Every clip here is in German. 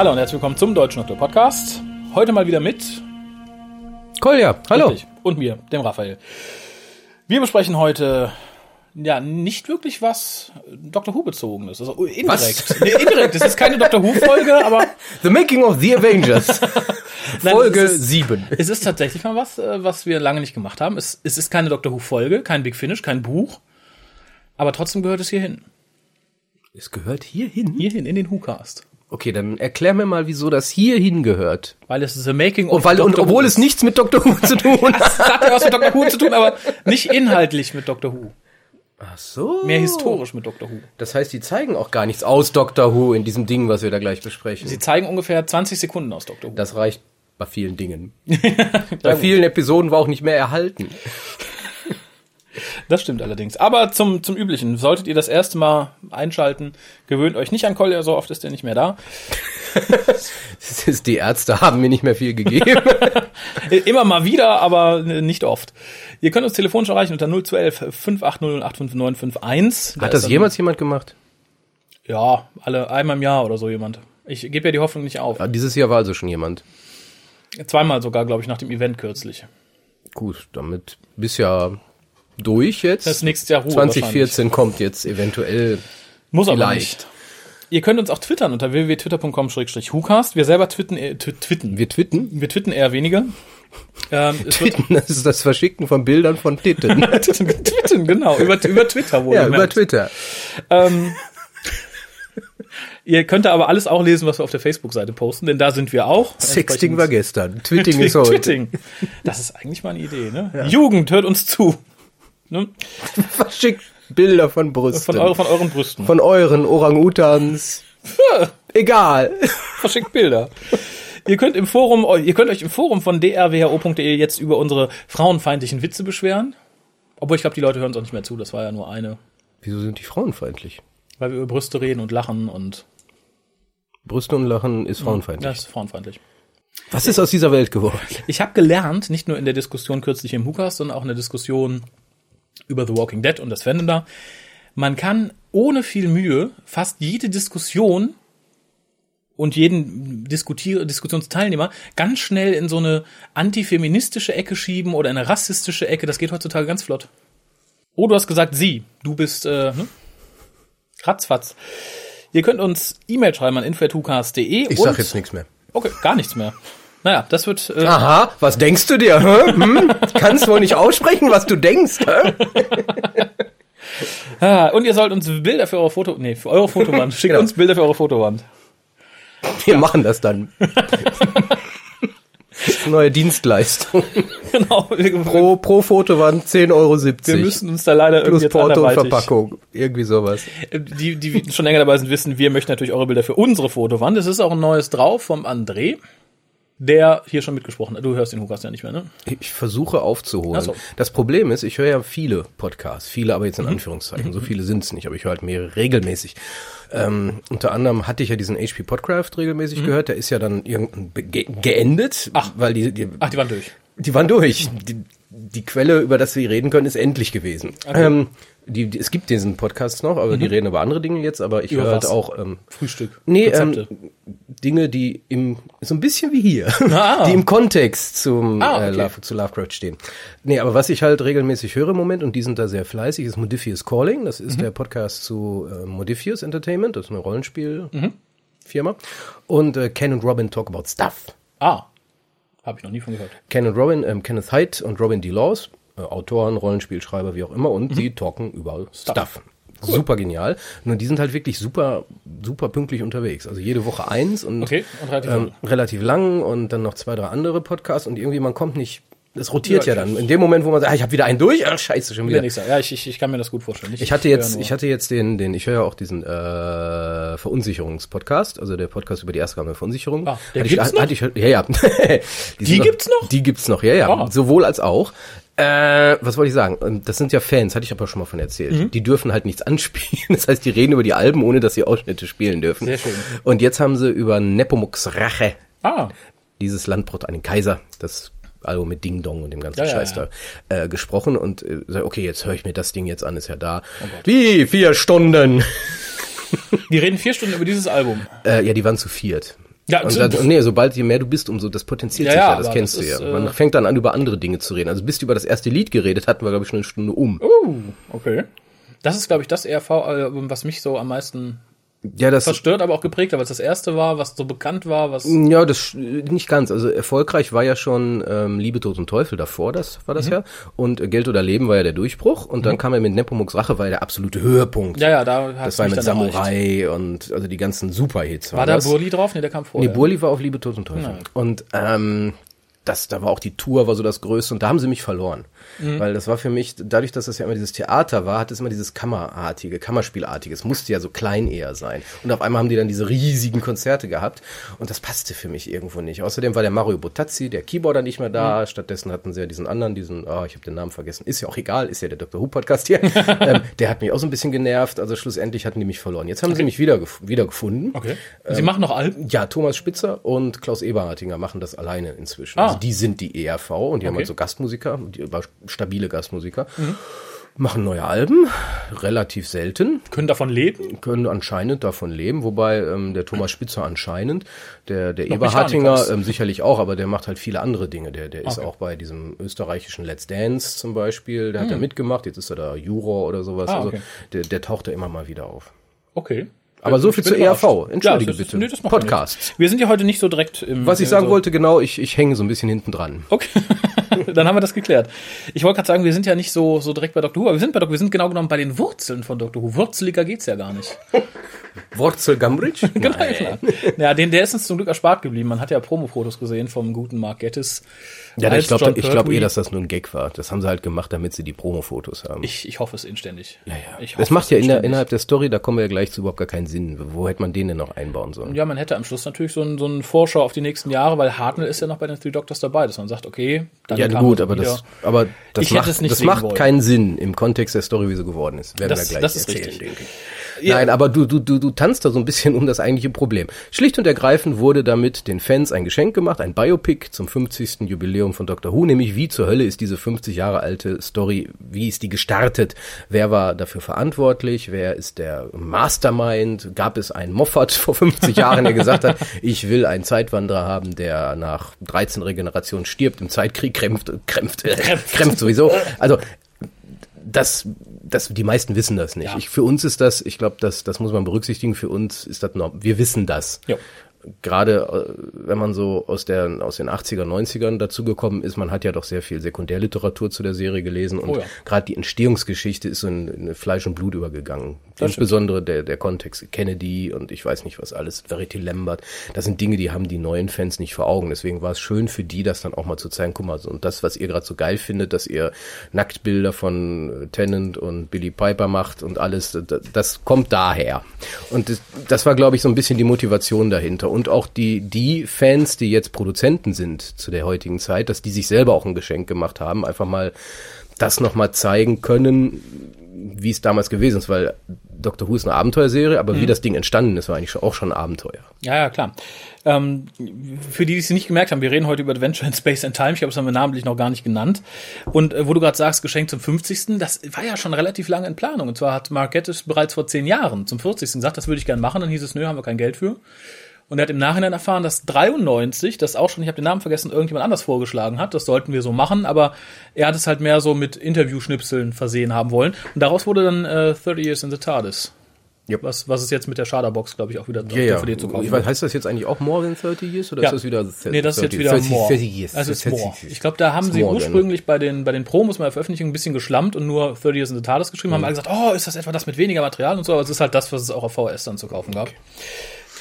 Hallo und herzlich willkommen zum Deutschen Doktor Podcast. Heute mal wieder mit Kolja, hallo. Richtig. und mir, dem Raphael. Wir besprechen heute ja nicht wirklich was Dr. Who bezogenes. Also indirekt. Was? Nee, indirekt. Es ist keine Dr. Who Folge, aber The Making of the Avengers. Nein, Folge es ist- 7. es ist tatsächlich mal was, äh, was wir lange nicht gemacht haben. Es, es ist keine Dr. Who Folge, kein Big Finish, kein Buch, aber trotzdem gehört es hierhin. Es gehört hierhin. Hierhin in den Who-Cast. Okay, dann erklär mir mal, wieso das hierhin gehört. Weil es ist The Making Und, of weil, und obwohl Who es nichts mit Dr. Who zu tun hat. Das hat ja was mit Dr. Who zu tun, aber nicht inhaltlich mit Dr. Who. Ach so. Mehr historisch mit Dr. Who. Das heißt, die zeigen auch gar nichts aus Dr. Who in diesem Ding, was wir da gleich besprechen. Sie zeigen ungefähr 20 Sekunden aus Dr. Who. Das reicht bei vielen Dingen. bei vielen Episoden war auch nicht mehr erhalten. Das stimmt allerdings. Aber zum, zum Üblichen. Solltet ihr das erste Mal einschalten, gewöhnt euch nicht an Collier, so oft ist er nicht mehr da. Das ist, die Ärzte haben mir nicht mehr viel gegeben. Immer mal wieder, aber äh, nicht oft. Ihr könnt uns telefonisch erreichen unter 0211 580 85951. Da hat das jemals jemand gemacht? Ja, alle einmal im Jahr oder so jemand. Ich gebe ja die Hoffnung nicht auf. Ah, Dieses Jahr war also schon jemand. Zweimal sogar, glaube ich, nach dem Event kürzlich. Gut, damit bist ja durch jetzt. Das ist nächstes Jahr Ruhe. wahrscheinlich. 2014 kommt jetzt eventuell. Muss aber Vielleicht. nicht. Ihr könnt uns auch twittern unter www.twitter.com-hucast. Wir selber twitten, äh, tw- twitten. Wir twitten. Wir twitten eher weniger. Ähm, Twitten, das ist das Verschicken von Bildern von Titten. twitten, genau. Über, über Twitter wohl. ja, über gemerkt. Twitter. Ähm, ihr könnt aber alles auch lesen, was wir auf der Facebook-Seite posten, denn da sind wir auch. Sexting war gestern. Twitting ist heute. Twitting. Das ist eigentlich mal eine Idee, ne? Jugend, hört uns zu. Ne? Verschickt Bilder von Brüsten. Von, eure, von euren Brüsten. Von euren Orang-Utans. Egal. Verschickt Bilder. Ihr könnt im Forum, ihr könnt euch im Forum von drwho.de jetzt über unsere frauenfeindlichen Witze beschweren. Obwohl ich glaube, die Leute hören uns auch nicht mehr zu. Das war ja nur eine, Wieso sind die frauenfeindlich? weil wir über Brüste reden und lachen und Brüste und Lachen ist frauenfeindlich. das ist frauenfeindlich. Was ist aus dieser Welt geworden? Ich habe gelernt, nicht nur in der Diskussion kürzlich im Hukas, sondern auch in der Diskussion über The Walking Dead und das Fandom da. Man kann ohne viel Mühe fast jede Diskussion und jeden Diskutier Diskussionsteilnehmer ganz schnell in so eine antifeministische Ecke schieben oder in eine rassistische Ecke. Das geht heutzutage ganz flott. Oh, du hast gesagt sie. Du bist äh, ne? ratzfatz. Ihr könnt uns E-Mail schreiben an info.hukas.de. Ich und- sag jetzt nichts mehr. Okay, gar nichts mehr. Naja, das wird äh, Aha, was denkst du dir? Hm? Kannst wohl nicht aussprechen, was du denkst. Ah, und ihr sollt uns Bilder für eure Foto, nee, für eure Fotowand. Schickt Genau. uns Bilder für eure Fotowand. Wir machen das dann. Neue Dienstleistung. Genau. Pro, pro Fotowand 10,70 Euro. wir müssen uns da leider irgendwie Plus Porto und Verpackung. Irgendwie sowas. Die, die schon länger dabei sind, wissen, wir möchten natürlich eure Bilder für unsere Fotowand. Es ist auch ein neues drauf vom André, der hier schon mitgesprochen hat. Du hörst den Hukas ja nicht mehr, ne? Ich versuche aufzuholen. So. Das Problem ist, ich höre ja viele Podcasts, viele aber jetzt Mhm. in Anführungszeichen. So viele sind es nicht, aber ich höre halt mehrere regelmäßig. Ähm, unter anderem hatte ich ja diesen HP Podcraft regelmäßig gehört. Der ist ja dann irgendwann be- ge geendet, Mhm. Ach. weil die, die, Ach, die waren durch. die waren durch. Die, die Quelle, über das wir reden können, ist endlich gewesen. Ähm, die, die, es gibt diesen Podcast noch, aber die reden über andere Dinge jetzt, aber ich Mhm. Höre halt auch ähm, Frühstück. Nee, Rezepte. ähm, Dinge, die im so ein bisschen wie hier, Ah. die im Kontext zum Ah, äh, okay. Love, zu Lovecraft stehen. Nee, aber was ich halt regelmäßig höre im Moment und die sind da sehr fleißig, ist Modifius Calling. Das Mhm. ist der Podcast zu äh, Modifius Entertainment, das ist eine Rollenspielfirma. Mhm. Und äh, Ken und Robin talk about stuff. ah. Habe ich noch nie von gehört. Ken und Robin, ähm, Kenneth Haidt und Robin D. Laws, äh, Autoren, Rollenspielschreiber, wie auch immer, und sie talken über Stuff. Super genial. Nur die sind halt wirklich super, super pünktlich unterwegs. Also jede Woche eins und, Okay, und relativ ähm, relativ lang und dann noch zwei, drei andere Podcasts und irgendwie man kommt nicht. Es rotiert Ja, ja, dann. In dem Moment, wo man sagt, ah, ich habe wieder einen durch, ach scheiße, schon Der wieder. Ja, ich, ich, ich kann mir das gut vorstellen. Ich hatte höre jetzt, ich hatte jetzt den, den, ich höre ja auch diesen äh, Verunsicherungspodcast, also der Podcast über die Erstgabe der Verunsicherung. Ah, der hatte gibt's ich, hatte ich, ja, ja. die, sind gibt's noch? Die gibt's noch, ja, ja. Ah. Sowohl als auch. Äh, was wollte ich sagen? Ähm, Das sind ja Fans, hatte ich aber schon mal von erzählt. Mhm. Die dürfen halt nichts anspielen. Das heißt, die reden über die Alben, ohne dass sie Ausschnitte spielen dürfen. Sehr schön. Und jetzt haben sie über Nepomuks Rache, Ah, dieses Landbrot an den Kaiser, das Album mit Ding Dong und dem ganzen Ja, ja, Scheiß ja. da, äh, gesprochen und äh, okay, jetzt höre ich mir das Ding jetzt an, ist ja da. Oh Wie? Vier Stunden? die reden vier Stunden über dieses Album. Äh, ja, die waren zu viert. Ja, Und dann, nee, sobald je mehr du bist, umso das potenziert Ja, sich ja, das kennst das du ist, ja. Man äh, fängt dann an, über andere Dinge zu reden. Also bis du über das erste Lied geredet, hatten wir, glaube ich, schon eine Stunde um. Uh, okay. Das ist, glaube ich, das ERV-Album, was mich so am meisten Ja, das verstört, aber auch geprägt weil es das erste war, was so bekannt war, was. Ja, das nicht ganz. Also erfolgreich war ja schon ähm, Liebe, Tod und Teufel davor, das war das ja. Und äh, Geld oder Leben war ja der Durchbruch. Und dann kam er mit Nepomuks Rache, war ja der absolute Höhepunkt. Ja, ja, da hat das war mit dann erreicht. Samurai und also die ganzen Superhits. War da das. Burli drauf? Nee, der kam Nee, vorher. Burli war auf Liebe, Tod und Teufel. Und ähm, das, da war auch die Tour, war so das Größte und da haben sie mich verloren. Mhm. Weil das war für mich, dadurch, dass das ja immer dieses Theater war, hat es immer dieses Kammerartige, Kammerspielartige. Es musste ja so klein eher sein. Und auf einmal haben die dann diese riesigen Konzerte gehabt und das passte für mich irgendwo nicht. Außerdem war der Mario Botazzi, der Keyboarder, nicht mehr Mhm. da. Stattdessen hatten sie ja diesen anderen, diesen, ah, ich habe den Namen vergessen. Ist ja auch egal, ist ja der Dr. Who Podcast hier. ähm, der hat mich auch so ein bisschen genervt. Also schlussendlich hatten die mich verloren. Jetzt haben sie mich wieder, gef- wieder gefunden. Okay. Ähm, Sie machen noch Alben? Ja, Thomas Spitzer und Klaus Eberhartinger machen das alleine inzwischen. Ah. Also die sind die ERV und die haben Okay. halt so Gastmusiker, die stabile Gastmusiker. Machen neue Alben, relativ selten, Können davon leben? können anscheinend davon leben, wobei ähm, der Thomas Spitzer anscheinend, der, der Noch Eberhartinger ist. ähm, sicherlich auch, aber der macht halt viele andere Dinge. Der, der ist Okay. auch bei diesem österreichischen Let's Dance zum Beispiel, der hat da mitgemacht, jetzt ist er da Juror oder sowas. Ah, also okay. der, der taucht da immer mal wieder auf. Okay. Aber so Ich viel zur ERV. Entschuldige ist- bitte. Nee, das ja Podcasts. nichts. Wir sind ja heute nicht so direkt im. Was ich sagen so wollte, genau, ich, ich hänge so ein bisschen hinten dran. Okay, dann haben wir das geklärt. Ich wollte gerade sagen, wir sind ja nicht so, so direkt bei Dr. Who, aber wir sind bei Dr. Wir sind genau genommen bei den Wurzeln von Dr. Who. Wurzeliger geht's ja gar nicht. Wurzel Gambridge? Genau, klar. Ja, den, der ist uns zum Glück erspart geblieben. Man hat ja Promo-Fotos gesehen vom guten Mark Gettis. Ja, ich glaube ich glaub eh, dass das nur ein Gag war. Das haben sie halt gemacht, damit sie die Promo-Fotos haben. Ich, ich hoffe es inständig. Ja, ja. Ich hoffe das macht ja in der, innerhalb der Story, da kommen wir ja gleich zu, überhaupt gar keinen Sinn. Wo hätte man den denn noch einbauen sollen? Ja, man hätte am Schluss natürlich so einen, so einen Vorschau auf die nächsten Jahre, weil Hartnell ist ja noch bei den Three Doctors dabei, dass man sagt, okay, dann Ja, gut, er aber wieder. das, aber das Ich macht, das macht wollen. keinen Sinn im Kontext der Story, wie sie geworden ist. Werden Das- wir gleich das ist erzählen, richtig. denke ich. Ja. Nein, aber du, du, du, du tanzt da so ein bisschen um das eigentliche Problem. Schlicht und ergreifend wurde damit den Fans ein Geschenk gemacht, ein Biopic zum 50. Jubiläum von Dr. Who, nämlich wie zur Hölle ist diese 50 Jahre alte Story, wie ist die gestartet? Wer war dafür verantwortlich? Wer ist der Mastermind? Gab es einen Moffat vor 50 Jahren, der gesagt hat, ich will einen Zeitwanderer haben, der nach 13 Regenerationen stirbt, im Zeitkrieg krämpft, krämpft, Krämpft. krämpft sowieso. Also das, das, die meisten wissen das nicht. Ja. Ich, für uns ist das, ich glaube, das, das muss man berücksichtigen. Für uns ist das noch, wir wissen das. Jo. Gerade äh, wenn man so aus der aus den 80er, 90ern dazugekommen ist, man hat ja doch sehr viel Sekundärliteratur zu der Serie gelesen und Oh ja. gerade die Entstehungsgeschichte ist so in, in Fleisch und Blut übergegangen. Das Insbesondere der, der Kontext Kennedy und ich weiß nicht was alles, Verity Lambert, das sind Dinge, die haben die neuen Fans nicht vor Augen. Deswegen war es schön für die, das dann auch mal zu zeigen, guck mal, so, und das, was ihr gerade so geil findet, dass ihr Nacktbilder von äh, Tennant und Billy Piper macht und alles, das, das kommt daher. Und das, das war, glaube ich, so ein bisschen die Motivation dahinter. Und auch die, die Fans, die jetzt Produzenten sind zu der heutigen Zeit, dass die sich selber auch ein Geschenk gemacht haben, einfach mal das nochmal zeigen können, wie es damals gewesen ist, weil Doctor Who ist eine Abenteuerserie, aber Mhm. wie das Ding entstanden ist, war eigentlich auch schon ein Abenteuer. Ja, ja, klar. Ähm, für die, die es nicht gemerkt haben, wir reden heute über Adventure in Space and Time. Ich glaube, das haben wir namentlich noch gar nicht genannt. Und äh, wo du gerade sagst, Geschenk zum 50. Das war ja schon relativ lange in Planung. Und zwar hat Mark Gettis bereits vor zehn Jahren zum 40. gesagt, das würde ich gerne machen. Dann hieß es, nö, haben wir kein Geld für. Und er hat im Nachhinein erfahren, dass 93, das auch schon, ich habe den Namen vergessen, irgendjemand anders vorgeschlagen hat. Das sollten wir so machen, aber er hat es halt mehr so mit Interviewschnipseln versehen haben wollen. Und daraus wurde dann äh, 30 Years in the TARDIS. Yep. Was, was es jetzt mit der Schaderbox, glaube ich, auch wieder Ja, ja. DVD zu kaufen Ich weiß, heißt das jetzt eigentlich auch More than 30 Years oder Ja. ist das wieder 30, Nee, das ist jetzt 30, wieder 30, More. 30 Years? Das ist 30 More. Ich glaube, da haben Ist sie More, ursprünglich bei den, bei den Promos, bei der Veröffentlichung ein bisschen geschlammt und nur 30 Years in the TARDIS geschrieben, Mhm. haben alle gesagt, oh, ist das etwa das mit weniger Material und so, aber es ist halt das, was es auch auf VHS dann zu kaufen gab.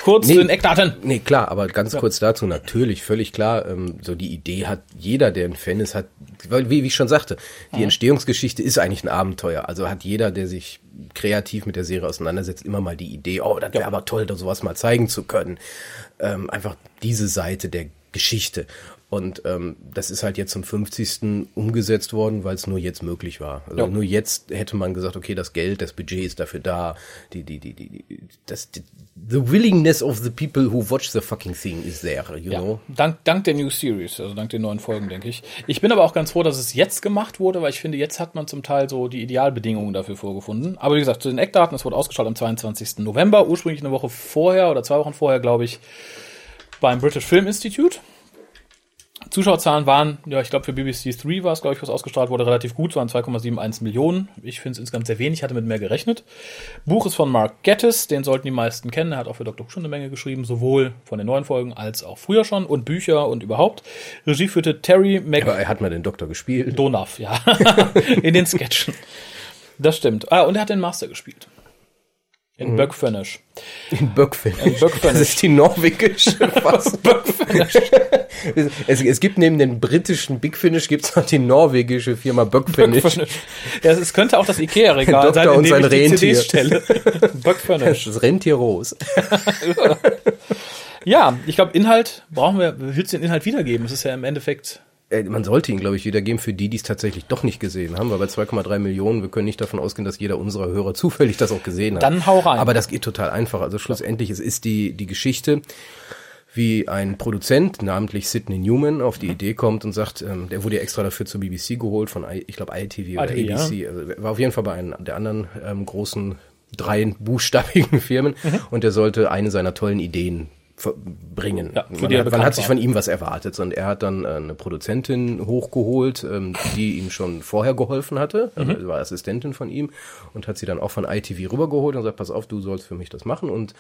Kurz Nee. zu den Eckdaten. Nee, klar, aber ganz kurz dazu, natürlich, völlig klar, ähm, so die Idee hat jeder, der ein Fan ist, hat, weil, wie, wie ich schon sagte, die Entstehungsgeschichte ist eigentlich ein Abenteuer. Also hat jeder, der sich kreativ mit der Serie auseinandersetzt, immer mal die Idee, oh, das wäre aber toll, da sowas mal zeigen zu können. Ähm, einfach diese Seite der Geschichte. Und ähm, das ist halt jetzt zum 50. umgesetzt worden, weil es nur jetzt möglich war. Also Ja. nur jetzt hätte man gesagt, okay, das Geld, das Budget ist dafür da. Die, die, die, die, die- das, die, the willingness of the people who watch the fucking thing is there, you Ja, know? dank, dank der New Series, also dank den neuen Folgen, denke ich. Ich bin aber auch ganz froh, dass es jetzt gemacht wurde, weil ich finde, jetzt hat man zum Teil so die Idealbedingungen dafür vorgefunden. Aber wie gesagt, zu den Eckdaten, es wurde ausgestrahlt am 22. November, ursprünglich eine Woche vorher oder zwei Wochen vorher, glaube ich, beim British Film Institute. Zuschauerzahlen waren, ja, ich glaube für BBC 3 war es, glaube ich, was ausgestrahlt wurde, relativ gut, waren 2,71 Millionen. Ich finde es insgesamt sehr wenig, hatte mit mehr gerechnet. Buch ist von Mark Gettis, den sollten die meisten kennen. Er hat auch für Dr. Who schon eine Menge geschrieben, sowohl von den neuen Folgen als auch früher schon und Bücher und überhaupt. Regie führte Terry Mc... Aber er hat mal den Doktor gespielt. Donav, ja. In den Sketchen. Das stimmt. Ah, und er hat den Master gespielt. In mhm. Böckfönnisch. In Böckfönnisch. Das ist die norwegische Fassung. es, es gibt neben den britischen Big Finish gibt's noch die norwegische Firma. Böckfönnisch. Ja, es könnte auch das Ikea-Regal sein, in dem sein ich die Rentier. stelle. Böckfönnisch. Das Rentier Rose. ja, ich glaube, Inhalt brauchen wir, willst du den Inhalt wiedergeben? Es ist ja im Endeffekt man sollte ihn, glaube ich, wiedergeben für die, die es tatsächlich doch nicht gesehen haben, weil bei 2,3 Millionen, wir können nicht davon ausgehen, dass jeder unserer Hörer zufällig das auch gesehen hat. Dann hau rein. Aber das geht total einfach. Also schlussendlich, es ist die, die Geschichte, wie ein Produzent, namentlich Sidney Newman, auf die mhm. Idee kommt und sagt, ähm, der wurde ja extra dafür zur BBC geholt, von, I, ich glaube, ITV oder ITV, ABC. Ja. Also war auf jeden Fall bei einem der anderen ähm, großen drei buchstabigen Firmen mhm. und er sollte eine seiner tollen Ideen bringen. Ja, man, hat, man hat sich von ihm was erwartet und er hat dann äh, eine Produzentin hochgeholt, ähm, die ihm schon vorher geholfen hatte, mhm. also war Assistentin von ihm und hat sie dann auch von ITV rübergeholt und sagt, pass auf, du sollst für mich das machen und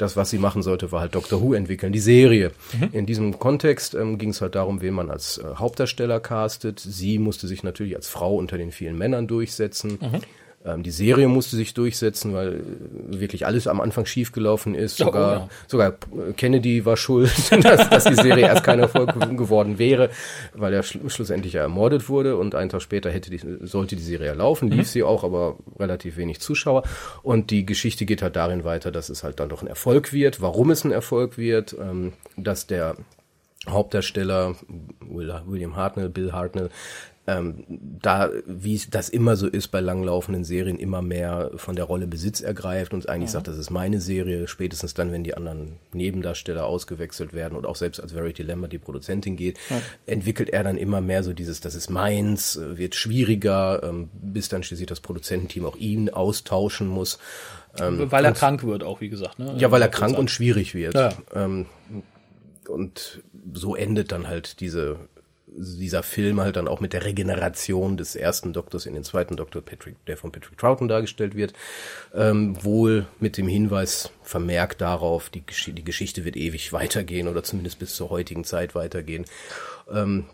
das, was sie machen sollte, war halt Doctor Who entwickeln, die Serie. Mhm. In diesem Kontext ähm, ging es halt darum, wen man als äh, Hauptdarsteller castet. Sie musste sich natürlich als Frau unter den vielen Männern durchsetzen. Mhm. Ähm, die Serie musste sich durchsetzen, weil äh, wirklich alles am Anfang schiefgelaufen ist. Sogar, oh, ja. sogar Kennedy war schuld, dass, dass die Serie erst kein Erfolg geworden wäre, weil er schl schlussendlich ja ermordet wurde und einen Tag später hätte die, sollte die Serie laufen, lief mhm. sie auch, aber relativ wenig Zuschauer. Und die Geschichte geht halt darin weiter, dass es halt dann doch ein Erfolg wird. Warum es ein Erfolg wird, ähm, dass der Hauptdarsteller William Hartnell, Bill Hartnell, ähm, da, wie das immer so ist bei langlaufenden Serien, immer mehr von der Rolle Besitz ergreift und eigentlich ja. sagt, das ist meine Serie, spätestens dann, wenn die anderen Nebendarsteller ausgewechselt werden und auch selbst als Verity Lambert die Produzentin geht, ja. entwickelt er dann immer mehr so dieses, das ist meins, wird schwieriger, ähm, bis dann schließlich das Produzententeam auch ihn austauschen muss. Ähm, weil er krank wird, auch wie gesagt. Ne? Ja, weil er krank und schwierig wird. Ja. Ähm, und so endet dann halt diese dieser Film halt dann auch mit der Regeneration des ersten Doktors in den zweiten Doktor, Patrick, der von Patrick Troughton dargestellt wird, ähm, wohl mit dem Hinweis vermerkt darauf, die, Gesch die Geschichte wird ewig weitergehen oder zumindest bis zur heutigen Zeit weitergehen. Ähm,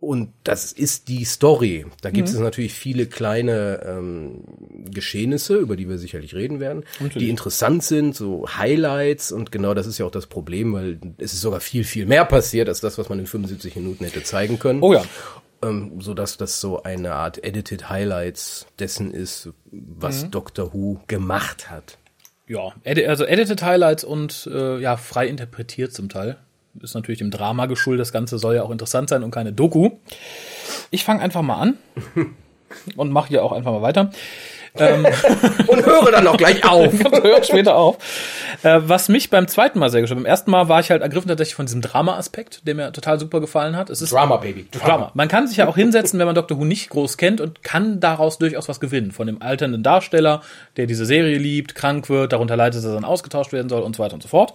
und das ist die Story. Da gibt mhm. es natürlich viele kleine ähm, Geschehnisse, über die wir sicherlich reden werden, natürlich. die interessant sind, so Highlights. Und genau das ist ja auch das Problem, weil es ist sogar viel, viel mehr passiert als das, was man in 75 Minuten hätte zeigen können. Oh ja. Ähm, so dass das so eine Art Edited Highlights dessen ist, was mhm. Doctor Who gemacht hat. Ja, also Edited Highlights und äh, ja frei interpretiert zum Teil ist natürlich dem Drama geschuldet. Das Ganze soll ja auch interessant sein und keine Doku. Ich fange einfach mal an und mache hier auch einfach mal weiter. ähm, und höre dann auch gleich auf. höre später auf. Äh, was mich beim zweiten Mal sehr gestört. Beim ersten Mal war ich halt ergriffen tatsächlich von diesem Drama-Aspekt, der mir total super gefallen hat. Es ist Drama, Baby. Drama. Drama. Man kann sich ja auch hinsetzen, wenn man Dr. Who nicht groß kennt und kann daraus durchaus was gewinnen. Von dem alternden Darsteller, der diese Serie liebt, krank wird, darunter leidet, dass er dann ausgetauscht werden soll und so weiter und so fort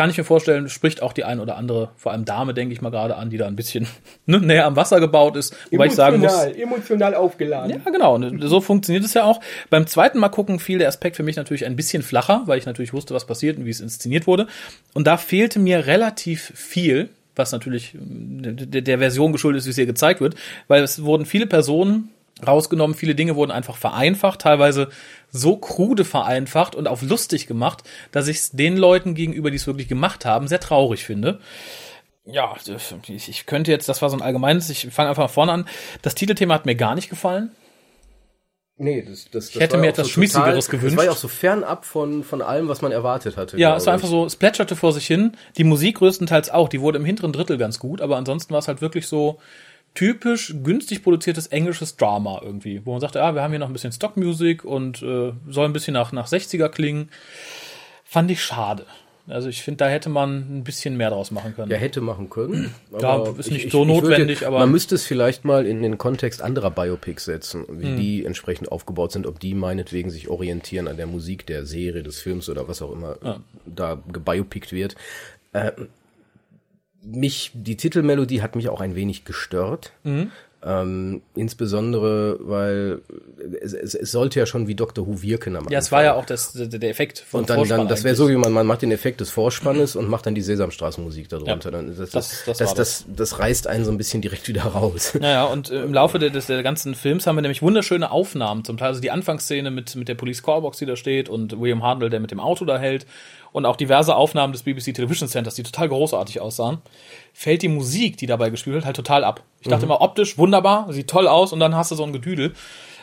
kann ich mir vorstellen, spricht auch die ein oder andere, vor allem Dame, denke ich mal gerade an, die da ein bisschen ne, näher am Wasser gebaut ist. Wobei ich sagen muss. Emotional aufgeladen. Ja, genau. Und so funktioniert es ja auch. Beim zweiten Mal gucken fiel der Aspekt für mich natürlich ein bisschen flacher, weil ich natürlich wusste, was passiert und wie es inszeniert wurde. Und da fehlte mir relativ viel, was natürlich der, der Version geschuldet ist, wie es hier gezeigt wird, weil es wurden viele Personen rausgenommen. Viele Dinge wurden einfach vereinfacht, teilweise so krude vereinfacht und auf lustig gemacht, dass ich es den Leuten gegenüber, die es wirklich gemacht haben, sehr traurig finde. Ja, ich könnte jetzt, das war so ein allgemeines, ich fange einfach mal vorne an. Das Titelthema hat mir gar nicht gefallen. Nee, das, das, das ich hätte mir etwas so Schmissigeres total, gewünscht. Das war ja auch so fernab von, von allem, was man erwartet hatte. Ja, es war einfach so, es plätscherte vor sich hin. Die Musik größtenteils auch, die wurde im hinteren Drittel ganz gut, aber ansonsten war es halt wirklich so, typisch günstig produziertes englisches Drama irgendwie, wo man sagt, ja, wir haben hier noch ein bisschen Stockmusik und äh, soll ein bisschen nach, nach 60er klingen. Fand ich schade. Also ich finde, da hätte man ein bisschen mehr draus machen können. Ja, hätte machen können. Ja, ist nicht so notwendig, würde, aber- Man müsste es vielleicht mal in den Kontext anderer Biopics setzen, wie die entsprechend aufgebaut sind, ob die meinetwegen sich orientieren an der Musik der Serie, des Films oder was auch immer da gebiopickt wird. Äh, mich, die Titelmelodie hat mich auch ein wenig gestört. Ähm, insbesondere, weil es, es, es sollte ja schon wie Dr. Who wirken am Ja, es war ja auch das, der der Effekt von und dann, Vorspann dann das wäre so, wie man, man macht den Effekt des Vorspannes und macht dann die Sesamstraßenmusik darunter. Ja, dann, das, das- das, das das, das, reißt einen so ein bisschen direkt wieder raus. Naja, und äh, im Laufe der, des, der ganzen Films haben wir nämlich wunderschöne Aufnahmen. Zum Teil also die Anfangsszene mit, mit der Police Callbox, die da steht und William Hartnell, der mit dem Auto da hält. Und auch diverse Aufnahmen des BBC Television Centers, die total großartig aussahen. Fällt die Musik, die dabei gespielt wird, halt total ab. Ich dachte immer, optisch wunderbar, sieht toll aus und dann hast du so ein Gedüdel.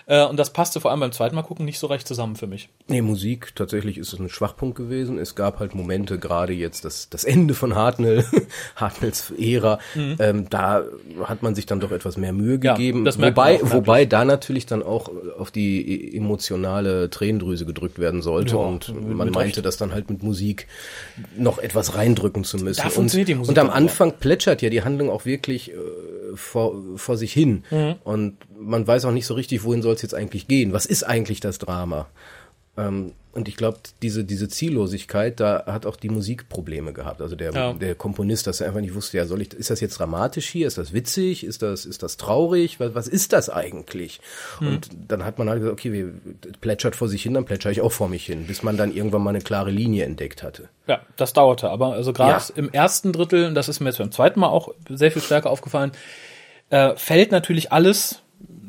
Äh, und das passte vor allem beim zweiten Mal gucken nicht so recht zusammen für mich. Nee, Musik, tatsächlich ist es ein Schwachpunkt gewesen. Es gab halt Momente, gerade jetzt das, das Ende von Hartnell, Hartnells Ära, ähm, da hat man sich dann doch etwas mehr Mühe Mhm. Ja, gegeben. merkt wobei, auch wobei da natürlich dann auch auf die e- emotionale Tränendrüse gedrückt werden sollte Ja, und man meinte, Recht. das dann halt mit Musik noch etwas reindrücken zu müssen. Da funktioniert und, die Musik und am Anfang plätschert ja die Handlung auch wirklich äh, vor, vor sich hin. Mhm. Und man weiß auch nicht so richtig, wohin soll es jetzt eigentlich gehen. Was ist eigentlich das Drama? Ähm, und ich glaube, diese, diese Ziellosigkeit, da hat auch die Musik Probleme gehabt. Also der, Ja. der Komponist, dass er einfach nicht wusste, ja, soll ich, ist das jetzt dramatisch hier? Ist das witzig? Ist das, ist das traurig? Was, was ist das eigentlich? Hm. Und dann hat man halt gesagt, okay, wir, plätschert vor sich hin, dann plätschere ich auch vor mich hin, bis man dann irgendwann mal eine klare Linie entdeckt hatte. Ja, das dauerte. Aber also gerade Ja. im ersten Drittel, und das ist mir jetzt beim zweiten Mal auch sehr viel stärker aufgefallen, äh, fällt natürlich alles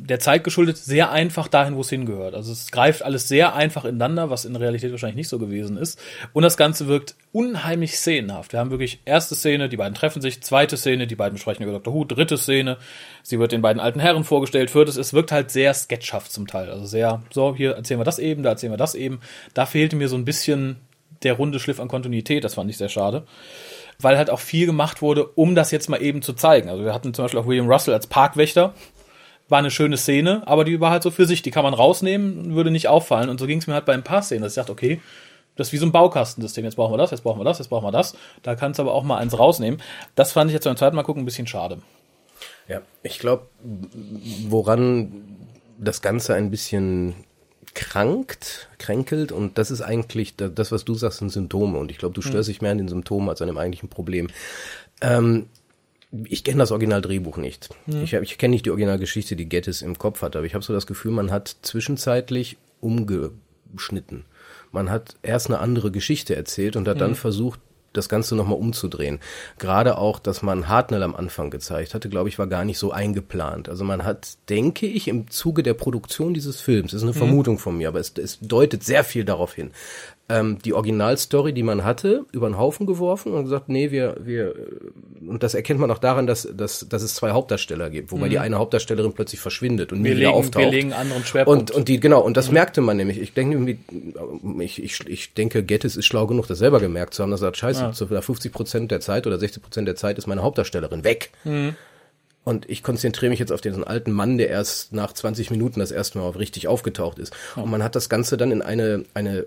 der Zeit geschuldet sehr einfach dahin, wo es hingehört. Also es greift alles sehr einfach ineinander, was in Realität wahrscheinlich nicht so gewesen ist. Und das Ganze wirkt unheimlich szenenhaft. Wir haben wirklich erste Szene, die beiden treffen sich, zweite Szene, die beiden sprechen über Dr. Who, dritte Szene, sie wird den beiden alten Herren vorgestellt, viertes, es wirkt halt sehr sketchhaft zum Teil. Also sehr, so, hier erzählen wir das eben, da erzählen wir das eben. Da fehlte mir so ein bisschen der runde Schliff an Kontinuität, das fand ich sehr schade weil halt auch viel gemacht wurde, um das jetzt mal eben zu zeigen. Also wir hatten zum Beispiel auch William Russell als Parkwächter. War eine schöne Szene, aber die war halt so für sich. Die kann man rausnehmen und würde nicht auffallen. Und so ging es mir halt bei ein paar Szenen, dass ich dachte, okay, das ist wie so ein Baukastensystem. Jetzt brauchen wir das, jetzt brauchen wir das, jetzt brauchen wir das. Da kannst du aber auch mal eins rausnehmen. Das fand ich jetzt beim zweiten Mal gucken ein bisschen schade. Ja, ich glaube, woran das Ganze ein bisschen krankt, kränkelt und das ist eigentlich da- das, was du sagst, sind Symptome und ich glaube, du störst dich mehr an den Symptomen als an dem eigentlichen Problem. Ähm, ich kenne das Originaldrehbuch nicht. Ich, hab- ich kenne nicht die Originalgeschichte, die Gettis im Kopf hat, aber ich habe so das Gefühl, man hat zwischenzeitlich umgeschnitten. Man hat erst eine andere Geschichte erzählt und hat dann versucht, das Ganze nochmal umzudrehen. Gerade auch, dass man Hartnell am Anfang gezeigt hatte, glaube ich, war gar nicht so eingeplant. Also man hat, denke ich, im Zuge der Produktion dieses Films, ist eine Vermutung von mir, aber es, es deutet sehr viel darauf hin, ähm, die Originalstory, die man hatte, über den Haufen geworfen und gesagt, nee, wir, wir, äh, und das erkennt man auch daran, dass, dass, dass es zwei Hauptdarsteller gibt, wobei die eine Hauptdarstellerin plötzlich verschwindet und nie Wir wieder legen, auftaucht. wir legen anderen Schwerpunkt. Und, und die, genau, und das merkte man nämlich. Ich denke, irgendwie, ich, ich, ich denke, Gettis ist schlau genug, das selber gemerkt zu haben, dass er sagt, scheiße, zu 50 Prozent der Zeit oder 60 Prozent der Zeit ist meine Hauptdarstellerin weg. Und ich konzentriere mich jetzt auf diesen alten Mann, der erst nach 20 Minuten das erste Mal richtig aufgetaucht ist. Und man hat das Ganze dann in eine, eine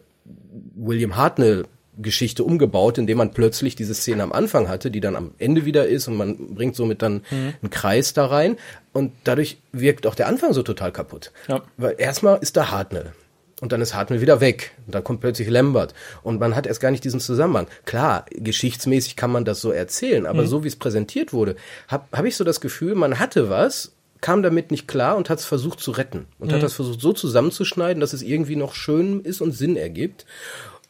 William Hartnell Geschichte umgebaut, indem man plötzlich diese Szene am Anfang hatte, die dann am Ende wieder ist und man bringt somit dann einen Kreis da rein und dadurch wirkt auch der Anfang so total kaputt. Ja. Weil erstmal ist da Hartnell und dann ist Hartnell wieder weg und dann kommt plötzlich Lambert und man hat erst gar nicht diesen Zusammenhang. Klar, geschichtsmäßig kann man das so erzählen, aber so wie es präsentiert wurde, habe hab ich so das Gefühl, man hatte was, kam damit nicht klar und hat es versucht zu retten und hat das versucht so zusammenzuschneiden, dass es irgendwie noch schön ist und Sinn ergibt.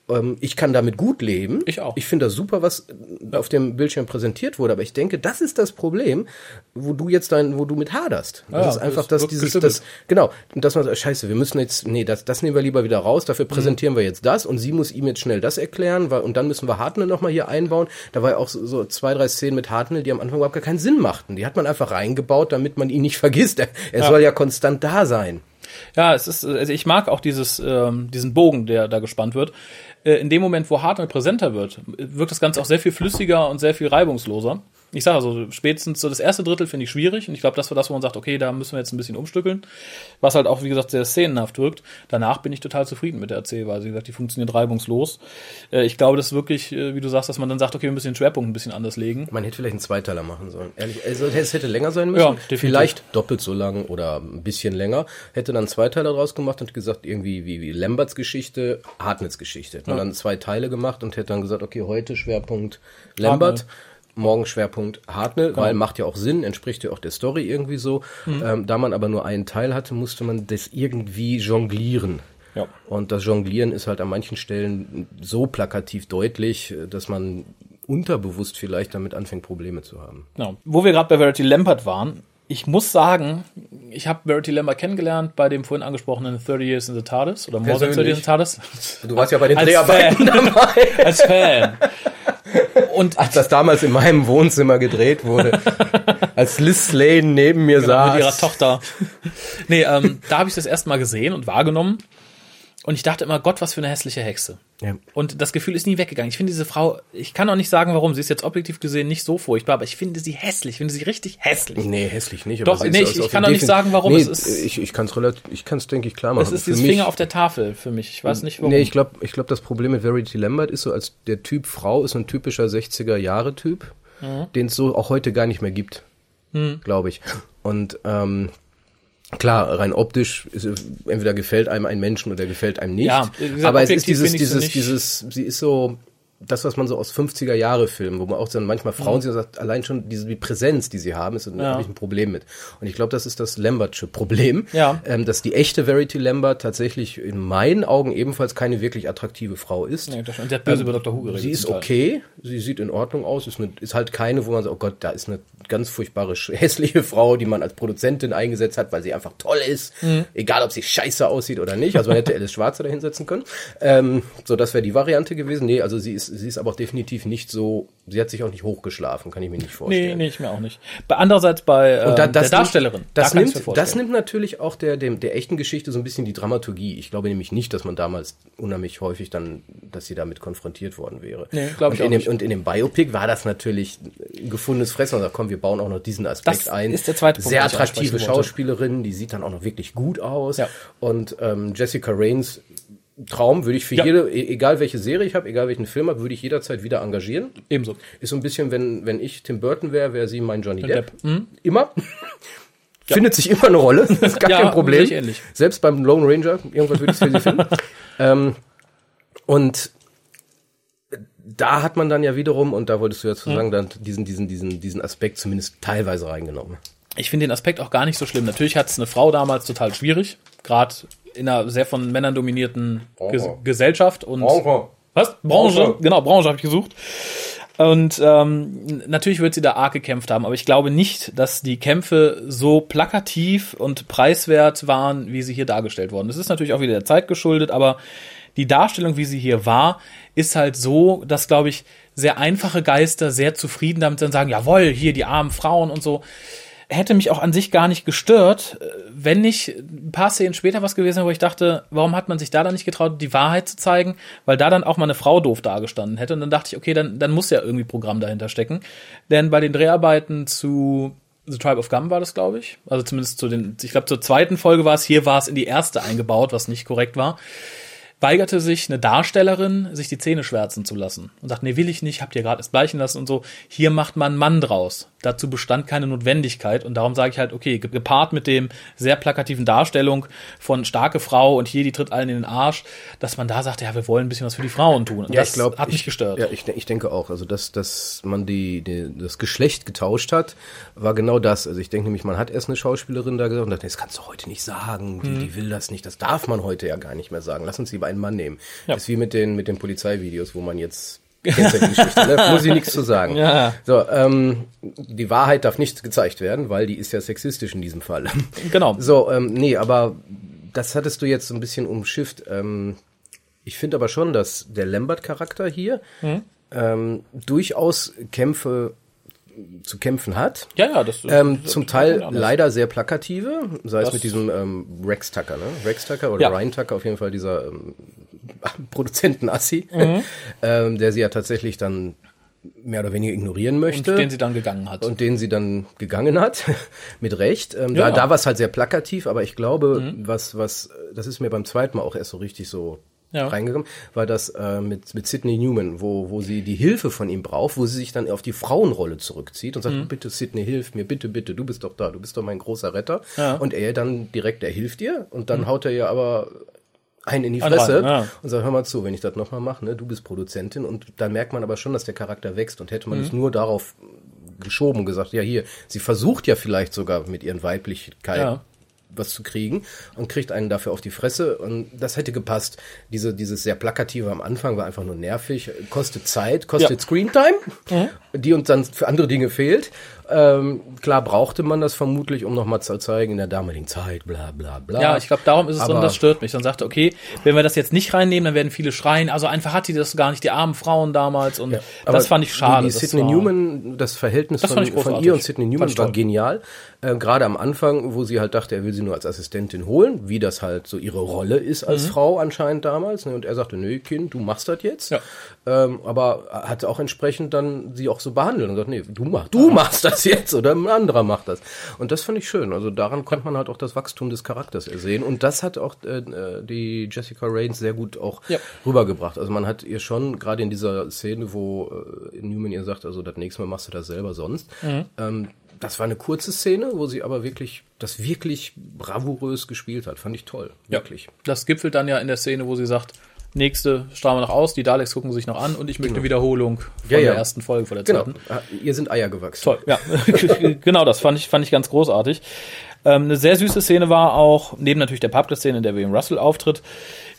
Ähm, ich kann damit gut leben. Ich auch. Ich finde das super, was auf dem Bildschirm präsentiert wurde, aber ich denke, das ist das Problem, wo du jetzt dein, wo du mit haderst. Das Ja, ist einfach das das, wird dieses, gestückelt. das, genau, und dass man sagt, scheiße, wir müssen jetzt, nee, das, das nehmen wir lieber wieder raus, dafür präsentieren wir jetzt das und sie muss ihm jetzt schnell das erklären, weil, und dann müssen wir Hartnell nochmal hier einbauen. Da war ja auch so, so zwei, drei Szenen mit Hartnell, die am Anfang überhaupt gar keinen Sinn machten. Die hat man einfach reingebaut, damit man ihn nicht vergisst. Er, er soll ja konstant da sein. Ja, es ist, also ich mag auch dieses, ähm, diesen Bogen, der da gespannt wird. Äh, in dem Moment, wo Hartnell präsenter wird, wirkt das Ganze auch sehr viel flüssiger und sehr viel reibungsloser. Ich sage also, spätestens so das erste Drittel finde ich schwierig und ich glaube, das war das, wo man sagt, okay, da müssen wir jetzt ein bisschen umstückeln, was halt auch, wie gesagt, sehr szenenhaft wirkt. Danach bin ich total zufrieden mit der Erzählweise. Wie gesagt, die funktioniert reibungslos. Äh, ich glaube, das ist wirklich, äh, wie du sagst, dass man dann sagt, okay, wir müssen den Schwerpunkt ein bisschen anders legen. Man hätte vielleicht einen Zweiteiler machen sollen. Ehrlich, also es hätte länger sein müssen. Ja, definitiv. vielleicht doppelt so lang oder ein bisschen länger. Hätte dann einen Zweiteiler draus gemacht und gesagt, irgendwie wie, wie Lamberts Geschichte, Hartnets Geschichte. Hätte man dann zwei Teile gemacht und hätte dann gesagt, okay, heute Schwerpunkt Lambert. Morgen Schwerpunkt Hartnell, weil macht ja auch Sinn, entspricht ja auch der Story irgendwie so. Ähm, da man aber nur einen Teil hatte, musste man das irgendwie jonglieren. Ja. Und das Jonglieren ist halt an manchen Stellen so plakativ deutlich, dass man unterbewusst vielleicht damit anfängt, Probleme zu haben. Genau. Wo wir gerade bei Verity Lampert waren, ich muss sagen, ich habe Verity Lampert kennengelernt bei dem vorhin angesprochenen 30 Years in the TARDIS oder More than 30 Years in the TARDIS. Du warst ja bei den Als Dreharbeiten Fan. dabei. Als Fan. Und Als das damals in meinem Wohnzimmer gedreht wurde, als Liz Lane neben mir Genau, mit ihrer saß. Tochter. Nee, ähm, da habe ich das erste Mal gesehen und wahrgenommen. Und ich dachte immer, Gott, was für eine hässliche Hexe. Ja. Und das Gefühl ist nie weggegangen. Ich finde diese Frau, ich kann auch nicht sagen, warum. Sie ist jetzt objektiv gesehen nicht so furchtbar, aber ich finde sie hässlich. Ich finde sie richtig hässlich. Nee, hässlich nicht. Doch, nee, ich- ich kann auch nicht sagen, warum. Nee, Es ist- ich, ich kann es relativ, ich kann es denke ich klar machen. Das ist dieses mich- Finger auf der Tafel für mich. Ich weiß nicht, warum. Nee, ich glaube, ich glaub, das Problem mit Verity Lambert ist so, als der Typ Frau ist so ein typischer 60er-Jahre-Typ, Mhm. den es so auch heute gar nicht mehr gibt, glaube ich. Und ähm, klar, rein optisch, ist, entweder gefällt einem ein Menschen oder gefällt einem nicht. Ja, gesagt, aber es ist dieses, dieses, dieses, sie ist so das, was man so aus 50er Jahre Filmen, wo man auch dann manchmal Frauen Mhm. sieht und sagt, allein schon diese die Präsenz, die sie haben, ist, Ja. habe ich ein Problem mit. Und ich glaube, das ist das Lambertsche Problem, Ja. ähm, dass die echte Verity Lambert tatsächlich in meinen Augen ebenfalls keine wirklich attraktive Frau ist. Nee, das stimmt. Der hat böse über Dr. Who geredet. Sie ist okay, sie sieht in Ordnung aus, ist, eine, ist halt keine, wo man sagt, oh Gott, da ist eine ganz furchtbare, hässliche Frau, die man als Produzentin eingesetzt hat, weil sie einfach toll ist, Mhm. egal ob sie scheiße aussieht oder nicht. Also man hätte Alice Schwarzer da hinsetzen können. Ähm, so, das wäre die Variante gewesen. Nee, also sie ist, sie ist aber auch definitiv nicht so, sie hat sich auch nicht hochgeschlafen, kann ich mir nicht Nee, vorstellen. nee, ich mir auch nicht. Bei, andererseits bei ähm, Und da, der das Darstellerin. Das, da nimmt, das nimmt natürlich auch der, dem, der echten Geschichte so ein bisschen die Dramaturgie. Ich glaube nämlich nicht, dass man damals unheimlich häufig dann, dass sie damit konfrontiert worden wäre. Nee, glaub ich und in auch dem, nicht. Und in dem Biopic war das natürlich ein gefundenes Fressen. Und sagt, komm, wir bauen auch noch diesen Aspekt Das ein. ist der zweite Punkt, Sehr attraktive. Schauspielerin, die sieht dann auch noch wirklich gut aus. Ja. Und ähm, Jessica Rains Traum würde ich für Ja. jede, e- egal welche Serie ich habe, egal welchen Film habe, würde ich jederzeit wieder engagieren. Ebenso. Ist so ein bisschen, wenn, wenn ich Tim Burton wäre, wäre sie mein Johnny Depp. Depp. Immer. Findet sich immer eine Rolle. Das ist gar Ja, kein Problem. ähnlich. Selbst beim Lone Ranger, irgendwas würde ich für sie finden. ähm, und da hat man dann ja wiederum, und da wolltest du jetzt Hm. sagen, dann diesen, diesen, diesen, diesen Aspekt zumindest teilweise reingenommen. Ich finde den Aspekt auch gar nicht so schlimm. Natürlich hat es eine Frau damals total schwierig, gerade in einer sehr von Männern dominierten Ges. Gesellschaft und Branche. was Branche, Branche. genau Branche habe ich gesucht. Und ähm, natürlich wird sie da arg gekämpft haben, aber ich glaube nicht, dass die Kämpfe so plakativ und preiswert waren, wie sie hier dargestellt wurden. Das ist natürlich auch wieder der Zeit geschuldet, aber die Darstellung, wie sie hier war, ist halt so, dass, glaube ich, sehr einfache Geister sehr zufrieden damit dann sagen, jawohl, hier die armen Frauen und so. Hätte mich auch an sich gar nicht gestört, äh, wenn nicht ein paar Szenen später was gewesen wäre, wo ich dachte, warum hat man sich da dann nicht getraut, die Wahrheit zu zeigen, weil da dann auch mal eine Frau doof dagestanden hätte. Und dann dachte ich, okay, dann, dann muss ja irgendwie Programm dahinter stecken. Denn bei den Dreharbeiten zu The Tribe of Gum war das, glaube ich. Also zumindest zu den, ich glaube, zur zweiten Folge war es, hier war es in die erste eingebaut, was nicht korrekt war weigerte sich eine Darstellerin, sich die Zähne schwärzen zu lassen und sagt, nee, will ich nicht, habt ihr gerade es bleichen lassen und so. Hier macht man einen Mann draus. Dazu bestand keine Notwendigkeit und darum sage ich halt, okay, ge- gepaart mit dem sehr plakativen Darstellung von starke Frau und hier, die tritt allen in den Arsch, dass man da sagt, ja, wir wollen ein bisschen was für die Frauen tun. Und Ja, das ich glaube, hat mich ich, gestört. Ja, ich, ich denke auch. Also, dass, dass man die, die, das Geschlecht getauscht hat, war genau das. Also, ich denke nämlich, man hat erst eine Schauspielerin da gesagt und dachte, das kannst du heute nicht sagen. Die, Mhm. die will das nicht. Das darf man heute ja gar nicht mehr sagen. Lass uns lieber einen Mann nehmen. Ja. Das ist wie mit den, mit den Polizeivideos, wo man jetzt ne? Muss ich nichts zu sagen. Ja. So, ähm, die Wahrheit darf nicht gezeigt werden, weil die ist ja sexistisch in diesem Fall. Genau. So, ähm, nee, aber das hattest du jetzt so ein bisschen umschifft. Ähm, ich finde aber schon, dass der Lambert-Charakter hier Mhm. ähm, durchaus Kämpfe zu kämpfen hat. Ja, ja, das Ähm, das- zum Teil leider sehr plakative, sei es Das- mit diesem ähm, Rex Tucker, ne? Rex Tucker oder Ja. Ryan Tucker, auf jeden Fall dieser ähm, Produzentenassi, Mhm. ähm, der sie ja tatsächlich dann mehr oder weniger ignorieren möchte. Und den sie dann gegangen hat. Und den sie dann gegangen hat, mit Recht. Ähm, Ja. Da, da war es halt sehr plakativ, aber ich glaube, was, was, das ist mir beim zweiten Mal auch erst so richtig so Ja. reingekommen, war das äh, mit, mit Sidney Newman, wo, wo sie die Hilfe von ihm braucht, wo sie sich dann auf die Frauenrolle zurückzieht und sagt, Mhm. bitte Sidney, hilf mir, bitte, bitte, du bist doch da, du bist doch mein großer Retter. Ja. Mhm. Und er dann direkt, er hilft ihr und dann haut er ihr aber einen in die Fresse rein, ja. und sagt, hör mal zu, wenn ich das nochmal mache, ne, du bist Produzentin und dann merkt man aber schon, dass der Charakter wächst und hätte man Mhm. es nur darauf geschoben und gesagt, ja hier, sie versucht ja vielleicht sogar mit ihren Weiblichkeiten. Was zu kriegen und kriegt einen dafür auf die Fresse und das hätte gepasst. Diese, dieses sehr plakative am Anfang war einfach nur nervig, kostet Zeit, kostet Ja. Mhm. Screentime, die uns dann für andere Dinge fehlt. Ähm, klar brauchte man das vermutlich, um nochmal zu zeigen, in der damaligen Zeit, bla bla bla. Ja, ich glaube, darum ist es so, und das stört mich. Dann sagte, okay, wenn wir das jetzt nicht reinnehmen, dann werden viele schreien. Also einfach hat die das gar nicht, die armen Frauen damals. Und Aber das fand ich schade. Die, die Sidney Newman, das Verhältnis Das von, von ihr und Sidney Newman war genial. Äh, Gerade am Anfang, wo sie halt dachte, er will sie nur als Assistentin holen, wie das halt so ihre Rolle ist als Frau anscheinend damals. Ne? Und er sagte, nö, Kind, du machst das jetzt. Mhm. Ja. Ähm, aber hat auch entsprechend dann sie auch so behandelt und gesagt, nee, du machst, du machst das jetzt oder ein anderer macht das. Und das fand ich schön. Also daran konnte man halt auch das Wachstum des Charakters ersehen. Und das hat auch äh, die Jessica Raines sehr gut auch Ja. rübergebracht. Also man hat ihr schon, gerade in dieser Szene, wo äh, Newman ihr sagt, also das nächste Mal machst du das selber sonst. Ähm, das war eine kurze Szene, wo sie aber wirklich, das wirklich bravourös gespielt hat. Fand ich toll. Wirklich. Das gipfelt dann ja in der Szene, wo sie sagt, nächste strahlen wir noch aus, die Daleks gucken sich noch an und ich möchte eine Wiederholung von Ja, ja. der ersten Folge, von der Genau. zweiten. Ihr sind Eier gewachsen. Toll, ja. genau, das fand ich, fand ich ganz großartig. Ähm, eine sehr süße Szene war auch, neben natürlich der Public-Szene, in der William Russell auftritt,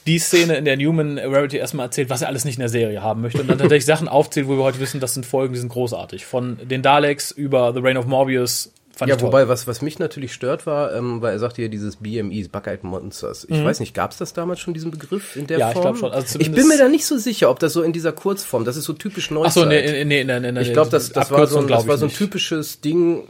die Szene, in der Newman Rarity erstmal erzählt, was er alles nicht in der Serie haben möchte. Und dann tatsächlich Sachen aufzählt, wo wir heute wissen, das sind Folgen, die sind großartig. Von den Daleks über The Reign of Morbius. Fand Ja, wobei, was, was mich natürlich stört war, ähm, weil er sagte hier dieses BMEs, Buckeye Monsters. Ich weiß nicht, gab es das damals schon, diesen Begriff in der Mhm. Ja, ich Form? glaub schon. Also ich bin mir da nicht so sicher, ob das so in dieser Kurzform, das ist so typisch Neuzeit. Achso, nee, nee, nee, nee, nee, Ich glaube, das, das, war so, ein- das war so ein typisches Ding,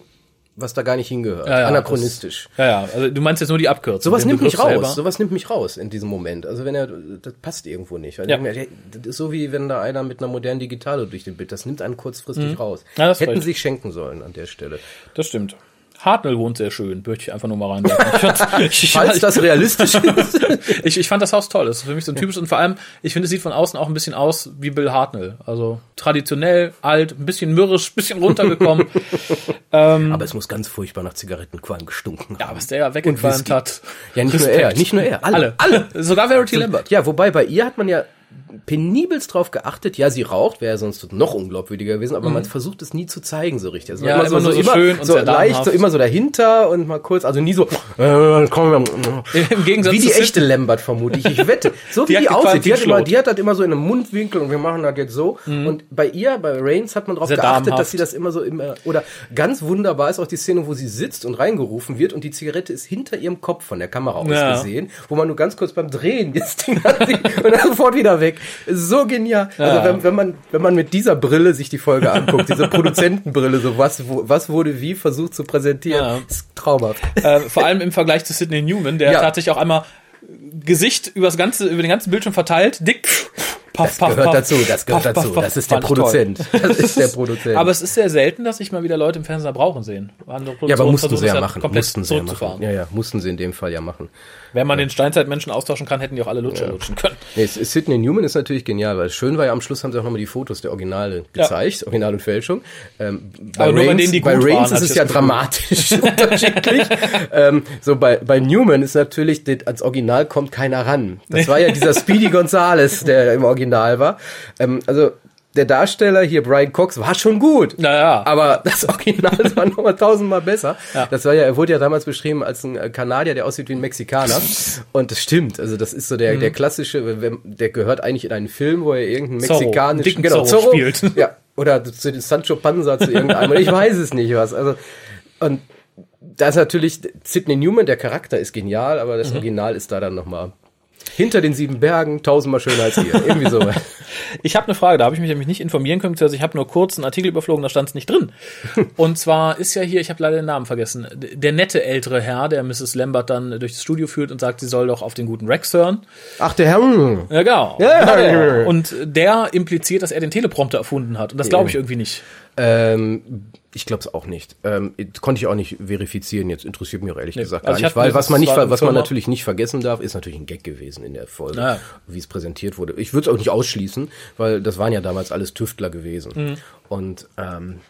was da gar nicht hingehört. Ja, ja, Anachronistisch. Das, ja, ja, also du meinst jetzt nur die Abkürzung. Sowas nimmt mich raus. selber. Sowas nimmt mich raus in diesem Moment. Also wenn er, das passt irgendwo nicht. Ja. mir, das ist so wie wenn da einer mit einer modernen Digitale durch den Bild, das nimmt einen kurzfristig raus. Mhm. Ja, das ist Hätten sich schenken sollen an der Stelle. Das stimmt. Hartnell wohnt sehr schön, möchte ich einfach nur mal reinwerfen. Ich, fand- ich, Falls das realistisch ist. ich, ich fand das Haus toll. Das ist für mich so ein typisches und vor allem, ich finde, es sieht von außen auch ein bisschen aus wie Bill Hartnell. Also traditionell, alt, ein bisschen mürrisch, ein bisschen runtergekommen. Aber es muss ganz furchtbar nach Zigarettenqualm gestunken ja, haben. was der ja weggequalmt hat. Ja, nicht nur Respekt. er, nicht nur er, alle. Alle. Sogar Verity Lambert. Ja, wobei bei ihr hat man ja penibelst drauf geachtet. Ja, sie raucht, wäre sonst noch unglaubwürdiger gewesen, aber man versucht es nie zu zeigen so richtig. Also Mhm. Ja, immer nur so schön und so leicht, so immer so dahinter und mal kurz, also nie so, äh, komm, Im Gegensatz wie die echte Lambert vermutlich. Ich wette, so wie Die die, hat gequalmt aussieht. wie Die hat, immer, die hat das immer so in einem Mundwinkel und wir machen das jetzt so. Und bei ihr, bei Reigns, hat man darauf Mhm. Geachtet, damenhaft. dass sie das immer so immer, oder ganz wunderbar ist auch die Szene, wo sie sitzt und reingerufen wird und die Zigarette ist hinter ihrem Kopf von der Kamera aus Ja. gesehen, wo man nur ganz kurz beim Drehen das Ding hat und dann sofort wieder weg. So genial. Ja. Also wenn, wenn man, wenn man mit dieser Brille sich die Folge anguckt, diese Produzentenbrille, so was, wo, was wurde wie versucht zu präsentieren, Ja. ist traumhaft. äh, vor allem im Vergleich zu Sidney Newman, der Ja. tatsächlich auch einmal Gesicht übers ganze, über den ganzen Bildschirm verteilt, dick, paff, Das gehört dazu, das gehört dazu. das ist der ich. Produzent. Das ist der Produzent. Aber es ist sehr selten, dass sich mal wieder Leute im Fernsehen brauchen sehen. Ja, aber mussten sie ja machen. Komplett Mussten sie ja machen. Ja, ja, mussten sie in dem Fall ja machen. Wenn man den Steinzeitmenschen austauschen kann, hätten die auch alle Lutscher lutschen können. Nee, Sidney Newman ist natürlich genial, weil schön war ja am Schluss haben sie auch nochmal die Fotos der Originale gezeigt, Original und Fälschung. Ähm, bei Aber nur bei Reigns- denen, die bei gut Reigns waren, ist es ich ja dramatisch unterschiedlich. ähm, so bei, bei Newman ist natürlich, das- als Original kommt keiner ran. Das war ja dieser Speedy Gonzales, der im Original war. Ähm, also der Darsteller hier, Brian Cox, war schon gut. Naja. Aber das Original war noch mal tausendmal besser. Ja. Das war ja, er wurde ja damals beschrieben als ein äh, Kanadier, der aussieht wie ein Mexikaner. Und das stimmt. Also das ist so der, der klassische, der gehört eigentlich in einen Film, wo er irgendeinen Zorro, mexikanischen, Zorro spielt. Ja. Oder zu den Sancho Panza zu irgendeinem. ich weiß es nicht was. Also, und da ist natürlich Sidney Newman, der Charakter ist genial, aber Mhm. das Original ist da dann nochmal Hinter den sieben Bergen, tausendmal schöner als hier. Irgendwie so. Ich habe eine Frage, da habe ich mich nämlich nicht informieren können, beziehungsweise ich habe nur kurz einen Artikel überflogen, da stand es nicht drin. Und zwar ist ja hier, ich habe leider den Namen vergessen, der nette ältere Herr, der Mrs. Lambert dann durch das Studio führt und sagt, sie soll doch auf den guten Rex hören. Ach, der Herr. Ja, genau. Ja, Genau. ja. Und der impliziert, dass er den Teleprompter erfunden hat. Und das glaube ich irgendwie nicht. Ähm, ich glaube es auch nicht. Ähm, konnte ich auch nicht verifizieren. Jetzt interessiert mich auch ehrlich gesagt gar also ich nicht, weil was man nicht, was man natürlich nicht vergessen darf, ist natürlich ein Gag gewesen in der Folge, Ja. wie es präsentiert wurde. Ich würde es auch nicht ausschließen, weil das waren ja damals alles Tüftler gewesen. Mhm. Und ähm,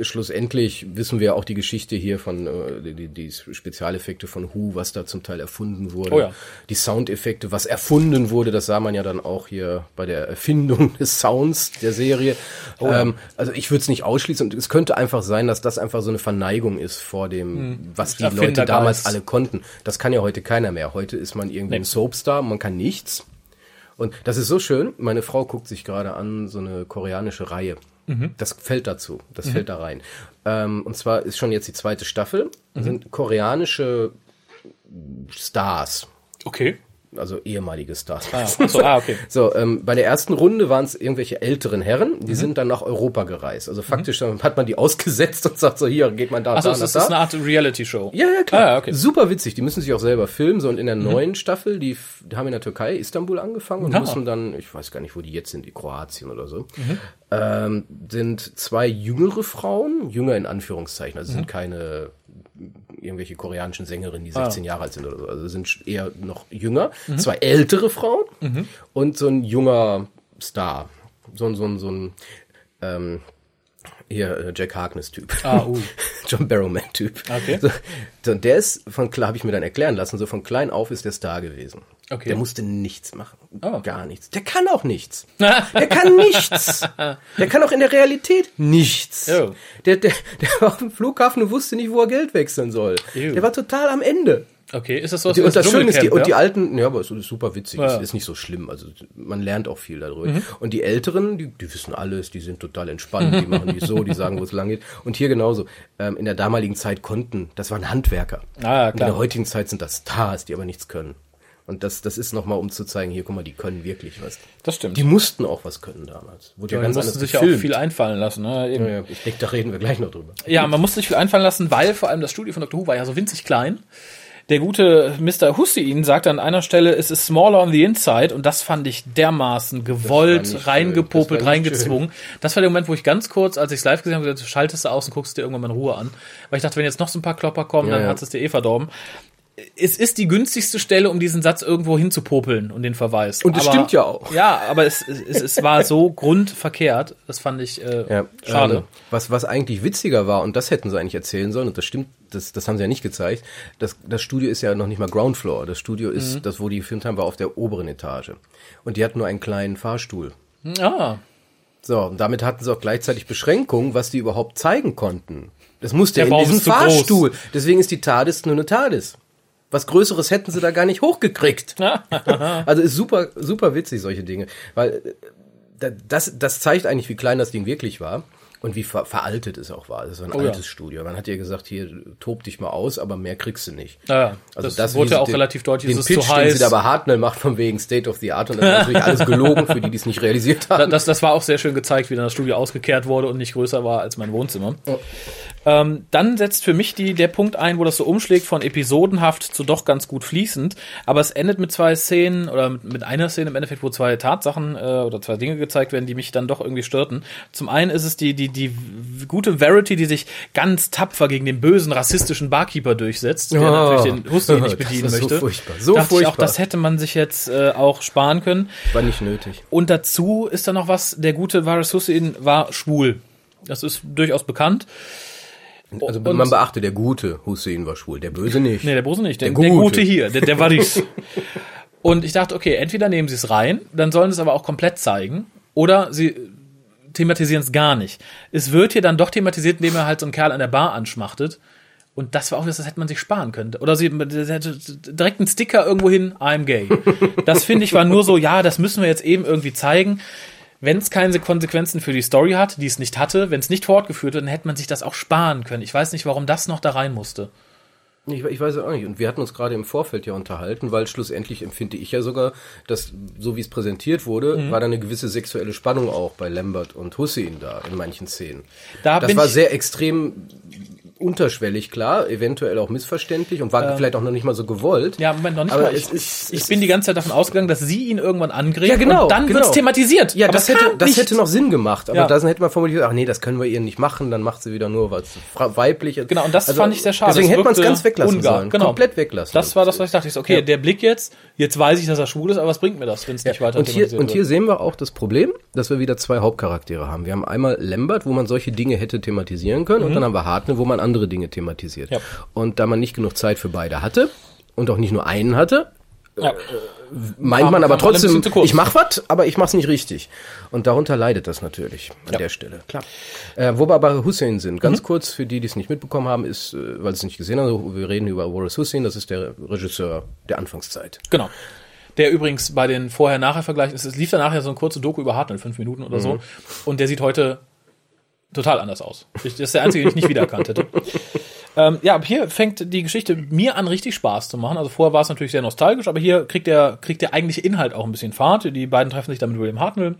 schlussendlich wissen wir auch die Geschichte hier von äh, die, die- Spezialeffekte von Who, was da zum Teil erfunden wurde. Oh ja. Die Soundeffekte, was erfunden wurde, das sah man ja dann auch hier bei der Erfindung des Sounds der Serie. Oh ähm, also ich würde es nicht ausschließen. Und es könnte einfach sein, dass das einfach so eine Verneigung ist vor dem, was die Leute Erfindergeist. damals alle konnten. Das kann ja heute keiner mehr. Heute ist man irgendwie ein Soapstar, man kann nichts. Und das ist so schön. Meine Frau guckt sich gerade an so eine koreanische Reihe. Das fällt dazu. Das fällt da rein. Ähm, und zwar ist schon jetzt die zweite Staffel. Das sind koreanische Stars. Okay. Also ehemalige Stars. Ah, ach so, ah, okay. So, ähm, bei der ersten Runde waren es irgendwelche älteren Herren, die sind dann nach Europa gereist. Also faktisch dann hat man die ausgesetzt und sagt so, hier geht man da, Achso, da, es nach ist da. eine Art Reality-Show. Ja, ja, klar. Ah, ja, okay. Mhm. Super witzig. Die müssen sich auch selber filmen. So, und in der neuen Staffel, die, die haben in der Türkei, Istanbul angefangen und Ah. müssen dann, ich weiß gar nicht, wo die jetzt sind, die Kroatien oder so, Mhm. ähm, sind zwei jüngere Frauen, jünger in Anführungszeichen, also Mhm. sind keine irgendwelche koreanischen Sängerinnen, Ah. die 16 Jahre alt sind oder so, also sind eher noch jünger. Mhm. Zwei ältere Frauen und so ein junger Star. So ein, so ein, so ein, ähm, hier, äh, Jack Harkness-Typ. Ah, uh. John Barrowman-Typ. Okay. So, so, der ist von klar, habe ich mir dann erklären lassen, so von klein auf ist der Star gewesen. Okay. Der musste nichts machen. Oh. Gar nichts. Der kann auch nichts. Der kann nichts. Der kann auch in der Realität nichts. Oh. Der, der, der war auf dem Flughafen und wusste nicht, wo er Geld wechseln soll. Ew. Der war total am Ende. Okay, ist das was Die, und das Schöne ist, die, und die alten, ja, aber es ist super witzig, Ja. ist nicht so schlimm, also man lernt auch viel darüber. Mhm. Und die Älteren, die, die wissen alles, die sind total entspannt, die machen die so, die sagen, wo es lang geht. Und hier genauso, ähm, in der damaligen Zeit konnten, das waren Handwerker. Ah, Und in klar. der heutigen Zeit sind das Stars, die aber nichts können. Und das, das ist nochmal, um zu zeigen, hier, guck mal, die können wirklich was. Das stimmt. Die mussten auch was können damals. Wurde ja, Ja, man ganz musste anders sich ja auch gefilmt. viel einfallen lassen. Ne? Eben. ja, ja, ich denke, da reden wir gleich noch drüber. Ja, man musste sich viel einfallen lassen, weil vor allem das Studio von Dr. Who war ja so winzig klein. Der gute Mr. Hussein sagte an einer Stelle, es ist smaller on the inside und das fand ich dermaßen gewollt, schön. reingepopelt, reingezwungen. Das war der Moment, wo ich ganz kurz, als ich es live gesehen habe, gesagt, schaltest du aus und guckst dir irgendwann mal in Ruhe an. Weil ich dachte, wenn jetzt noch so ein paar Klopper kommen, Ja, dann ja. hat es dir eh verdorben. Es ist die günstigste Stelle, um diesen Satz irgendwo hinzupopeln und den Verweis. Und das aber, stimmt ja auch. Ja, aber es, es, es war so grundverkehrt. Das fand ich äh, Ja, schade. Ähm, was, was eigentlich witziger war, und das hätten sie eigentlich erzählen sollen, und das stimmt, das, das haben sie ja nicht gezeigt, das, das Studio ist ja noch nicht mal Ground Floor. Das Studio ist, das, wo die gefilmt haben, war auf der oberen Etage. Und die hatten nur einen kleinen Fahrstuhl. Ah, So, und damit hatten sie auch gleichzeitig Beschränkungen, was die überhaupt zeigen konnten. Das musste Der ja in diesem zu groß. Fahrstuhl. Deswegen ist die TARDIS nur eine TARDIS. Was Größeres hätten sie da gar nicht hochgekriegt. also ist super, super witzig, solche Dinge. Weil äh, da- das, das zeigt eigentlich, wie klein das Ding wirklich war. Und wie ver veraltet es auch war. Das war ein Oh ja. altes Studio. Man hat ja gesagt, hier, tob dich mal aus, aber mehr kriegst du nicht. Ja, Also das, das, wurde ja auch den, relativ deutlich. Den Pitch, den sie da bei Hartnell macht, von wegen State of the Art. Und das ist natürlich alles gelogen, für die, die es nicht realisiert haben. das, das war auch sehr schön gezeigt, wie dann das Studio ausgekehrt wurde und nicht größer war als mein Wohnzimmer. Ähm, dann setzt für mich die, der Punkt ein, wo das so umschlägt von episodenhaft zu doch ganz gut fließend. Aber es endet mit zwei Szenen oder mit, mit einer Szene im Endeffekt, wo zwei Tatsachen äh, oder zwei Dinge gezeigt werden, die mich dann doch irgendwie störten. Zum einen ist es die, die, die gute Verity, die sich ganz tapfer gegen den bösen rassistischen Barkeeper durchsetzt, der Oh. natürlich den Husky nicht Das bedienen ist so möchte. furchtbar, so Dachte ich auch, das hätte man sich jetzt äh, auch sparen können. War nicht nötig. Und dazu ist da noch was, der gute Varys Hussein war schwul. Das ist durchaus bekannt. Also Und- man beachte, der gute Hussein war schwul, der böse nicht. Nee, der Bose nicht, der, Der der, Gute. gute hier, der, der Varys. Und ich dachte, okay, entweder nehmen sie es rein, dann sollen sie es aber auch komplett zeigen, oder sie thematisieren es gar nicht. Es wird hier dann doch thematisiert, indem er halt so einen Kerl an der Bar anschmachtet. Und das war auch das, das hätte man sich sparen können. Oder sie sie hätte direkt einen Sticker irgendwo hin, I'm gay. Das finde ich war nur so, ja, das müssen wir jetzt eben irgendwie zeigen. Wenn es keine Konsequenzen für die Story hat, die es nicht hatte, wenn es nicht fortgeführt wird, dann hätte man sich das auch sparen können. Ich weiß nicht, warum das noch da rein musste. Ich, ich weiß auch nicht. Und wir hatten uns gerade im Vorfeld ja unterhalten, weil schlussendlich empfinde ich ja sogar, dass so wie es präsentiert wurde, Mhm. war da eine gewisse sexuelle Spannung auch bei Lambert und Hussein da in manchen Szenen. Da das war sehr extrem unterschwellig, klar, eventuell auch missverständlich und war vielleicht auch noch nicht mal so gewollt. Ähm. Ja, Moment, noch nicht Aber mal. Ich, ist- ich bin die ganze Zeit davon ausgegangen, dass sie ihn irgendwann angreift Ja, genau, und dann genau. wird's thematisiert. Ja, Aber das hätte, das nicht. hätte noch Sinn gemacht, aber Ja. da hätte man formuliert, ach nee, das können wir ihr nicht machen, dann macht sie wieder nur was weibliches. Genau, und das fand ich sehr schade. Deswegen Es hätte man es ganz weglassen ungar, sollen. genau. Komplett weglassen. Das war das, was ich dachte. Ich so, okay, Ja. der Blick jetzt, jetzt weiß ich, dass er schwul ist, aber was bringt mir das, wenn es nicht weiter und hier, thematisiert und hier wird? sehen wir auch das Problem, dass wir wieder zwei Hauptcharaktere haben. Wir haben einmal Lambert, wo man solche Dinge hätte thematisieren können, und dann haben wir Hartnell, wo man andere Dinge thematisiert. Mhm. Ja. Und da man nicht genug Zeit für beide hatte und auch nicht nur einen hatte, Ja. meint Kam- man aber trotzdem, ich mach was, aber ich mach's nicht richtig. Und darunter leidet das natürlich an Ja. der Stelle. Klar. Äh, wo wir aber Hussein sind, Mhm. ganz kurz für die, die es nicht mitbekommen haben, ist, äh, weil sie es nicht gesehen haben, wir reden über Boris Hussein, das ist der Regisseur der Anfangszeit. Genau. Der übrigens bei den Vorher-Nachher-Vergleichen, es es lief danach ja so ein kurze Doku über Hartnell, fünf Minuten oder Mhm. so. Und der sieht heute total anders aus. Ich, das ist der einzige, den ich nicht wiedererkannt hätte. ähm, ja, aber hier fängt die Geschichte mir an, richtig Spaß zu machen. Also vorher war es natürlich sehr nostalgisch, aber hier kriegt der, kriegt der eigentliche Inhalt auch ein bisschen Fahrt. Die beiden treffen sich dann mit William Hartnell,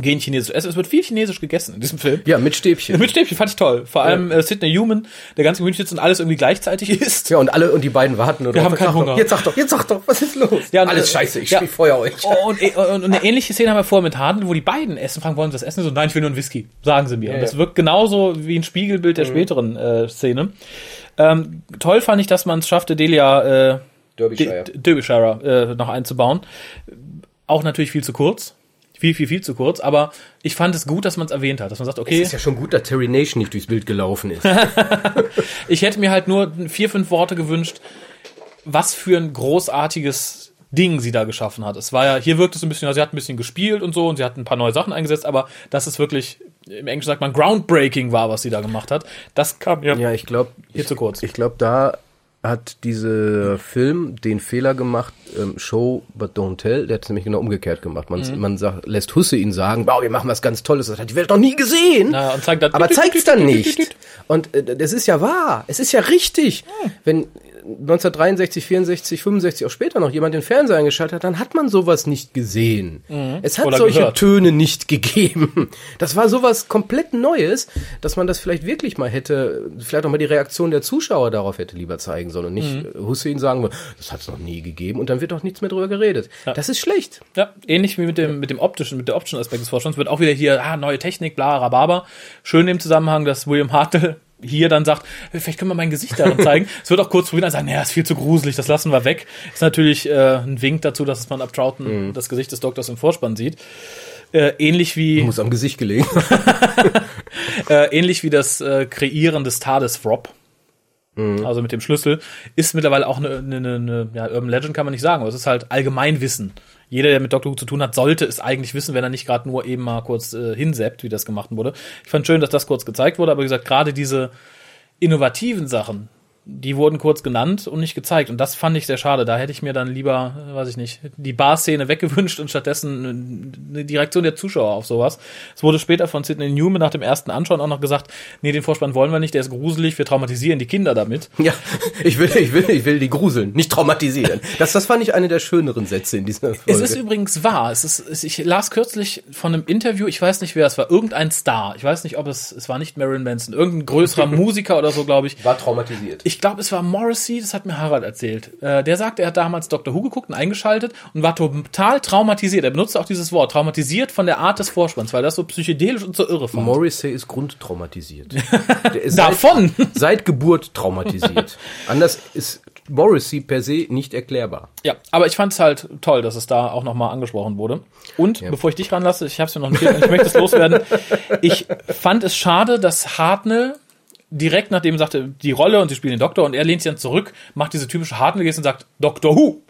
gehen chinesisch essen. Es wird viel chinesisch gegessen in diesem Film. Ja, mit Stäbchen. Mit Stäbchen fand ich toll. Vor allem äh, Sidney Human, der ganze Gemüse sitzt und alles irgendwie gleichzeitig isst. Ja, und alle, und die beiden warten nur Wir drauf. haben keinen Sag doch, Hunger. Jetzt sag doch, jetzt sag doch, was ist los? Ja, und, Alles äh, scheiße, ich ja. spiel Feuer euch. Oh, und, und, und eine ähnliche Szene haben wir vorher mit Harden, wo die beiden essen, fragen, wollen sie das essen? So, nein, ich will nur einen Whisky, sagen sie mir. und das ja. wirkt genauso wie ein Spiegelbild der späteren äh, Szene. Ähm, toll fand ich, dass man es schaffte, Delia äh, Derbyshire. D- Derbyshire äh, noch einzubauen. Auch natürlich viel zu kurz. Viel, viel, viel zu kurz, aber ich fand es gut, dass man es erwähnt hat, dass man sagt, okay, Ist ja schon gut, dass Terry Nation nicht durchs Bild gelaufen ist. ich hätte mir halt nur vier, fünf Worte gewünscht, was für ein großartiges Ding sie da geschaffen hat. Es war ja, hier wirkt es ein bisschen, ja, sie hat ein bisschen gespielt und so und sie hat ein paar neue Sachen eingesetzt, aber das ist wirklich, im Englischen sagt man, groundbreaking war, was sie da gemacht hat. Das kam ja, ja, ich glaube, Hier ich, zu kurz. Ich glaube, da hat dieser Film den Fehler gemacht, ähm, Show but don't tell, der hat es nämlich genau umgekehrt gemacht. Man, Mhm. man sagt, lässt Hussein sagen, wow, wir machen was ganz Tolles, das hat die Welt noch nie gesehen. Na, und zeigt dann- aber zeigt's dann nicht. Und äh, das ist ja wahr, es ist ja richtig. Wenn 1963, 64, 65 auch später noch jemand den Fernseher eingeschaltet hat, dann hat man sowas nicht gesehen. Es hat Mhm. Oder solche gehört. Töne nicht gegeben. Das war sowas komplett Neues, dass man das vielleicht wirklich mal hätte, vielleicht auch mal die Reaktion der Zuschauer darauf hätte lieber zeigen sollen und nicht Mhm. Hussein sagen das hat es noch nie gegeben und dann wird auch nichts mehr drüber geredet. Das ist schlecht. Ja, ähnlich wie mit dem, mit dem optischen, mit der optischen Aspekt des Vorstands wird auch wieder hier, ah, neue Technik, bla, rababa. Schön im Zusammenhang, dass William Hartnell hier dann sagt, "Hey, vielleicht können wir mein Gesicht darin zeigen. es wird auch kurz vorhin sagen, naja, ist viel zu gruselig, das lassen wir weg. Ist natürlich äh, ein Wink dazu, dass man ab Troughton das Gesicht des Doktors im Vorspann sieht. Äh, ähnlich wie Muss am Gesicht gelegen. äh, ähnlich wie das äh, Kreieren des TARDIS-Frop. Also mit dem Schlüssel ist mittlerweile auch eine, eine, eine, eine ja, Urban Legend kann man nicht sagen, aber es ist halt Allgemeinwissen. Jeder, der mit Doctor Who zu tun hat, sollte es eigentlich wissen, wenn er nicht gerade nur eben mal kurz äh, hinseppt, wie das gemacht wurde. Ich fand schön, dass das kurz gezeigt wurde, aber wie gesagt, gerade diese innovativen Sachen, die wurden kurz genannt und nicht gezeigt. Und das fand ich sehr schade. Da hätte ich mir dann lieber, äh, weiß ich nicht, die Bar-Szene weggewünscht und stattdessen eine Direktion der Zuschauer auf sowas. Es wurde später von Sidney Newman nach dem ersten Anschauen auch noch gesagt, nee, den Vorspann wollen wir nicht, der ist gruselig, wir traumatisieren die Kinder damit. ja, ich will, ich will, ich will die gruseln, nicht traumatisieren. Das, das fand ich eine der schöneren Sätze in dieser Folge. Es ist übrigens wahr. Es ist, ich las kürzlich von einem Interview, ich weiß nicht wer, es war irgendein Star. Ich weiß nicht, ob es, es war nicht Marilyn Manson, irgendein größerer Musiker oder so, glaube ich. war traumatisiert. Ich glaube, es war Morrissey, das hat mir Harald erzählt. Äh, der sagt, er hat damals Dr. Who geguckt und eingeschaltet und war total traumatisiert. Er benutzte auch dieses Wort, traumatisiert von der Art des Vorspanns, weil das so psychedelisch und so irre fand. Morrissey ist grundtraumatisiert. Der ist Davon? Seit, seit Geburt traumatisiert. Anders ist Morrissey per se nicht erklärbar. Ja, aber ich fand es halt toll, dass es da auch nochmal angesprochen wurde. Und bevor ich dich ranlasse, ich habe es mir noch und ich möchte es loswerden. Ich fand es schade, dass Hartnell direkt nachdem sagte, die Rolle und sie spielen den Doktor und er lehnt sich dann zurück, macht diese typische Hartnell-Geste und sagt, Doctor Who.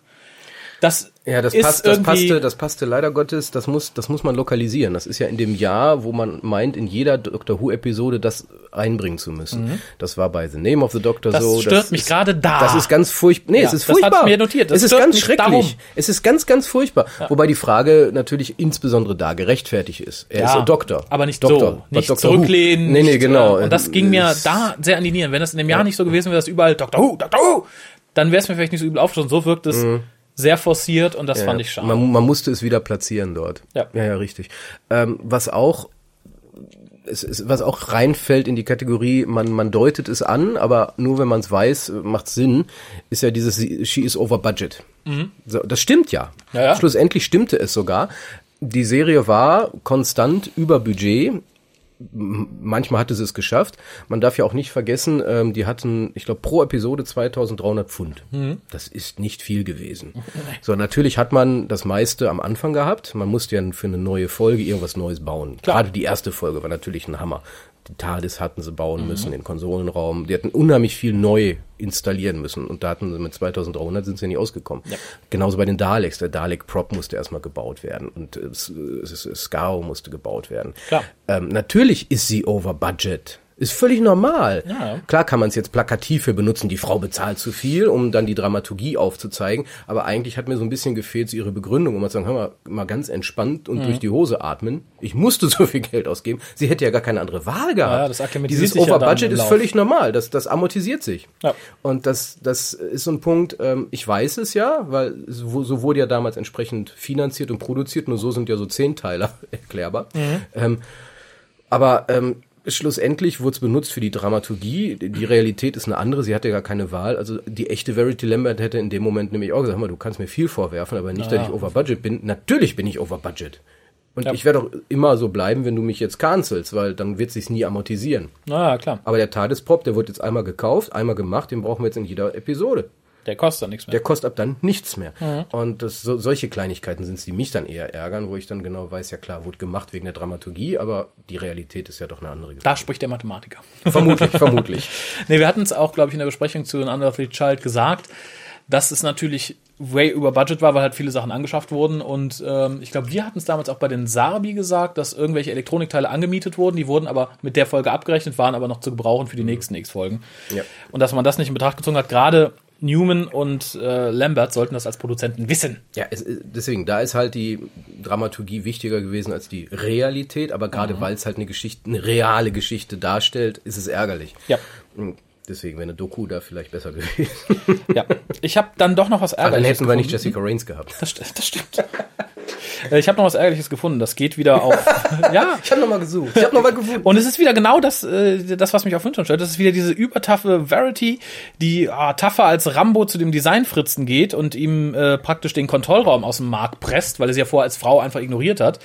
Das, Ja, das, ist passt, das, passte, das passte leider Gottes, das muss, das muss man lokalisieren. Das ist ja in dem Jahr, wo man meint, in jeder Doctor Who-Episode das einbringen zu müssen. Das war bei The Name of the Doctor Mhm. Das so. stört mich ist- gerade da. Das ist ganz furchtbar. Nee, Ja, es ist das hatte ich furchtbar. mir notiert. Das es ist ganz schrecklich. darum. Es ist ganz, ganz furchtbar. Wobei die Frage natürlich insbesondere da gerechtfertigt ist. Er ist Ja, ein Doktor. Aber nicht Doktor. so. Nicht Doctor Who. zurücklehnen. Nee, nee, nicht, genau. äh, Und das ging mir da sehr an die Nieren. Wenn das in dem Jahr nicht so gewesen wäre, dass überall Doctor Who, Doctor Who, dann wäre es mir vielleicht nicht so übel aufgestoßen. So wirkt es sehr forciert und das fand ich schade. Man, man musste es wieder platzieren dort. Ja. ja, ja richtig. Ähm, was auch es, es, was auch reinfällt in die Kategorie, man, man deutet es an, aber nur wenn man es weiß, macht Sinn, ist ja dieses She is over budget. So, das stimmt ja. Ja, ja. Schlussendlich stimmte es sogar. Die Serie war konstant über Budget. Manchmal hatte sie es geschafft. Man darf ja auch nicht vergessen, ähm, die hatten, ich glaube, pro Episode 2300 Pfund. Das ist nicht viel gewesen. So, natürlich hat man das meiste am Anfang gehabt. Man musste ja für eine neue Folge irgendwas Neues bauen. Klar. Gerade die erste Folge war natürlich ein Hammer. Die TARDIS hatten sie bauen müssen, den Konsolenraum. Die hatten unheimlich viel neu installieren müssen. Und da hatten sie mit 2300 sind sie nicht ausgekommen. Genauso bei den Daleks. Der Dalek-Prop musste erstmal gebaut werden. Und äh, S- S- Skaro musste gebaut werden. Klar. Ähm, natürlich ist sie over budget. Ist völlig normal. Ja. Klar kann man es jetzt plakativ für benutzen, die Frau bezahlt zu viel, um dann die Dramaturgie aufzuzeigen. Aber eigentlich hat mir so ein bisschen gefehlt so ihre Begründung, um mal zu sagen, hör mal, mal ganz entspannt Mhm. und durch die Hose atmen. Ich musste so viel Geld ausgeben. Sie hätte ja gar keine andere Wahl gehabt. Ja, das Dieses ja Overbudget ist völlig normal. Das, das amortisiert sich. Ja. Und das, das ist so ein Punkt, ähm, ich weiß es ja, weil so, so wurde ja damals entsprechend finanziert und produziert, nur so sind ja so Zehnteiler erklärbar. Mhm. Ähm, aber ähm, schlussendlich wurde es benutzt für die Dramaturgie. Die Realität ist eine andere. Sie hatte gar keine Wahl. Also die echte Verity Lambert hätte in dem Moment nämlich auch gesagt, mal, du kannst mir viel vorwerfen, aber nicht, dass ich over budget bin. Natürlich bin ich over budget. Und Ja. ich werde auch immer so bleiben, wenn du mich jetzt cancelst, weil dann wird sich's nie amortisieren. Na ja, klar. Aber der TARDIS-Pop, der wird jetzt einmal gekauft, einmal gemacht, den brauchen wir jetzt in jeder Episode. Der kostet dann nichts mehr. Der kostet ab dann nichts mehr. Und das, so, solche Kleinigkeiten sind es, die mich dann eher ärgern, wo ich dann genau weiß, ja klar, wurde gemacht wegen der Dramaturgie, aber die Realität ist ja doch eine andere. gewesen. da spricht der Mathematiker. vermutlich, vermutlich. Nee, wir hatten es auch, glaube ich, in der Besprechung zu An Unearthly Child gesagt, dass es natürlich way über Budget war, weil halt viele Sachen angeschafft wurden. Und ähm, ich glaube, wir hatten es damals auch bei den Sarbi gesagt, dass irgendwelche Elektronikteile angemietet wurden. Die wurden aber mit der Folge abgerechnet, waren aber noch zu gebrauchen für die nächsten X-Folgen. Ja. Und dass man das nicht in Betracht gezogen hat, gerade Newman und äh, Lambert sollten das als Produzenten wissen. Ja, es, deswegen, da ist halt die Dramaturgie wichtiger gewesen als die Realität, aber gerade weil es halt eine Geschichte, eine reale Geschichte darstellt, ist es ärgerlich. Ja. Deswegen wäre eine Doku da vielleicht besser gewesen. Ja. Ich habe dann doch noch was Aber dann Ärgerliches hätten wir nicht. Jessica Rains gehabt. Das, das stimmt. Äh, ich habe noch was Ärgerliches gefunden. Das geht wieder auf. ja. Ich habe noch mal gesucht. Ich habe noch mal gefunden. Und es ist wieder genau das, äh, das was mich auf Wünschen stellt. Das ist wieder diese übertaffe Verity, die ah, tougher als Rambo zu dem Designfritzen geht und ihm äh, praktisch den Kontrollraum aus dem Markt presst, weil er sie ja vorher als Frau einfach ignoriert hat.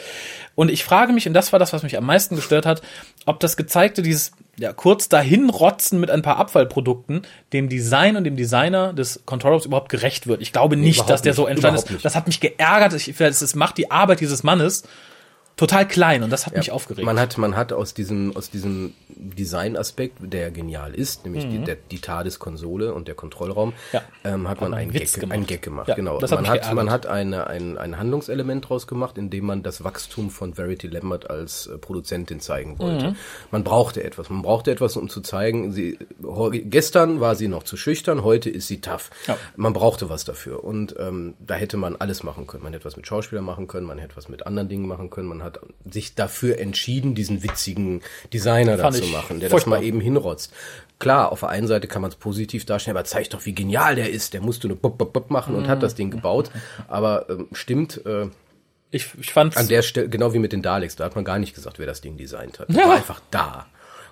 Und ich frage mich, und das war das, was mich am meisten gestört hat, ob das gezeigte, dieses ja, kurz dahinrotzen mit ein paar Abfallprodukten, dem Design und dem Designer des Controllers überhaupt gerecht wird. Ich glaube nicht, Überhaupt dass der so nicht. entstanden Überhaupt ist. nicht. Das hat mich geärgert. Ich, es macht die Arbeit dieses Mannes total klein und das hat mich aufgeregt. Man hat, man hat aus diesem, aus diesem Designaspekt, der genial ist, nämlich die, der, die TARDIS-Konsole und der Kontrollraum, Mhm. Ja. ähm, hat man einen einen Gag, gemacht. einen Gag gemacht. Ja, genau. hat man, hat, geärgert. man hat eine, ein, ein Handlungselement draus gemacht, indem man das Wachstum von Verity Lambert als äh, Produzentin zeigen wollte. Mhm. Man brauchte etwas. Man brauchte etwas, um zu zeigen, sie, gestern war sie noch zu schüchtern, heute ist sie tough. Ja. Man brauchte was dafür. Und ähm, da hätte man alles machen können. Man hätte was mit Schauspielern machen können, man hätte was mit anderen Dingen machen können. Man hat sich dafür entschieden, diesen witzigen Designer da zu machen, der furchtbar. das mal eben hinrotzt. Klar, auf der einen Seite kann man es positiv darstellen, aber zeigt doch, wie genial der ist. Der musste nur bop, bop, bop machen und hat das Ding gebaut. Aber ähm, stimmt, äh, ich, ich fand's an der Stelle, genau wie mit den Daleks, da hat man gar nicht gesagt, wer das Ding designt hat. Ja. war einfach da.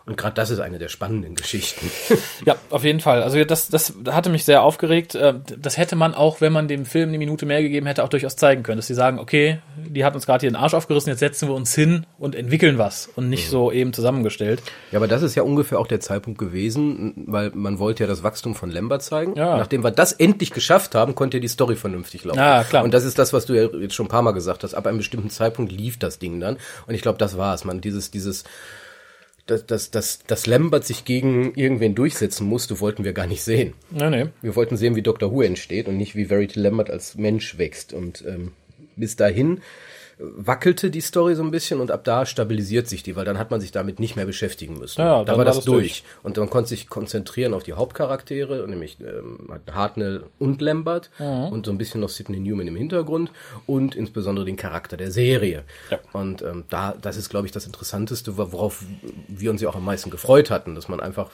Und gerade das ist eine der spannenden Geschichten. Ja, auf jeden Fall. Also das, das hatte mich sehr aufgeregt. Äh, Das hätte man auch, wenn man dem Film eine Minute mehr gegeben hätte, auch durchaus zeigen können. Dass sie sagen, okay, die hat uns gerade hier den Arsch aufgerissen, jetzt setzen wir uns hin und entwickeln was und nicht so eben zusammengestellt. Ja, aber das ist ja ungefähr auch der Zeitpunkt gewesen, weil man wollte ja das Wachstum von Lambert zeigen. Ja. Nachdem wir das endlich geschafft haben, konnte ja die Story vernünftig laufen. Ja, klar. Und das ist das, was du ja jetzt schon ein paar Mal gesagt hast. Ab einem bestimmten Zeitpunkt lief das Ding dann. Und ich glaube, das war es. Man, dieses, dieses, dass, dass, dass, dass Lambert sich gegen irgendwen durchsetzen musste, wollten wir gar nicht sehen. Nee, nee. Wir wollten sehen, wie Dr. Who entsteht und nicht wie Verity Lambert als Mensch wächst. Und ähm, bis dahin wackelte die Story so ein bisschen und ab da stabilisiert sich die, weil dann hat man sich damit nicht mehr beschäftigen müssen. Ja, da dann war das, das durch. durch. Und man konnte sich konzentrieren auf die Hauptcharaktere, nämlich ähm, Hartnell und Lambert und so ein bisschen noch Sidney Newman im Hintergrund und insbesondere den Charakter der Serie. Ja. Und ähm, da, das ist, glaube ich, das Interessanteste, worauf wir uns ja auch am meisten gefreut hatten, dass man einfach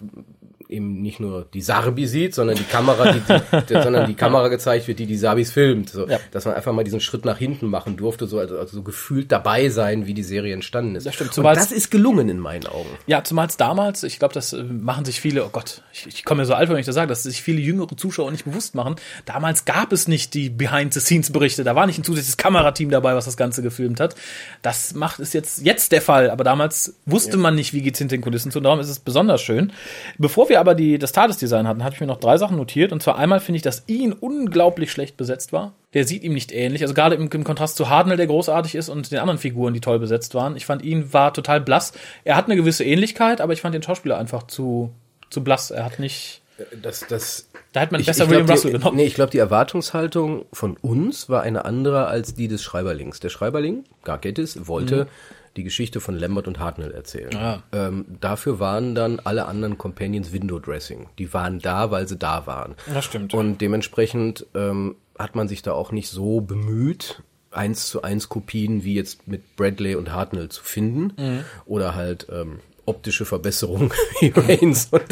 eben nicht nur die Sarbi sieht, sondern die Kamera, die, die, sondern die Kamera gezeigt wird, die die Sabis filmt. So, Ja. Dass man einfach mal diesen Schritt nach hinten machen durfte, so also, also so gefühlt dabei sein, wie die Serie entstanden ist. Das stimmt, Und zumal- das ist gelungen in meinen Augen. Ja, zumal es damals, ich glaube, das äh, machen sich viele, oh Gott, ich, ich komme mir so alt, wenn ich das sage, dass sich viele jüngere Zuschauer nicht bewusst machen. Damals gab es nicht die Behind-the-Scenes-Berichte, da war nicht ein zusätzliches Kamerateam dabei, was das Ganze gefilmt hat. Das macht es jetzt, jetzt der Fall, aber damals wusste man nicht, wie geht's hinter den Kulissen zu, und darum ist es besonders schön. Bevor wir aber die, das Tadesdesign hatten, hatte ich mir noch drei Sachen notiert, und zwar einmal finde ich, dass Ian unglaublich schlecht besetzt war. Der sieht ihm nicht ähnlich, also gerade im, im Kontrast zu Hartnell, der großartig ist, und den anderen Figuren, die toll besetzt waren. Ich fand ihn war total blass. Er hat eine gewisse Ähnlichkeit, aber ich fand den Schauspieler einfach zu, zu blass. Er hat nicht, Das, das, da hätte man ich, besser ich William glaub, Russell die, genommen. Nee, ich glaube, die Erwartungshaltung von uns war eine andere als die des Schreiberlings. Der Schreiberling, Gargettis, wollte die Geschichte von Lambert und Hartnell erzählen. Ja. Ähm, dafür waren dann alle anderen Companions Window Dressing. Die waren da, weil sie da waren. Das stimmt. Und dementsprechend ähm, hat man sich da auch nicht so bemüht, eins zu eins Kopien wie jetzt mit Bradley und Hartnell zu finden. Oder halt ähm, optische Verbesserungen wie Reigns und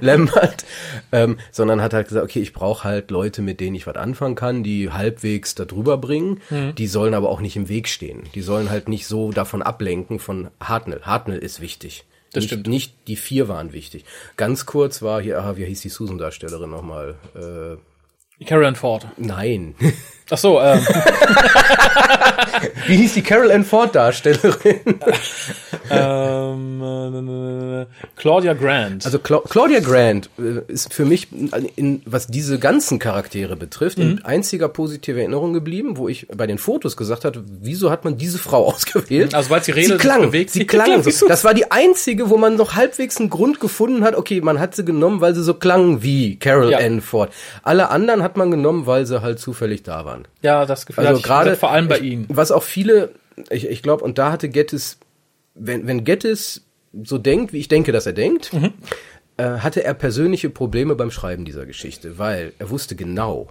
Lambert. Ähm, sondern hat halt gesagt, okay, ich brauche halt Leute, mit denen ich was anfangen kann, die halbwegs da drüber bringen. Die sollen aber auch nicht im Weg stehen. Die sollen halt nicht so davon ablenken von Hartnell. Hartnell ist wichtig. Das nicht, stimmt. Nicht die vier waren wichtig. Ganz kurz war hier, ah, wie hieß die Susan-Darstellerin nochmal? Äh, Karen Ford. nein. Ach so, ähm, Wie hieß die Carol Ann Ford Darstellerin? ähm, äh, Claudia Grant. Also Cla Claudia Grant äh, ist für mich, in, was diese ganzen Charaktere betrifft, Mhm. in einziger positive Erinnerung geblieben, wo ich bei den Fotos gesagt habe, wieso hat man diese Frau ausgewählt? Also, weil sie redet, sie klang, bewegt, sie klang so. Das war die einzige, wo man noch halbwegs einen Grund gefunden hat. Okay, man hat sie genommen, weil sie so klang wie Carol Ja. Ann Ford. Alle anderen hat man genommen, weil sie halt zufällig da waren. ja, das Gefühl Also hatte gerade vor allem bei ich, ihnen. Was auch viele, ich, ich glaube, und da hatte Gettis, wenn, wenn Gettis so denkt, wie ich denke, dass er denkt, Mhm. äh, hatte er persönliche Probleme beim Schreiben dieser Geschichte, weil er wusste genau,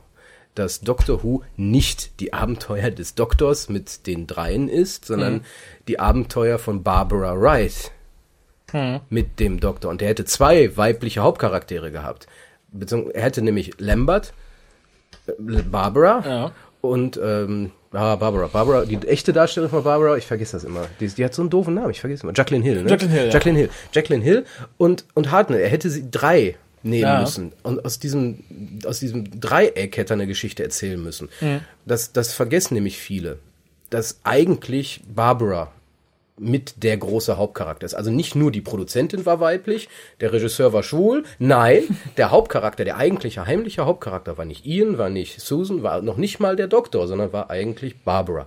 dass Doctor Who nicht die Abenteuer des Doktors mit den Dreien ist, sondern Mhm. die Abenteuer von Barbara Wright Mhm. mit dem Doktor. Und er hätte zwei weibliche Hauptcharaktere gehabt. Beziehungsweise Er hätte nämlich Lambert, äh, Barbara Ja. und ähm, ah, Barbara. Barbara, die echte Darstellerin von Barbara, ich vergesse das immer. Die, die hat so einen doofen Namen, ich vergesse immer. Jacqueline Hill, ne? Jacqueline Hill, ja. Jacqueline Hill. Jacqueline Hill und, und Hartnell. Er hätte sie drei nehmen Ja. müssen. Und aus diesem, aus diesem Dreieck hätte er eine Geschichte erzählen müssen. Mhm. Das, das vergessen nämlich viele. Dass eigentlich Barbara mit der große Hauptcharakter ist. Also nicht nur die Produzentin war weiblich, der Regisseur war schwul. Nein, der Hauptcharakter, der eigentliche heimliche Hauptcharakter war nicht Ian, war nicht Susan, war noch nicht mal der Doktor, sondern war eigentlich Barbara.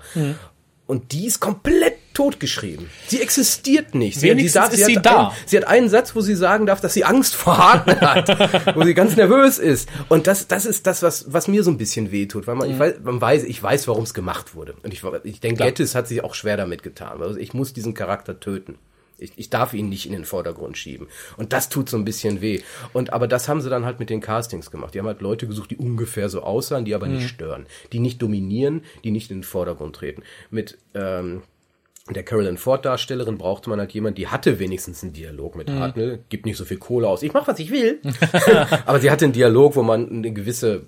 Und die ist komplett totgeschrieben. Sie existiert nicht. Sie, Wenigstens ist sie hat da. Ein, sie hat einen Satz, wo sie sagen darf, dass sie Angst vor Hartnell hat, wo sie ganz nervös ist. Und das, das ist das, was, was mir so ein bisschen wehtut, weil man, ich weiß, man weiß, ich weiß, warum es gemacht wurde. Und ich, ich denke, Klar. Gettis hat sich auch schwer damit getan. Also ich muss diesen Charakter töten. Ich, ich darf ihn nicht in den Vordergrund schieben. Und das tut so ein bisschen weh. Und aber das haben sie dann halt mit den Castings gemacht. Die haben halt Leute gesucht, die ungefähr so aussahen, die aber nicht stören, die nicht dominieren, die nicht in den Vordergrund treten. Mit ähm, der Carolyn Ford Darstellerin brauchte man halt jemand, die hatte wenigstens einen Dialog mit Hartnell, gibt nicht so viel Kohle aus. Ich mach was ich will. aber sie hatte einen Dialog, wo man eine gewisse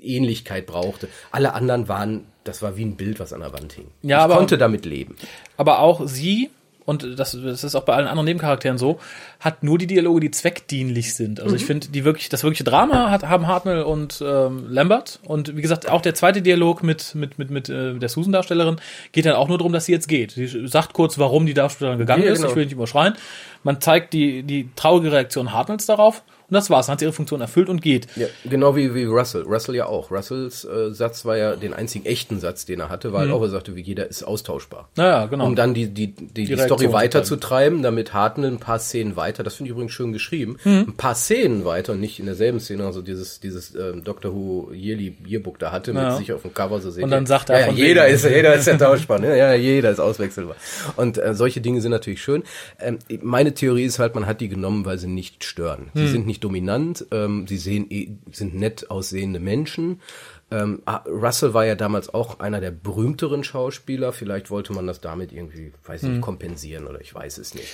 Ähnlichkeit brauchte. Alle anderen waren, das war wie ein Bild, was an der Wand hing. Ja, ich aber- konnte damit leben. Aber auch sie, und das, das ist auch bei allen anderen Nebencharakteren so, hat nur die Dialoge, die zweckdienlich sind. Also Mhm. ich finde, die wirklich, das wirkliche Drama hat, haben Hartnell und ähm, Lambert. Und wie gesagt, auch der zweite Dialog mit, mit, mit, mit äh, der Susan-Darstellerin geht dann auch nur darum, dass sie jetzt geht. Sie sagt kurz, warum die Darstellerin gegangen Ja, ist. genau. Ich will nicht überschreien. Man zeigt die, die traurige Reaktion Hartnells darauf Und das war's. Dann hat sie ihre Funktion erfüllt und geht. Ja, genau wie, wie Russell. Russell ja auch. Russells äh, Satz war ja den einzigen echten Satz, den er hatte, weil mhm. auch er sagte, wie jeder ist austauschbar. Naja, genau. Um dann die, die, die, die, Story weiterzutreiben, damit Hartnell ein paar Szenen weiter, das finde ich übrigens schön geschrieben, mhm. ein paar Szenen weiter, nicht in derselben Szene, also dieses, dieses ähm, Doctor Who Yearly Yearbook da hatte, Ja. mit sich auf dem Cover so sehen. Und dann sagt er ja, ja, jeder ist, jeder ist ja tauschbar, ne? ja, jeder ist auswechselbar. Und äh, solche Dinge sind natürlich schön. Ähm, meine Theorie ist halt, man hat die genommen, weil sie nicht stören. Hm. Sie sind nicht dominant, ähm, sie sehen, eh- sind nett aussehende Menschen. Ähm, ah, Russell war ja damals auch einer der berühmteren Schauspieler. Vielleicht wollte man das damit irgendwie, weiß Hm. nicht, kompensieren oder ich weiß es nicht.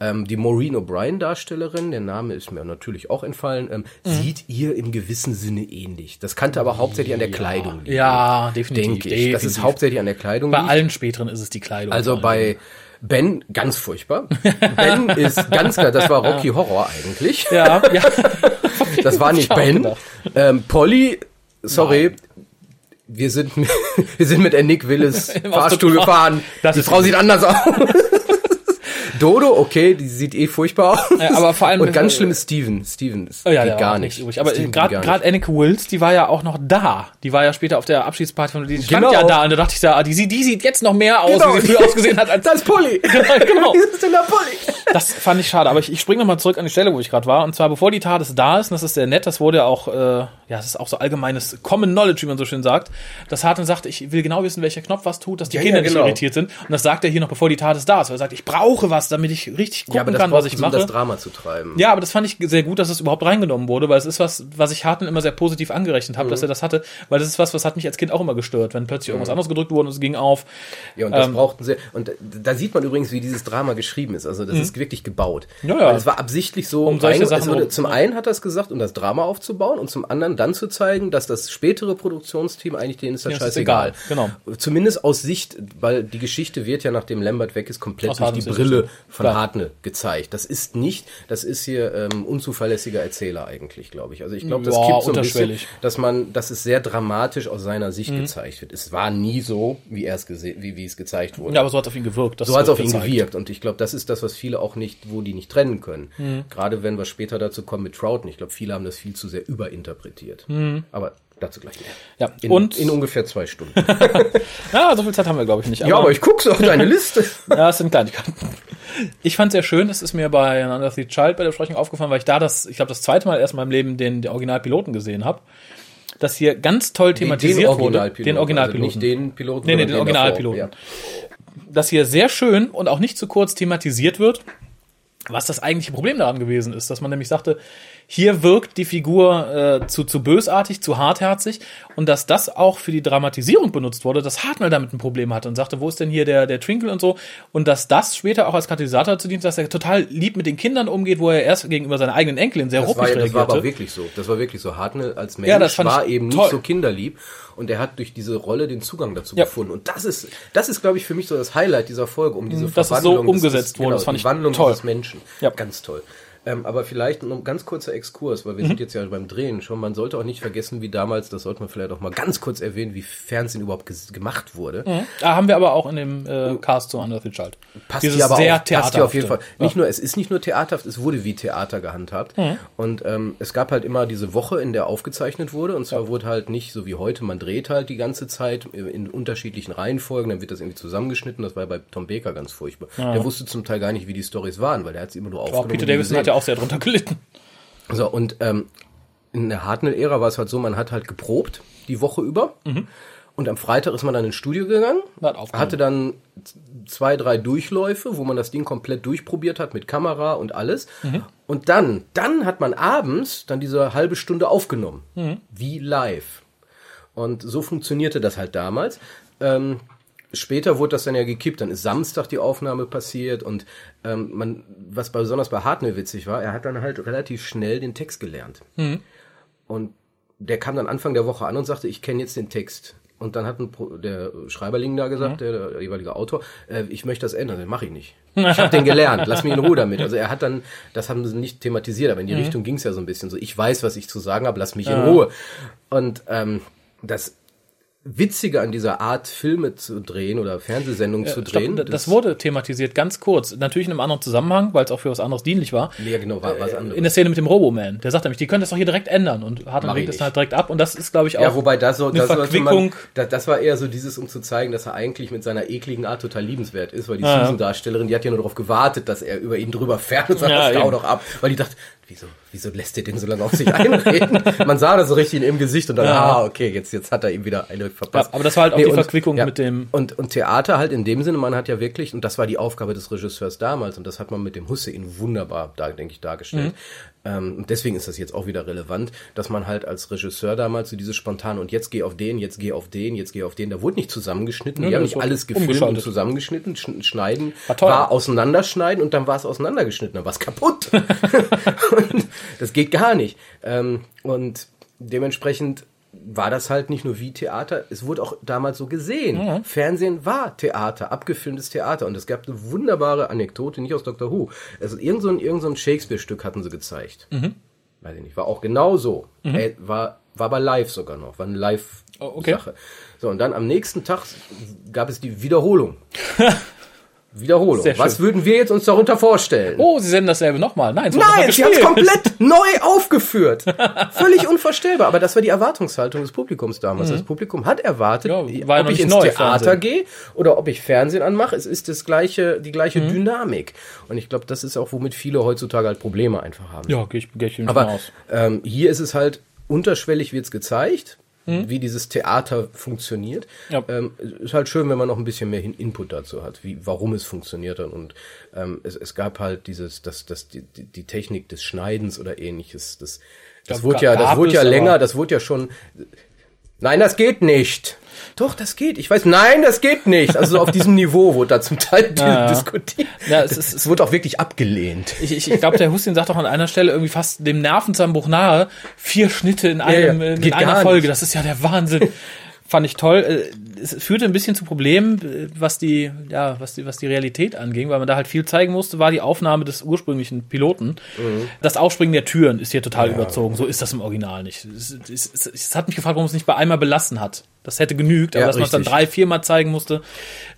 Ähm, die Maureen O'Brien Darstellerin, der Name ist mir natürlich auch entfallen, ähm, Hm. sieht ihr im gewissen Sinne ähnlich. Das kannte aber hauptsächlich an der Kleidung liegen. Ja, definitiv. denke ich. Das ist definitiv. hauptsächlich an der Kleidung. Bei liegt. allen späteren ist es die Kleidung. Also bei Ben ganz furchtbar. Ben ist ganz klar, das war Rocky Horror eigentlich. ja, ja. Das war nicht Ben. Ähm, Polly, sorry. Wir sind, mit- wir sind mit der Nick Willis Fahrstuhl gefahren. Das die ist Frau sieht anders aus. Dodo, okay, die sieht eh furchtbar aus. Ja, aber vor allem- Und ganz schlimm ist Steven. Steven ist Oh ja, geht gar nicht. übrig. Aber gerade Anneke Wills, die war ja auch noch da. Die war ja später auf der Abschiedsparty von die stand Genau. ja da und da dachte ich da, ah, die, sieht- die sieht jetzt noch mehr aus, Genau. wie sie früher ausgesehen hat als Das ist Polly. genau. Das. Das fand ich schade, aber ich, ich springe nochmal zurück an die Stelle, wo ich gerade war. Und zwar, bevor die TARDIS da ist, und das ist sehr nett, das wurde ja auch, äh, ja, das ist auch so allgemeines Common Knowledge, wie man so schön sagt, dass Hartmann sagt, ich will genau wissen, welcher Knopf was tut, dass die Ja, Kinder ja, nicht genau. irritiert sind. Und das sagt er hier noch, bevor die TARDIS da ist, weil er sagt, ich brauche was, damit ich richtig gucken kann, was ich um mache. das Drama zu treiben. Ja, aber das fand ich sehr gut, dass es überhaupt reingenommen wurde, weil es ist was, was ich Hartmann immer sehr positiv angerechnet habe, dass er das hatte, weil das ist was, was hat mich als Kind auch immer gestört, wenn plötzlich irgendwas anderes gedrückt wurde und es ging auf. Ja, und das Ähm, brauchten sie. Und da- sieht man übrigens, wie dieses Drama geschrieben ist. Also das ist wirklich gebaut. Mhm. Ja, ja. Weil es war absichtlich so. Um solche rein- Sachen wurde, zum einen hat er es gesagt, um das Drama aufzubauen und zum anderen dann zu zeigen, dass das spätere Produktionsteam eigentlich denen ist das Ja, es ist scheißegal. egal, Zumindest aus Sicht, weil die Geschichte wird ja nachdem Lambert weg ist komplett Aus durch die Brille. Von Klar. Hartnell gezeigt. Das ist nicht, das ist hier ähm, unzuverlässiger Erzähler eigentlich, glaube ich. Also ich glaube, das Ja, kippt so ein bisschen. Mhm. dass man, dass es sehr dramatisch aus seiner Sicht gezeigt wird. Es war nie so, wie er es gesehen, wie, wie es gezeigt wurde. Ja, aber so hat es auf ihn gewirkt. Das So hat es auf ihn gezeigt. gewirkt. Und ich glaube, das ist das, was viele auch nicht, wo die nicht trennen können. Gerade wenn wir später dazu kommen mit Troughton. Ich glaube, viele haben das viel zu sehr überinterpretiert. Aber dazu gleich mehr. Ja, In, und- in ungefähr zwei Stunden. Ja, so viel Zeit haben wir, glaube ich, nicht. ja, aber ich guck's auf deine Liste. Ja, es sind Kleinigkeiten. Ich fand sehr schön, das ist mir bei Another the Child bei der Besprechung aufgefallen, weil ich da das, ich glaube, das zweite Mal erst in meinem Leben den, den Originalpiloten gesehen habe, dass hier ganz toll thematisiert wurde. Den Originalpiloten. Also nicht den Piloten. Nee, nee, den. Originalpiloten. Ja. dass hier sehr schön und auch nicht zu kurz thematisiert wird, was das eigentliche Problem daran gewesen ist, dass man nämlich sagte, hier wirkt die Figur äh, zu, zu bösartig, zu hartherzig und dass das auch für die Dramatisierung benutzt wurde, dass Hartnell damit ein Problem hatte und sagte, wo ist denn hier der, der Twinkle und so und dass das später auch als Katalysator dazu dient, dass er total lieb mit den Kindern umgeht, wo er erst gegenüber seiner eigenen Enkelin sehr Das war, ruppig ja, das war aber reagierte. wirklich so. Das war wirklich so. Hartnell als Mensch Ja, das fand war eben toll. nicht so kinderlieb und er hat durch diese Rolle den Zugang dazu Ja. gefunden. Und das ist, das ist, glaube ich, für mich so das Highlight dieser Folge, um diese Dass es so Verwandlung des- umgesetzt wurde, Genau, das fand ich Wandlung toll. des Menschen. Ja. Ganz toll. Ähm, aber vielleicht noch ein ganz kurzer Exkurs, weil wir Mhm. sind jetzt ja beim Drehen schon. Man sollte auch nicht vergessen, wie damals, das sollte man vielleicht auch mal ganz kurz erwähnen, wie Fernsehen überhaupt gemacht wurde. Da haben wir aber auch in dem äh, Cast zu Under the Child. passt Dieses hier aber sehr auch, passt hier auf jeden Fall. Nicht nur, es ist nicht nur theaterhaft, es wurde wie Theater gehandhabt. Mhm. Und ähm, es gab halt immer diese Woche, in der aufgezeichnet wurde. Und zwar wurde halt nicht so wie heute, man dreht halt die ganze Zeit in unterschiedlichen Reihenfolgen, dann wird das irgendwie zusammengeschnitten. Das war ja bei Tom Baker ganz furchtbar. Der wusste zum Teil gar nicht, wie die Stories waren, weil der hat sie immer nur Auch aufgenommen. Peter Davison hat ja auch sehr drunter gelitten. So, und ähm, in der Hartnell-Ära war es halt so, man hat halt geprobt die Woche über. Und am Freitag ist man dann ins Studio gegangen, Hat hatte dann zwei, drei Durchläufe, wo man das Ding komplett durchprobiert hat mit Kamera und alles. Und dann, dann hat man abends dann diese halbe Stunde aufgenommen. Wie live. Und so funktionierte das halt damals. Ähm, später wurde das dann ja gekippt. Dann ist Samstag die Aufnahme passiert und ähm, man, was besonders bei Hartnell witzig war, er hat dann halt relativ schnell den Text gelernt. Und der kam dann Anfang der Woche an und sagte, ich kenne jetzt den Text. Und dann hat ein Pro der Schreiberling da gesagt, der, der jeweilige Autor, äh, ich möchte das ändern. Das mache ich nicht. Ich habe den gelernt. Lass mich in Ruhe damit. Also er hat dann, das haben sie nicht thematisiert, aber in die Richtung ging es ja so ein bisschen so. Ich weiß, was ich zu sagen habe. Lass mich in Ruhe. Und ähm, das Witzige an dieser Art, Filme zu drehen oder Fernsehsendungen zu drehen. Stopp, das, wurde thematisiert, ganz kurz. Natürlich in einem anderen Zusammenhang, weil es auch für was anderes dienlich war. ja, genau, war was anderes. In der Szene mit dem Roboman. Der sagt nämlich, die können das doch hier direkt ändern. Und Hartmann legt das dann halt direkt ab. Und das ist, glaube ich, auch Ja, wobei das so, eine das, war so man, Verquickung. das, das war eher so dieses, um zu zeigen, dass er eigentlich mit seiner ekligen Art total liebenswert ist, weil die ja. Susan-Darstellerin, die hat ja nur darauf gewartet, dass er über ihn drüber fährt und sagt, Ja, das eben. doch ab, weil die dachte, wieso, wieso lässt der den so lange auf sich einreden? Man sah das so richtig in ihrem Gesicht und dann, Ja. ah, okay, jetzt, jetzt hat er ihm wieder eine verpasst. Ja, aber das war halt auch die Verquickung mit dem- Und, und Theater halt in dem Sinne, man hat ja wirklich, und das war die Aufgabe des Regisseurs damals, und das hat man mit dem Hussein wunderbar, da, denke ich, dargestellt. Ähm, und deswegen ist das jetzt auch wieder relevant, dass man halt als Regisseur damals so dieses spontane und jetzt geh auf den, jetzt geh auf den, jetzt geh auf den, da wurde nicht zusammengeschnitten, Nö, die haben nicht alles gefilmt und zusammengeschnitten, Sch- schneiden, War war auseinanderschneiden und dann war es auseinandergeschnitten, dann war es kaputt. und das geht gar nicht. Ähm, und dementsprechend war das halt nicht nur wie Theater, es wurde auch damals so gesehen. Fernsehen war Theater, abgefilmtes Theater. Und es gab eine wunderbare Anekdote, nicht aus Doctor Who. Also irgend so ein, irgend so ein Shakespeare-Stück hatten sie gezeigt. Weiß ich nicht, war auch genau so. Äh, war, war aber live sogar noch, war eine Live-Sache. Oh, okay. So, und dann am nächsten Tag gab es die Wiederholung. Wiederholung. Was würden wir jetzt uns darunter vorstellen? Oh, sie senden dasselbe nochmal. Nein, wird Nein, sie haben es komplett neu aufgeführt. Völlig unvorstellbar. Aber das war die Erwartungshaltung des Publikums damals. Das Publikum hat erwartet, Ja, ob ich ins neu, Theater Fernsehen. gehe oder ob ich Fernsehen anmache. Es ist das gleiche, die gleiche Mhm. Dynamik. Und ich glaube, das ist auch, womit viele heutzutage halt Probleme einfach haben. Ja, gehe ich, geh ich Aber aus. ähm, hier ist es halt unterschwellig wird's gezeigt, Mhm. wie dieses Theater funktioniert. Ja. Ähm, ist halt schön, wenn man noch ein bisschen mehr Input dazu hat, wie warum es funktioniert hat. Und ähm, es, es gab halt dieses, das, das, die, die Technik des Schneidens oder ähnliches. Das, das Ja, wurde ja, das wurde ja länger, das wurde ja schon. Nein, das geht nicht. Doch, das geht. Ich weiß, nein, das geht nicht. Also so auf diesem Niveau wurde da zum Teil ja. diskutiert. Ja, es ist- es wurde auch wirklich abgelehnt. Ich, ich, ich glaube, der Hussein sagt doch an einer Stelle irgendwie fast dem Nervenzusammenbruch nahe. Vier Schnitte in, einem, ja, in geht einer Folge. nicht. Das ist ja der Wahnsinn. Fand ich toll. Äh, Es führte ein bisschen zu Problemen, äh, was die, ja, was die, was die Realität anging, weil man da halt viel zeigen musste, war die Aufnahme des ursprünglichen Piloten. Das Aufspringen der Türen ist hier total überzogen. So ist das im Original nicht. Es, es, es, es hat mich gefragt, warum es nicht bei einmal belassen hat. Das hätte genügt, aber Ja, dass man es dann drei, viermal zeigen musste.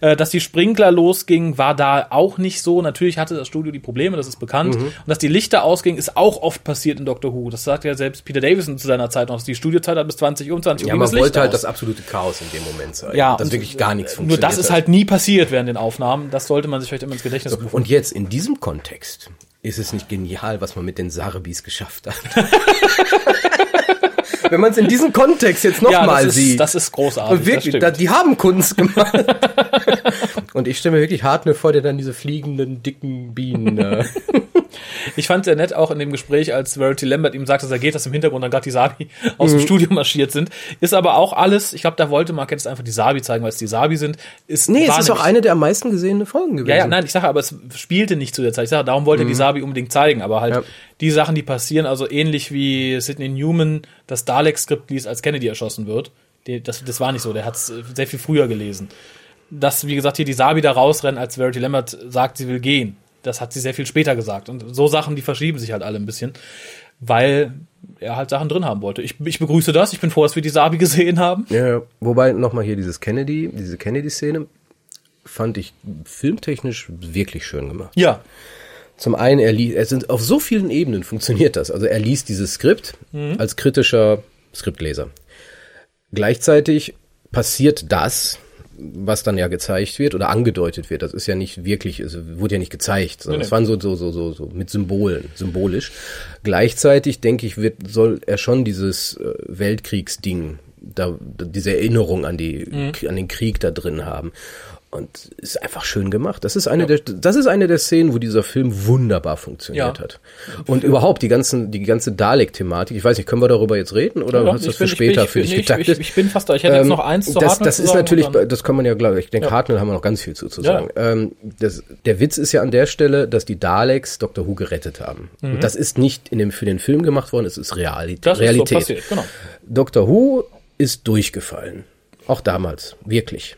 Äh, dass die Sprinkler losgingen, war da auch nicht so. Natürlich hatte das Studio die Probleme, das ist bekannt. Mhm. Und dass die Lichter ausgingen, ist auch oft passiert in Doctor Who. Das sagt ja selbst Peter Davison zu seiner Zeit noch, dass die Studiozeit hat bis 20 Uhr, 20 Uhr Ja, man das Licht wollte halt aus. das absolute Chaos in dem Moment sein. ja, dass und, wirklich gar nichts funktioniert. Nur das ist halt nie passiert während den Aufnahmen. Das sollte man sich vielleicht immer ins Gedächtnis rufen. Und jetzt in diesem Kontext ist es nicht genial, was man mit den Sarabis geschafft hat. Wenn man es in diesem Kontext jetzt ja, nochmal das sieht. das ist großartig. und wirklich, da, die haben Kunst gemacht. und ich stelle mir wirklich hart nur vor, der dann diese fliegenden, dicken Bienen. Äh, Ich fand sehr nett auch in dem Gespräch, als Verity Lambert ihm sagt, dass er geht, dass im Hintergrund dann gerade die Sabi aus Mhm. dem Studio marschiert sind. Ist aber auch alles, ich glaube, da wollte Mark jetzt einfach die Sabi zeigen, weil es die Sabi sind. Ist, nee, es ist auch eine der am meisten gesehene Folgen gewesen. Ja, ja, nein, ich sage aber, es spielte nicht zu der Zeit. Ich sage, darum wollte er die Sabi unbedingt zeigen, aber halt Mhm. Ja. die Sachen, die passieren, also ähnlich wie Sidney Newman das Dalek-Skript liest, als Kennedy erschossen wird. Das, das war nicht so, der hat es sehr viel früher gelesen. Dass, wie gesagt, hier die Sabi da rausrennen, als Verity Lambert sagt, sie will gehen. Das hat sie sehr viel später gesagt. Und so Sachen, die verschieben sich halt alle ein bisschen, weil er halt Sachen drin haben wollte. Ich, ich begrüße das, ich bin froh, dass wir die Sabi gesehen haben. Ja, wobei nochmal hier dieses Kennedy, diese Kennedy-Szene fand ich filmtechnisch wirklich schön gemacht. Ja, Zum einen, er liest, es sind auf so vielen Ebenen funktioniert das. Also er liest dieses Skript Mhm. als kritischer Skriptleser. Gleichzeitig passiert das, was dann ja gezeigt wird oder angedeutet wird. Das ist ja nicht wirklich, es wurde ja nicht gezeigt, sondern Nee, es waren so, so, so, so, so mit Symbolen, symbolisch. Gleichzeitig, denke ich, wird, soll er schon dieses äh, Weltkriegsding, da, diese Erinnerung an die, Mhm. an den Krieg da drin haben. Und ist einfach schön gemacht. Das ist eine der, das ist eine der Szenen, wo dieser Film wunderbar funktioniert Ja. hat. Und überhaupt die ganzen, die ganze Dalek-Thematik. Ich weiß nicht, können wir darüber jetzt reden oder Ja, hast du das ich für bin- ich später bin- für ich dich ich- getaktet? ich- ich bin fast da. Ich hätte jetzt Ähm, noch eins zu das, Hartnell das zu ist sagen natürlich, das kann man ja, glaube ich, ich denke, Hartnell haben wir noch ganz viel zu, zu Ja. sagen. Ähm, das, der Witz ist ja an der Stelle, dass die Daleks Dr. Who gerettet haben. Und das ist nicht in dem, für den Film gemacht worden, es ist Realität. Mhm. das Realität. ist so passiert, genau. Dr. Who ist durchgefallen. Auch damals. Wirklich.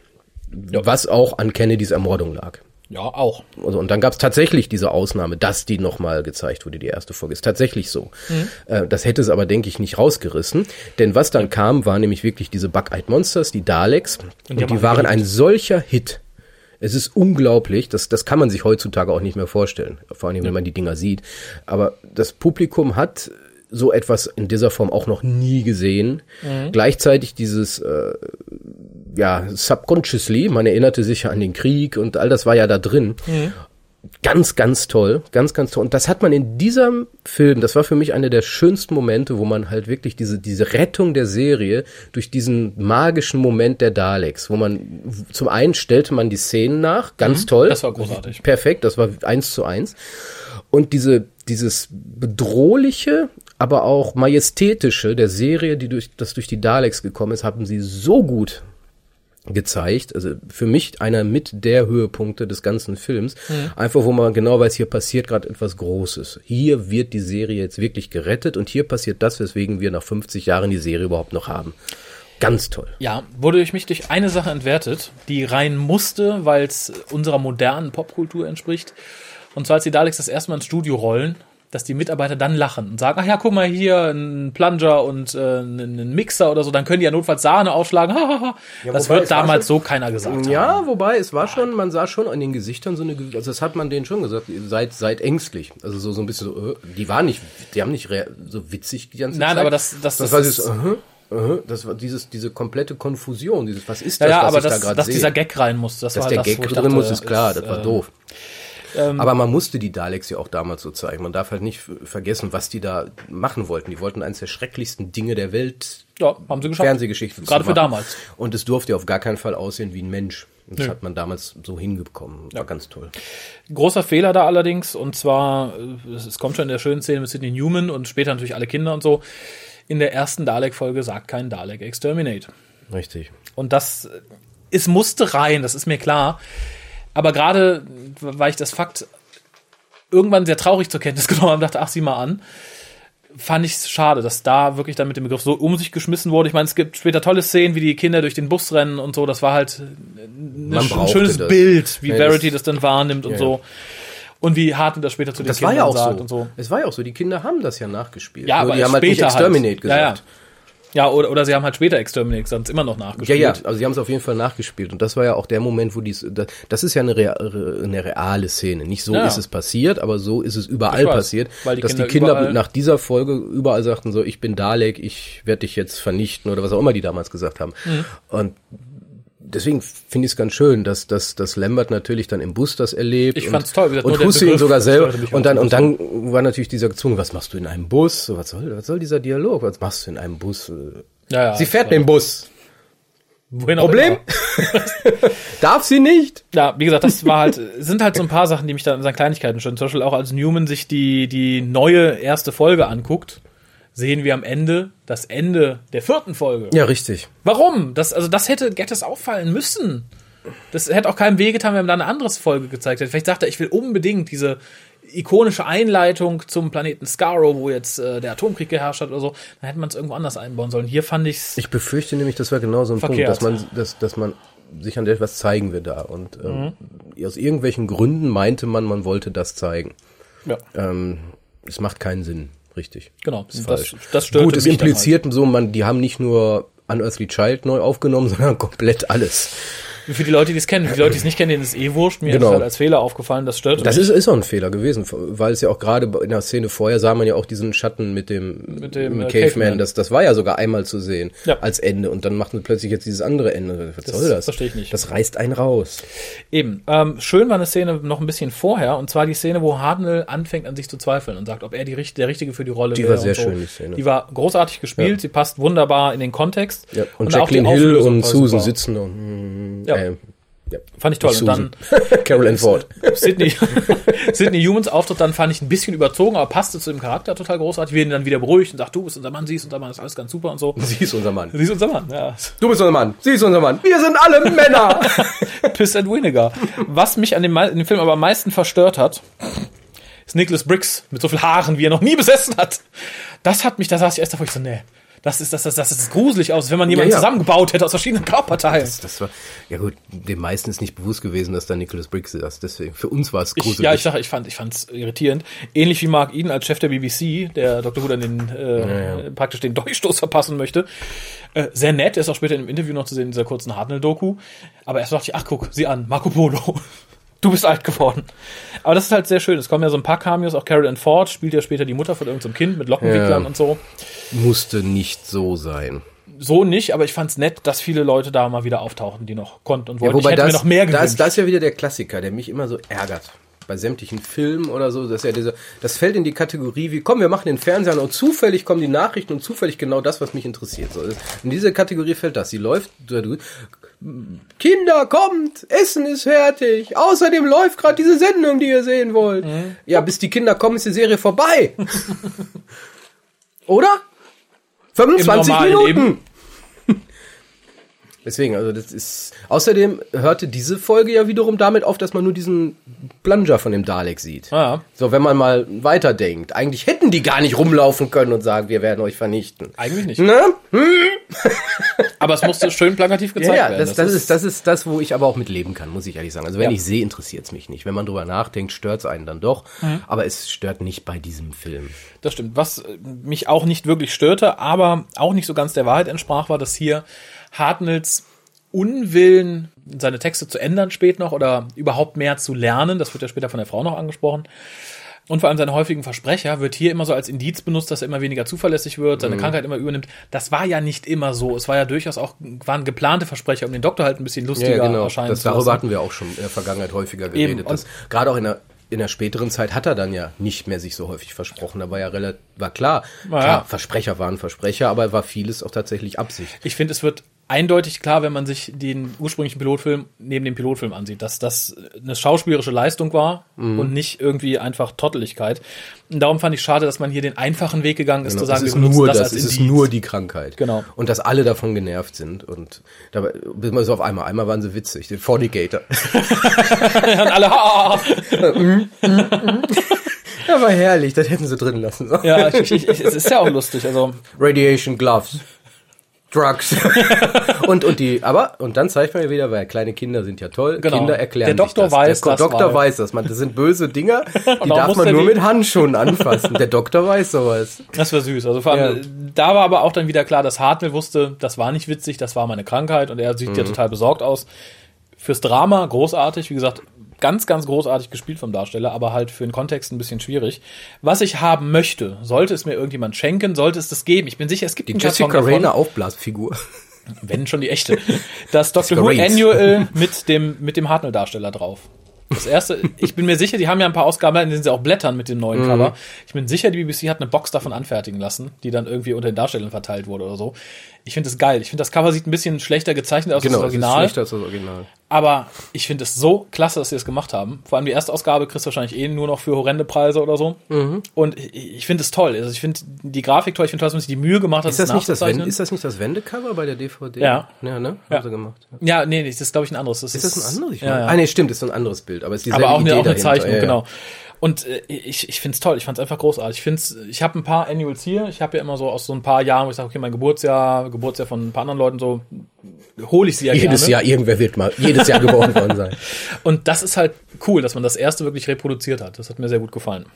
Was auch an Kennedys Ermordung lag. Ja, auch. Also, und dann gab es tatsächlich diese Ausnahme, dass die nochmal gezeigt wurde, die erste Folge. Ist tatsächlich so. Mhm. Äh, das hätte es aber, denke ich, nicht rausgerissen. Denn was dann kam, war nämlich wirklich diese Bug-Eyed Monsters, die Daleks. Und die, haben alle waren ein solcher Hit. Es ist unglaublich, das, das kann man sich heutzutage auch nicht mehr vorstellen. Vor allem, wenn man die Dinger sieht. Aber das Publikum hat so etwas in dieser Form auch noch nie gesehen. Mhm. Gleichzeitig dieses äh, ja, subconsciously, man erinnerte sich ja an den Krieg und all das war ja da drin. Ganz, ganz toll, ganz, ganz toll. Und das hat man in diesem Film, das war für mich einer der schönsten Momente, wo man halt wirklich diese, diese Rettung der Serie durch diesen magischen Moment der Daleks, wo man, zum einen stellte man die Szenen nach, ganz toll. Mhm. das war großartig. Perfekt, das war eins zu eins. Und diese, dieses bedrohliche, aber auch majestätische der Serie, die durch, das durch die Daleks gekommen ist, haben sie so gut gezeigt. Also für mich einer mit der Höhepunkte des ganzen Films. Einfach, wo man genau weiß, hier passiert gerade etwas Großes. Hier wird die Serie jetzt wirklich gerettet und hier passiert das, weswegen wir nach 50 Jahren die Serie überhaupt noch haben. Ganz toll. Ja, wurde durch mich durch eine Sache entwertet, die rein musste, weil es unserer modernen Popkultur entspricht. Und zwar als die Daleks das erste Mal ins Studio rollen, dass die Mitarbeiter dann lachen und sagen, ach ja, guck mal hier, ein Plunger und äh, einen Mixer oder so, dann können die ja notfalls Sahne aufschlagen. Hahaha. das wird damals so keiner gesagt haben. Ja, wobei es war schon, man sah schon an den Gesichtern so eine, also das hat man denen schon gesagt, seid, seid ängstlich. Also so, so ein bisschen so, äh, die waren nicht, die haben nicht so witzig die ganze Nein, Zeit. aber das- das- das, das war ist- dieses, uh, uh, das war dieses, diese komplette Konfusion, dieses, was ist Ja, das, ja, was aber ich da das, gerade dass sehe? dieser Gag rein muss, das Dass war der das, Gag drin dachte, muss, ist klar, das war äh, doof. Aber man musste die Daleks ja auch damals so zeigen. Man darf halt nicht vergessen, was die da machen wollten. Die wollten eines der schrecklichsten Dinge der Welt Ja, haben sie geschafft. Fernsehgeschichte Gerade für damals. Und es durfte auf gar keinen Fall aussehen wie ein Mensch. Und Das Nö. hat man damals so hingekommen. War ganz toll. Großer Fehler da allerdings, und zwar, äh, es es kommt schon in der schönen Szene mit Sidney Newman und später natürlich alle Kinder und so. In der ersten Dalek-Folge sagt kein Dalek Exterminate. Richtig. Und das, äh, es musste rein, das ist mir klar. Aber gerade, weil ich das Fakt irgendwann sehr traurig zur Kenntnis genommen habe und dachte, ach, sieh mal an, fand ich es schade, dass da wirklich dann mit dem Begriff so um sich geschmissen wurde. Ich meine, es gibt später tolle Szenen, wie die Kinder durch den Bus rennen und so. Das war halt ein, Man ein schönes das. Bild, wie Ja, Verity das- das, dann wahrnimmt und Ja, so. Und wie Hartnett das später zu den Das war Kindern ja auch sagt so. und so. Es war ja auch so. Die Kinder haben das ja nachgespielt. Ja, Nur aber die haben halt nicht später Exterminate halt. Ja, ja. Ja, oder, oder sie haben halt später Exterminate sonst immer noch Ja, nachgespielt. ja, also sie haben es auf jeden Fall nachgespielt. Und das war ja auch der Moment, wo dies, das, das ist ja eine, rea, eine reale Szene. Nicht so Ja. ist es passiert, aber so ist es überall weiß, passiert, weil die dass Kinder die Kinder nach dieser Folge überall sagten so, ich bin Dalek, ich werde dich jetzt vernichten oder was auch immer die damals gesagt haben. Mhm. Und deswegen finde ich es ganz schön, dass, dass, dass Lambert natürlich dann im Bus das erlebt. Ich und, fand's toll, wie nur Und Hussein sogar selber. Und dann, und dann war natürlich dieser gezwungen, was machst du in einem Bus? So, Was soll, was soll dieser Dialog? Was machst du in einem Bus? Ja, ja, Sie fährt das war- den Bus. Wohin Problem? Darf sie nicht? Ja, wie gesagt, das war halt, sind halt so ein paar Sachen, die mich dann in seinen Kleinigkeiten stören. Zum Beispiel auch als Newman sich die, die neue erste Folge anguckt, sehen wir am Ende das Ende der vierten Folge. Ja, richtig. Warum? Das, also das hätte Gettys auffallen müssen. Das hätte auch keinem wehgetan, wenn man da eine andere Folge gezeigt hätte. Vielleicht sagt er, ich will unbedingt diese ikonische Einleitung zum Planeten Skaro, wo jetzt äh, der Atomkrieg geherrscht hat oder so. Dann hätte man es irgendwo anders einbauen sollen. Hier fand ich's. Ich befürchte nämlich, das war genau so ein Verkehrt. Punkt, dass man, dass, dass man sich an etwas zeigen wir da. Und ähm, Mhm. aus irgendwelchen Gründen meinte man, man wollte das zeigen. ja, Ähm, es macht keinen Sinn, richtig. genau. Ist Das, falsch. das stört Gut, es dann halt. impliziert so, man, die haben nicht nur Unearthly Child neu aufgenommen, sondern komplett alles. Für die Leute, die es kennen. Für die Leute, die es nicht kennen, denen ist eh wurscht. Mir Genau. ist halt als Fehler aufgefallen, das stört Das mich. ist, ist auch ein Fehler gewesen, weil es ja auch gerade in der Szene vorher sah man ja auch diesen Schatten mit dem, Mit dem, äh, Caveman. Caveman. Das, das war ja sogar einmal zu sehen Ja. als Ende und dann macht man plötzlich jetzt dieses andere Ende. Was Das soll das? verstehe ich nicht. Das reißt einen raus. Eben. Ähm, schön war eine Szene noch ein bisschen vorher, und zwar die Szene, wo Hartnell anfängt an sich zu zweifeln und sagt, ob er die, der Richtige für die Rolle Die wäre. war sehr und so. schön, die Szene. Die war großartig gespielt, Ja. sie passt wunderbar in den Kontext. Ja. Und, die Jacqueline Hill und Susan super. sitzen und, Ja. Äh, ja. Fand ich toll. Nicht Und dann. Carol Ann Ford. Sydney, Sydney Humans Auftritt dann fand ich ein bisschen überzogen, aber passte zu dem Charakter total großartig. Wir ihn dann wieder beruhigt und sagt, du bist unser Mann, sie ist unser Mann, ist alles ganz super und so. Sie ist unser Mann. Sie ist unser Mann, ja. Du bist unser Mann. Sie ist unser Mann. Wir sind alle Männer. Piss and Vinegar. Was mich an dem, dem Film aber am meisten verstört hat, ist Nicholas Briggs mit so viel Haaren, wie er noch nie besessen hat. Das hat mich, da saß ich erst davor, ich so, nee, Das ist, das, das, das ist gruselig aus, wenn man jemanden Ja, ja. zusammengebaut hätte aus verschiedenen Körperteilen. Das, das war, ja gut, den meisten ist nicht bewusst gewesen, dass da Nicholas Briggs ist. Deswegen, für uns war es Ich, gruselig. ja, ich sage, ich fand, ich fand's irritierend. Ähnlich wie Mark Eden als Chef der BBC, der Dr. Who dann den, äh, praktisch den Durchstoß verpassen möchte. Äh, sehr nett, er ist auch später im Interview noch zu sehen in dieser kurzen Hartnell-Doku. Aber erst dachte ich, ach guck, sieh an, Marco Polo. Du bist alt geworden. Aber das ist halt sehr schön. Es kommen ja so ein paar Cameos, auch Carol Ann Ford spielt ja später die Mutter von irgendeinem Kind mit Lockenwicklern Ja. und so. Musste nicht so sein. So nicht, aber ich fand's nett, dass viele Leute da mal wieder auftauchen, die noch konnten und wollten. Ja, wobei ich hätte das, mir noch mehr das, gewünscht. das ist ja wieder der Klassiker, der mich immer so ärgert. Bei sämtlichen Filmen oder so, dass ja diese, das fällt in die Kategorie wie, komm, wir machen den Fernseher an und zufällig kommen die Nachrichten und zufällig genau das, was mich interessiert. So, in diese Kategorie fällt das. Sie läuft, Kinder, kommt, Essen ist fertig. Außerdem läuft gerade diese Sendung, die ihr sehen wollt. Mhm. Ja, bis die Kinder kommen, ist die Serie vorbei. Oder? 25 normalen Minuten. Leben. Deswegen, also das ist. Außerdem hörte diese Folge ja wiederum damit auf, dass man nur diesen Plunger von dem Dalek sieht. Ja. So, wenn man mal weiterdenkt. Eigentlich hätten die gar nicht rumlaufen können und sagen, wir werden euch vernichten. Eigentlich nicht. Ne? Aber es musste schön plakativ Ja, gezeigt ja, werden. das, das, ist, das ist das, wo ich aber auch mit leben kann, muss ich ehrlich sagen. Also wenn Ja. ich sehe, interessiert es mich nicht. Wenn man drüber nachdenkt, stört es einen dann doch. Mhm. Aber es stört nicht bei diesem Film. Das stimmt. Was mich auch nicht wirklich störte, aber auch nicht so ganz der Wahrheit entsprach, war, dass hier Hartnells Unwillen, seine Texte zu ändern später noch oder überhaupt mehr zu lernen, das wird ja später von der Frau noch angesprochen. Und vor allem seine häufigen Versprecher wird hier immer so als Indiz benutzt, dass er immer weniger zuverlässig wird, seine Krankheit immer übernimmt. Das war ja nicht immer so. Es war ja durchaus auch, waren geplante Versprecher, um den Doktor halt ein bisschen lustiger erscheinen genau. Das, zu lassen. darüber hatten wir auch schon in der Vergangenheit häufiger geredet. Gerade auch in der, in der späteren Zeit hat er dann ja nicht mehr sich so häufig versprochen. Da war ja relativ, war klar, Ja. klar, Versprecher waren Versprecher, aber war vieles auch tatsächlich Absicht. Ich finde, es wird eindeutig klar, wenn man sich den ursprünglichen Pilotfilm neben dem Pilotfilm ansieht, dass das eine schauspielerische Leistung war Mhm. und nicht irgendwie einfach Totteligkeit. Und darum fand ich schade, dass man hier den einfachen Weg gegangen ist, zu sagen, Genau, es wir ist benutzen nur das, das, es ist nur die Krankheit. Genau. Und dass alle davon genervt sind. Und dabei, bis mal so auf einmal, einmal waren sie witzig, den Fornicator. und alle. Ja, war herrlich, das hätten sie drin lassen sollen. ja, ich, ich, ich, es ist ja auch lustig. Also Radiation Gloves. Drugs. und, und die, aber, und dann zeigt man ja wieder, weil kleine Kinder sind ja toll. Genau. Kinder erklären Der Doktor das. weiß Der das, Doktor weil- weiß das. Man, das sind böse Dinger, die darf man der nur mit Handschuhen anfassen. Der Doktor weiß sowas. Das war süß. Also vor allem, Ja. da war aber auch dann wieder klar, dass Hartnell wusste, das war nicht witzig, das war meine Krankheit und er sieht Mhm. ja total besorgt aus. Fürs Drama großartig, wie gesagt, ganz, ganz großartig gespielt vom Darsteller, aber halt für den Kontext ein bisschen schwierig. Was ich haben möchte, sollte es mir irgendjemand schenken, sollte es das geben. Ich bin sicher, es gibt Die einen Jessica Rayner Aufblasfigur. wenn schon die echte. Das Doctor Who. Annual mit dem, mit dem Hartnell-Darsteller drauf. Das erste, ich bin mir sicher, die haben ja ein paar Ausgaben, in denen sie auch blättern mit dem Mhm. neuen Cover. Ich bin sicher, die BBC hat eine Box davon anfertigen lassen, die dann irgendwie unter den Darstellern verteilt wurde oder so. Ich finde das geil. Ich finde, das Cover sieht ein bisschen schlechter gezeichnet aus Genau, als es das ist Original. schlechter als das Original. Aber ich finde es so klasse, dass sie das gemacht haben. Vor allem die erste Ausgabe kriegst du wahrscheinlich eh nur noch für horrende Preise oder so. Mhm. Und ich, ich finde es toll. Also ich finde die Grafik toll. Ich finde toll, dass man sich die Mühe gemacht hat, Ist das, es nicht das Wende, ist das nicht das Wendecover bei der DVD? Ja. Ja, ne? Ja. Haben sie gemacht. Ja. Ja, nee, nee, das ist glaube ich ein anderes. Das Ist das ein anderes? Ich Ja, ja. Ah, nee, stimmt, ist so ein anderes Bild. Aber es ist aber auch Idee auch eine. Zeichnung, ja. genau. Und äh, ich, ich finde es toll, ich fand es einfach großartig. Ich finde ich habe ein paar Annuals hier. Ich habe ja immer so aus so ein paar Jahren, wo ich sage, okay, mein Geburtsjahr, Geburtsjahr von ein paar anderen Leuten, so hole ich sie ja Jedes gerne. Jahr, irgendwer wird mal, jedes Jahr geboren worden sein. Und das ist halt cool, dass man das erste wirklich reproduziert hat. Das hat mir sehr gut gefallen.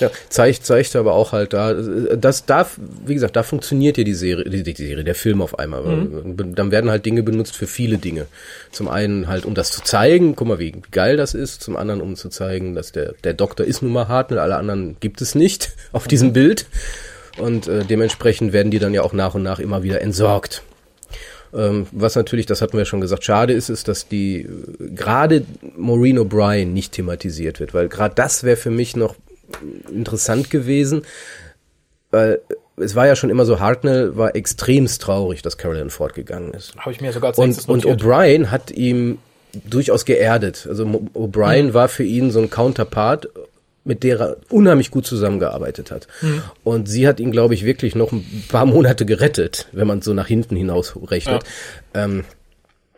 Ja, zeigt, zeigt aber auch halt da, das darf, wie gesagt, da funktioniert ja die Serie, die, die Serie, der Film auf einmal. Dann werden halt Dinge benutzt für viele Dinge. Zum einen halt, um das zu zeigen, guck mal, wie geil das ist. Zum anderen, um zu zeigen, dass der, der Doktor ist nun mal hart, und alle anderen gibt es nicht auf diesem Bild. Und äh, dementsprechend werden die dann ja auch nach und nach immer wieder entsorgt. Ähm, was natürlich, das hatten wir schon gesagt, schade ist, ist, dass die äh, gerade Maureen O'Brien nicht thematisiert wird, weil gerade das wäre für mich noch interessant gewesen, weil es war ja schon immer so, Hartnell war extremst traurig, dass Carolyn fortgegangen ist. Habe ich mir sogar als Und, und. O'Brien hat ihm durchaus geerdet. Also O'Brien Mhm. war für ihn so ein Counterpart, mit der er unheimlich gut zusammengearbeitet hat. Mhm. Und sie hat ihn, glaube ich, wirklich noch ein paar Monate gerettet, wenn man so nach hinten hinaus rechnet. Ähm,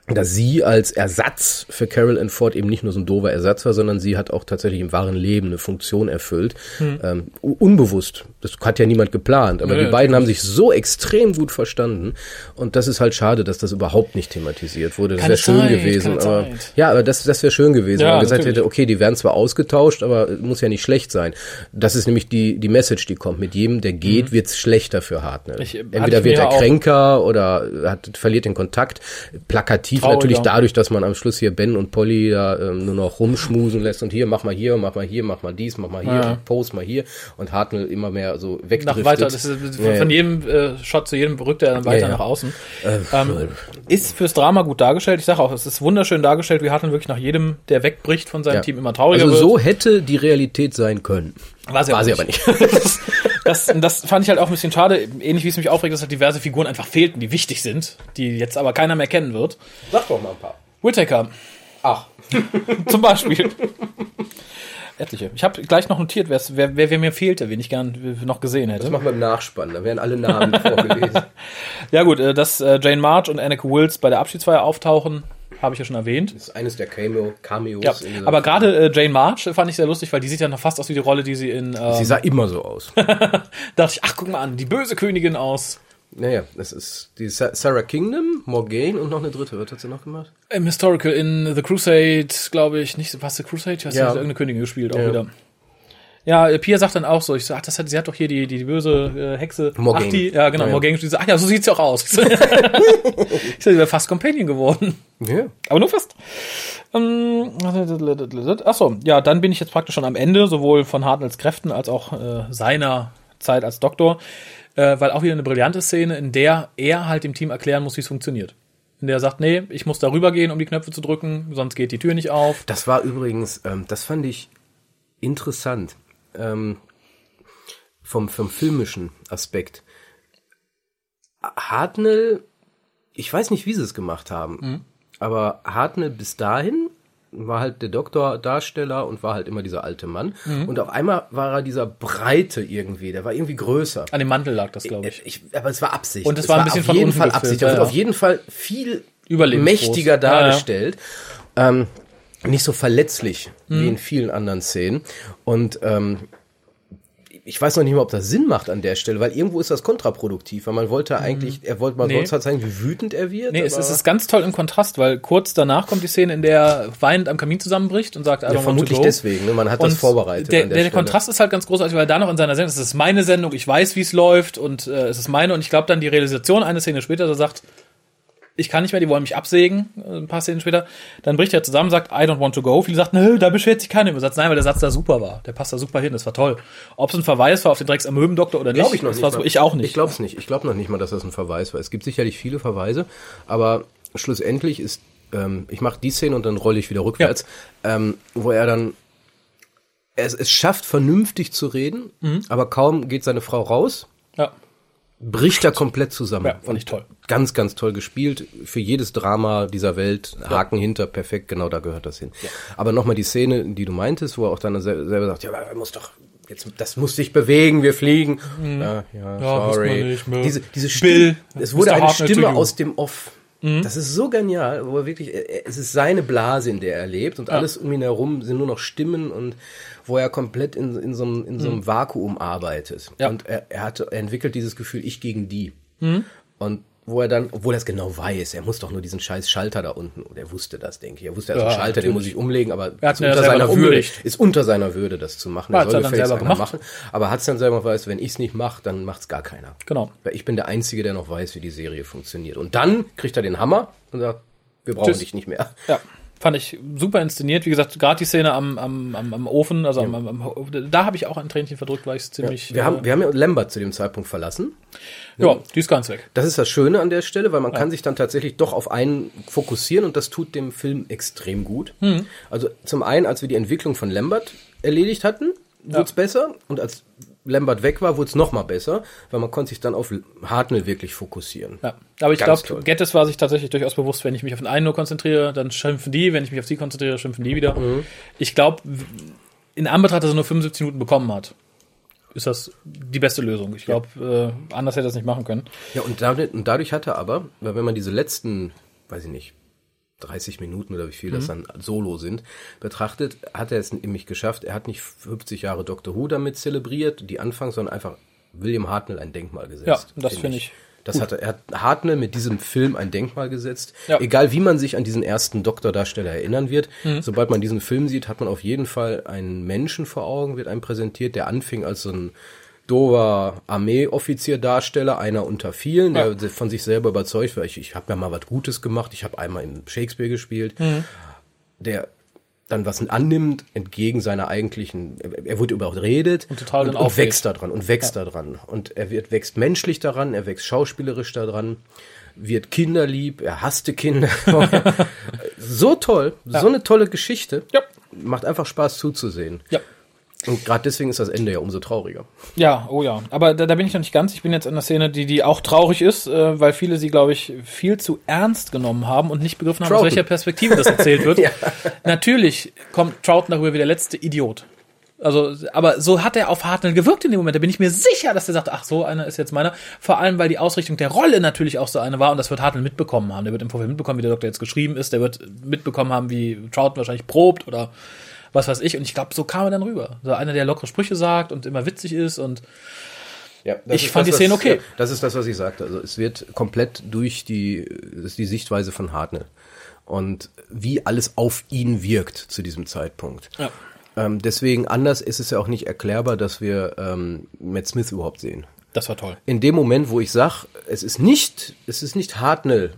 dass sie als Ersatz für Carol Ann Ford eben nicht nur so ein doofer Ersatz war, sondern sie hat auch tatsächlich im wahren Leben eine Funktion erfüllt. Ähm, u- unbewusst. Das hat ja niemand geplant, aber Nee, die beiden haben sich so extrem gut verstanden und das ist halt schade, dass das überhaupt nicht thematisiert wurde. Das wäre schön gewesen. Aber, ja, aber das, das wäre schön gewesen, Ja, wenn man gesagt natürlich. hätte, okay, die werden zwar ausgetauscht, aber muss ja nicht schlecht sein. Das ist nämlich die, die Message, die kommt. Mit jedem, der geht, wird's schlechter für Hartnell. Mhm. Ich- hatte Entweder wird er kränker oder hat, verliert den Kontakt. Plakativ Trauriger. natürlich dadurch, dass man am Schluss hier Ben und Polly da ähm, nur noch rumschmusen lässt und hier, mach mal hier, mach mal hier, mach mal dies, mach mal hier, Ja. post mal hier und Hartnell immer mehr so nach wegdriftet. weiter, das ist, Ja, von ja. jedem äh, Shot zu jedem rückt er dann weiter Ja, ja. nach außen. Äh, Ähm, ist fürs Drama gut dargestellt. Ich sage auch, es ist wunderschön dargestellt, wie Hartmann wirklich nach jedem, der wegbricht von seinem Ja. Team, immer trauriger Also wird. so hätte die Realität sein können. War sie, War aber, sie nicht. aber nicht. das, das, das fand ich halt auch ein bisschen schade. Ähnlich wie es mich aufregt, dass halt diverse Figuren einfach fehlten, die wichtig sind, die jetzt aber keiner mehr kennen wird. Sag doch mal ein paar. Whittaker Ach. zum Beispiel. Etliche. Ich habe gleich noch notiert, wer, wer, wer mir fehlte, wen ich gern noch gesehen Das hätte. machen wir im Nachspann, da werden alle Namen vorgelesen. Ja gut, äh, dass äh, Jane March und Anneke Wills bei der Abschiedsfeier auftauchen, habe ich ja schon erwähnt. Das ist eines der Cameo, Cameos. Ja, aber gerade äh, Jane March fand ich sehr lustig, weil die sieht ja noch fast aus wie die Rolle, die sie in. Äh, Sie sah immer so aus. dachte ich, ach guck mal an, die böse Königin aus naja, das ist die Sa Sarah Kingdom, Morgane und noch eine dritte. Was hat sie noch gemacht? im Historical in The Crusade, glaube ich, nicht, was The Crusade? Weiß Ja. nicht, irgendeine Königin gespielt auch Ja. wieder. Ja, äh, Pia sagt dann auch so, ich sag, ach, das hat, sie hat doch hier die, die, die böse äh, Hexe. Morgane. Ach, die, ja, genau, Ja, ja. Morgane. Die so, ach ja, so sieht's ja auch aus. ich sag, sie wäre fast Companion geworden. Ja. Aber nur fast. Ähm, ach so, ja, dann bin ich jetzt praktisch schon am Ende, sowohl von Hartnells Kräften als auch äh, seiner Zeit als Doktor, äh, weil auch wieder eine brillante Szene, in der er halt dem Team erklären muss, wie es funktioniert. In der er sagt, nee, ich muss darüber gehen, um die Knöpfe zu drücken, sonst geht die Tür nicht auf. Das war übrigens, ähm, das fand ich interessant. Ähm, vom, vom filmischen Aspekt. Hartnell, ich weiß nicht, wie sie es gemacht haben, Mhm. aber Hartnell bis dahin war halt der Doktordarsteller und war halt immer dieser alte Mann. Mhm. Und auf einmal war er dieser Breite irgendwie, der war irgendwie größer. An dem Mantel lag das, glaube ich. Ich, aber es war Absicht. Und es war ein bisschen auf von jeden Fall Absicht. ja, Er wird ja. auf jeden Fall viel mächtiger Ja, ja. dargestellt. Ähm, nicht so verletzlich Mhm. wie in vielen anderen Szenen. Und ähm, ich weiß noch nicht mal, ob das Sinn macht an der Stelle, weil irgendwo ist das kontraproduktiv, weil man wollte eigentlich, er wollte, Mhm. Nee. wollte halt zeigen, wie wütend er wird. Nee, es, es ist ganz toll im Kontrast, weil kurz danach kommt die Szene, in der er weinend am Kamin zusammenbricht und sagt, ja, vermutlich deswegen, ne? man hat das Und vorbereitet. Der, der, der. Kontrast ist halt ganz großartig, weil da noch in seiner Sendung, es ist meine Sendung, ich weiß, wie es läuft und äh, es ist meine und ich glaube dann die Realisation eine Szene später, da sagt, ich kann nicht mehr, die wollen mich absägen, äh, ein paar Szenen später, dann bricht er zusammen, sagt, I don't want to go. Viele sagten, nö, da beschwert sich keiner über Satz. Nein, weil der Satz da super war. Der passt da super hin, das war toll. Ob es ein Verweis war auf den Drecks am Möbendoktor oder nicht, Glaube ich noch das nicht. war so, ich auch nicht. Ich glaube es nicht. Ich glaube noch nicht mal, dass das ein Verweis war. Es gibt sicherlich viele Verweise, aber schlussendlich ist, ähm, ich mache die Szene und dann rolle ich wieder rückwärts, ähm, wo er dann es, es schafft, vernünftig zu reden, Mhm. aber kaum geht seine Frau raus, ja, bricht er komplett zusammen. ja, fand ich toll. Ganz, ganz toll gespielt. Für jedes Drama dieser Welt, Haken hinter, perfekt, genau da gehört das hin. Aber nochmal die Szene, die du meintest, wo er auch dann sel- selber sagt, ja, aber er muss doch, jetzt, das muss sich bewegen, wir fliegen. Ja, ja, Mhm. Ja, wissen wir sorry. Mö. diese, diese Bill, Stimme, es wurde eine Stimme. Mhm. aus dem Off. Das ist so genial, wo er wirklich, er- es ist seine Blase, in der er lebt und alles um ihn herum sind nur noch Stimmen und wo er komplett in, in so einem, in so einem Vakuum arbeitet. Mhm. Ja. Und er, er, hat, er entwickelt dieses Gefühl, ich gegen die. Mhm. Und wo er dann, obwohl er es genau weiß, er muss doch nur diesen scheiß Schalter da unten, und er wusste das, denke ich. Er wusste, er Ja, einen Schalter, den natürlich. muss ich umlegen, aber Er ist unter, seiner Würde, ist unter seiner Würde, das zu machen. Er soll dann gefälligst selber einer gemacht. machen. Aber hat es dann selber weiß, wenn ich es nicht mache, dann macht's gar keiner. Genau. Weil ich bin der Einzige, der noch weiß, wie die Serie funktioniert. Und dann kriegt er den Hammer und sagt, wir brauchen Tschüss. dich nicht mehr. Ja, fand ich super inszeniert. Wie gesagt, gerade die Szene am, am, am, am Ofen, also am, am, am, da habe ich auch ein Tränchen verdrückt, weil ich es ziemlich. Wir, äh, haben, wir haben ja Lambert zu dem Zeitpunkt verlassen. ja, die ist ganz weg. Das ist das Schöne an der Stelle, weil man kann sich dann tatsächlich doch auf einen fokussieren und das tut dem Film extrem gut. Hm. Also zum einen, als wir die Entwicklung von Lambert erledigt hatten, wurde es besser und als Lambert weg war, wurde es noch mal besser, weil man konnte sich dann auf. Hartnell wirklich fokussieren. Ja, aber ich glaube, toll. Gettys war sich tatsächlich durchaus bewusst, wenn ich mich auf den einen nur konzentriere, dann schimpfen die, wenn ich mich auf sie konzentriere, schimpfen die wieder. Mhm. Ich glaube, in Anbetracht, dass er nur 75 Minuten bekommen hat, ist das die beste Lösung. Ich glaube, äh, anders hätte er es nicht machen können. Ja, und dadurch, und dadurch hat er aber, weil wenn man diese letzten, weiß ich nicht, 30 Minuten oder wie viel Mhm. das dann solo sind, betrachtet, hat er es nämlich geschafft. Er hat nicht 50 Jahre Doctor Who damit zelebriert, die Anfang, sondern einfach William Hartnell ein Denkmal gesetzt. Ja, das finde ich. Das hat er, er hat Hartnell mit diesem Film ein Denkmal gesetzt. Ja. Egal wie man sich an diesen ersten Doktordarsteller erinnern wird, Mhm. sobald man diesen Film sieht, hat man auf jeden Fall einen Menschen vor Augen, wird einem präsentiert, der anfing als so ein dover Armeeoffizier-Darsteller, einer unter vielen, der von sich selber überzeugt war, ich, ich habe ja mal was Gutes gemacht, ich habe einmal in Shakespeare gespielt, Mhm. der dann was annimmt, entgegen seiner eigentlichen, er, wurde überredet Und total und, und wächst daran und wächst daran. Und er wird, wächst menschlich daran, er wächst schauspielerisch daran, wird kinderlieb, er hasste Kinder. so toll, so eine tolle Geschichte. Ja. Macht einfach Spaß zuzusehen. Ja. Und gerade deswegen ist das Ende ja umso trauriger. Ja, oh ja. Aber da, da bin ich noch nicht ganz. Ich bin jetzt in einer Szene, die, die auch traurig ist, äh, weil viele sie, glaube ich, viel zu ernst genommen haben und nicht begriffen haben, aus welcher Perspektive das erzählt wird. Ja. Natürlich kommt Troughton darüber wie der letzte Idiot. Also, aber so hat er auf Hartnell gewirkt in dem Moment. Da bin ich mir sicher, dass er sagt, ach so, einer ist jetzt meiner. Vor allem, weil die Ausrichtung der Rolle natürlich auch so eine war und das wird Hartnell mitbekommen haben. Der wird im Vorfeld mitbekommen, wie der Doktor jetzt geschrieben ist. Der wird mitbekommen haben, wie Troughton wahrscheinlich probt oder was weiß ich. Und ich glaube, so kam er dann rüber. So einer, der lockere Sprüche sagt und immer witzig ist und Ja, Ich fand das, die Szene was- okay. ja, Das ist das, was ich sagte. Also es wird komplett durch die, ist die Sichtweise von Hartnell. Und wie alles auf ihn wirkt zu diesem Zeitpunkt. Ja. Ähm, deswegen anders ist es ja auch nicht erklärbar, dass wir ähm, Matt Smith überhaupt sehen. das war toll. In dem Moment, wo ich sag, es ist nicht, es ist nicht Hartnell,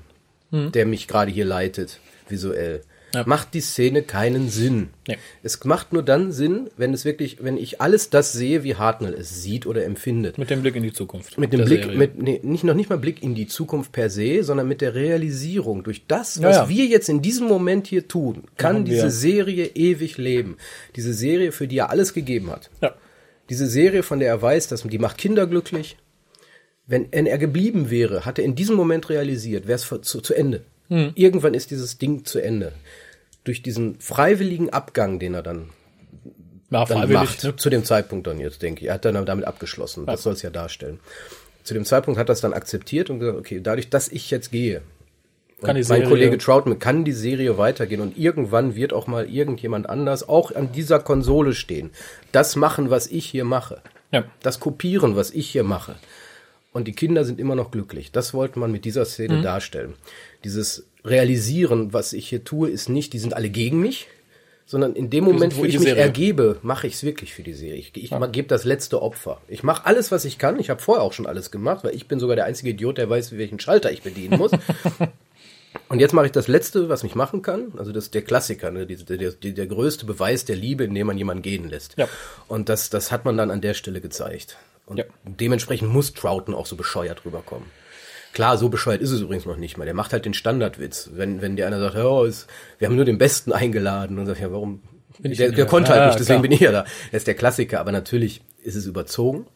der mich gerade hier leitet, visuell, Ja. macht die Szene keinen Sinn. Nee. Es macht nur dann Sinn, wenn es wirklich, wenn ich alles das sehe, wie Hartnell es sieht oder empfindet. Mit dem Blick in die Zukunft. Mit dem Blick, Serie. mit, nee, nicht noch nicht mal Blick in die Zukunft per se, sondern mit der Realisierung. Durch das, was ja. wir jetzt in diesem Moment hier tun, kann Machen wir. diese Serie ewig leben. Diese Serie, für die er alles gegeben hat. Ja. Diese Serie, von der er weiß, dass die macht Kinder glücklich. Wenn, wenn er geblieben wäre, hat er in diesem Moment realisiert, wäre es zu, zu Ende. Hm. Irgendwann ist dieses Ding zu Ende. Durch diesen freiwilligen Abgang, den er dann Ja, dann macht. ne? Zu dem Zeitpunkt dann jetzt, denke ich. Er hat dann damit abgeschlossen. Das soll es ja darstellen. Zu dem Zeitpunkt hat er es dann akzeptiert und gesagt, okay, dadurch, dass ich jetzt gehe, Kann mein Kollege Troutman kann die Serie weitergehen und irgendwann wird auch mal irgendjemand anders auch an dieser Konsole stehen. Das machen, was ich hier mache. Ja. Das kopieren, was ich hier mache. Und die Kinder sind immer noch glücklich. Das wollte man mit dieser Mhm. Szene darstellen. Dieses Realisieren, was ich hier tue, ist nicht, die sind alle gegen mich, sondern in dem Moment, wo ich mich Serie. ergebe, mache ich es wirklich für die Serie. Ich, ich gebe das letzte Opfer. Ich mache alles, was ich kann. Ich habe vorher auch schon alles gemacht, weil ich bin sogar der einzige Idiot, der weiß, welchen Schalter ich bedienen muss. Und jetzt mache ich das Letzte, was ich machen kann. Also das ist der Klassiker, ne? der, der, der größte Beweis der Liebe, indem man jemanden gehen lässt. Ja. Und das, das hat man dann an der Stelle gezeigt. Und Ja. dementsprechend muss Troughton auch so bescheuert rüberkommen. Klar, so bescheuert ist es übrigens noch nicht mal. Der macht halt den Standardwitz. Wenn, wenn dir einer sagt, oh, ist, wir haben nur den Besten eingeladen und sagt, ja, warum? Bin ich Der, der konnte halt ja, nicht, deswegen klar. bin ich ja da. Das ist der Klassiker, aber natürlich ist es überzogen.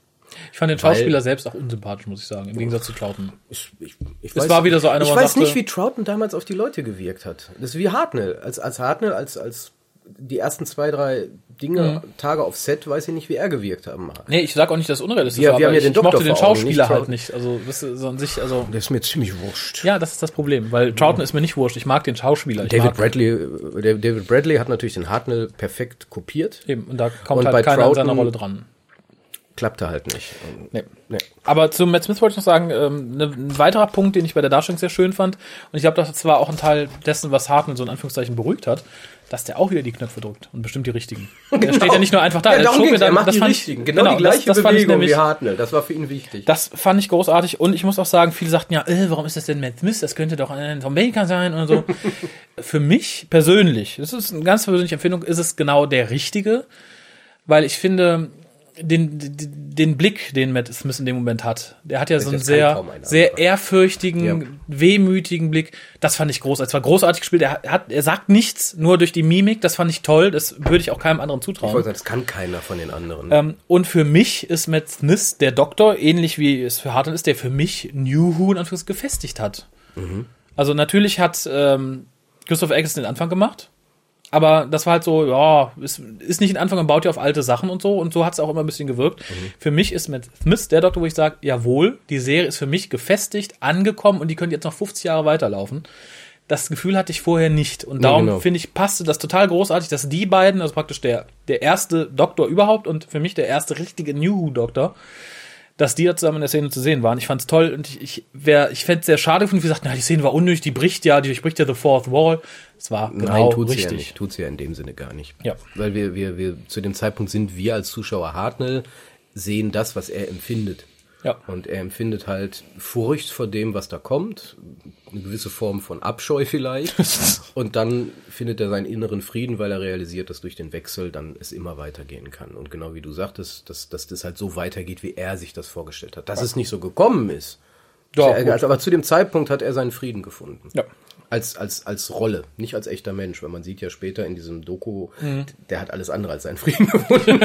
Ich fand den Schauspieler selbst auch unsympathisch, muss ich sagen, im Gegensatz zu Troughton. Ich, ich, ich Es war wieder so einer, Ich weiß dachte- nicht, wie Troughton damals auf die Leute gewirkt hat. Das ist wie Hartnell. Als, als Hartnell, als, als die ersten zwei, drei Dinge, Mhm. Tage auf Set, weiß ich nicht, wie er gewirkt haben. Nee, ich sag auch nicht, dass es unrealistisch Wir- war, wir aber haben ja ich, den ich mochte den Schauspieler nicht halt Troughton. nicht. Also, das ist so an sich, also. Das ist mir ziemlich wurscht. Ja, das ist das Problem, weil Troughton ist mir nicht wurscht. Ich mag den Schauspieler. Ich David mag, Bradley, äh, David Bradley hat natürlich den Hartnell perfekt kopiert. Eben, und da kommt Und halt bei keiner an seiner Troughton- Rolle dran. Klappte halt nicht. Nee. Nee. Aber zu Matt Smith wollte ich noch sagen, ähm, ne, ein weiterer Punkt, den ich bei der Darstellung sehr schön fand, und ich glaube, das war auch ein Teil dessen, was Hartnell so in Anführungszeichen beruhigt hat, dass der auch wieder die Knöpfe drückt und bestimmt die richtigen. Der steht ja nicht nur einfach da. Ja, er mir. Er dann- macht das die fand ich- richtigen. Genau, die das- gleiche das ich Bewegung nämlich- wie Hartnell. Das war für ihn wichtig. Das fand ich großartig und ich muss auch sagen, viele sagten ja, äh, warum ist das denn Matt Smith? Das könnte doch ein Tom Baker sein und so. Für mich persönlich, das ist eine ganz persönliche Empfindung, ist es genau der richtige, weil ich finde, den, den, Blick, den Matt Smith in dem Moment hat, der hat ja so einen sehr, sehr ehrfürchtigen, Ja. wehmütigen Blick. Das fand ich großartig. Es war großartig gespielt. Er hat, er sagt nichts, nur durch die Mimik. Das fand ich toll. Das würde ich auch keinem anderen Ich zutrauen. wollte sagen, das kann keiner von den anderen. Ähm, und für mich ist Matt Smith der Doktor, ähnlich wie es für Hartnell ist, der für mich New Who in Anführungszeichen gefestigt hat. Also natürlich hat ähm, Christopher Eccleston den Anfang gemacht, aber das war halt so, ja, ist, ist nicht ein Anfang und baut ja auf alte Sachen und so und so hat es auch immer ein bisschen gewirkt. Für mich ist Matt Smith der Doktor, wo ich sage, jawohl, die Serie ist für mich gefestigt, angekommen und die könnte jetzt noch 50 Jahre weiterlaufen. Das Gefühl hatte ich vorher nicht. Und darum genau. finde ich, passte das total großartig, dass die beiden, also praktisch der, der erste Doktor überhaupt und für mich der erste richtige New Who Doktor, dass die da zusammen in der Szene zu sehen waren. Ich fand's toll und ich, ich, wär, ich fände es sehr schade gefunden, wie gesagt, na, die Szene war unnötig, die bricht ja, die durchbricht ja The Fourth Wall. Es war genau Nein, tut sie ja richtig. nicht. Tut sie ja in dem Sinne gar nicht. Ja. Weil wir, wir, wir, zu dem Zeitpunkt sind wir als Zuschauer Hartnell, sehen das, was er empfindet. Ja. Und er empfindet halt Furcht vor dem, was da kommt, eine gewisse Form von Abscheu vielleicht. und dann findet er seinen inneren Frieden, weil er realisiert, dass durch den Wechsel dann es immer weitergehen kann. Und genau wie du sagtest, dass, dass das halt so weitergeht, wie er sich das vorgestellt hat. Dass es nicht so gekommen ist. Ja, Sehr gut. ärgerlich. aber zu dem Zeitpunkt hat er seinen Frieden gefunden. Ja. Als, als, als Rolle, nicht als echter Mensch, weil man sieht ja später in diesem Doku, Mhm. der hat alles andere als seinen Frieden gefunden.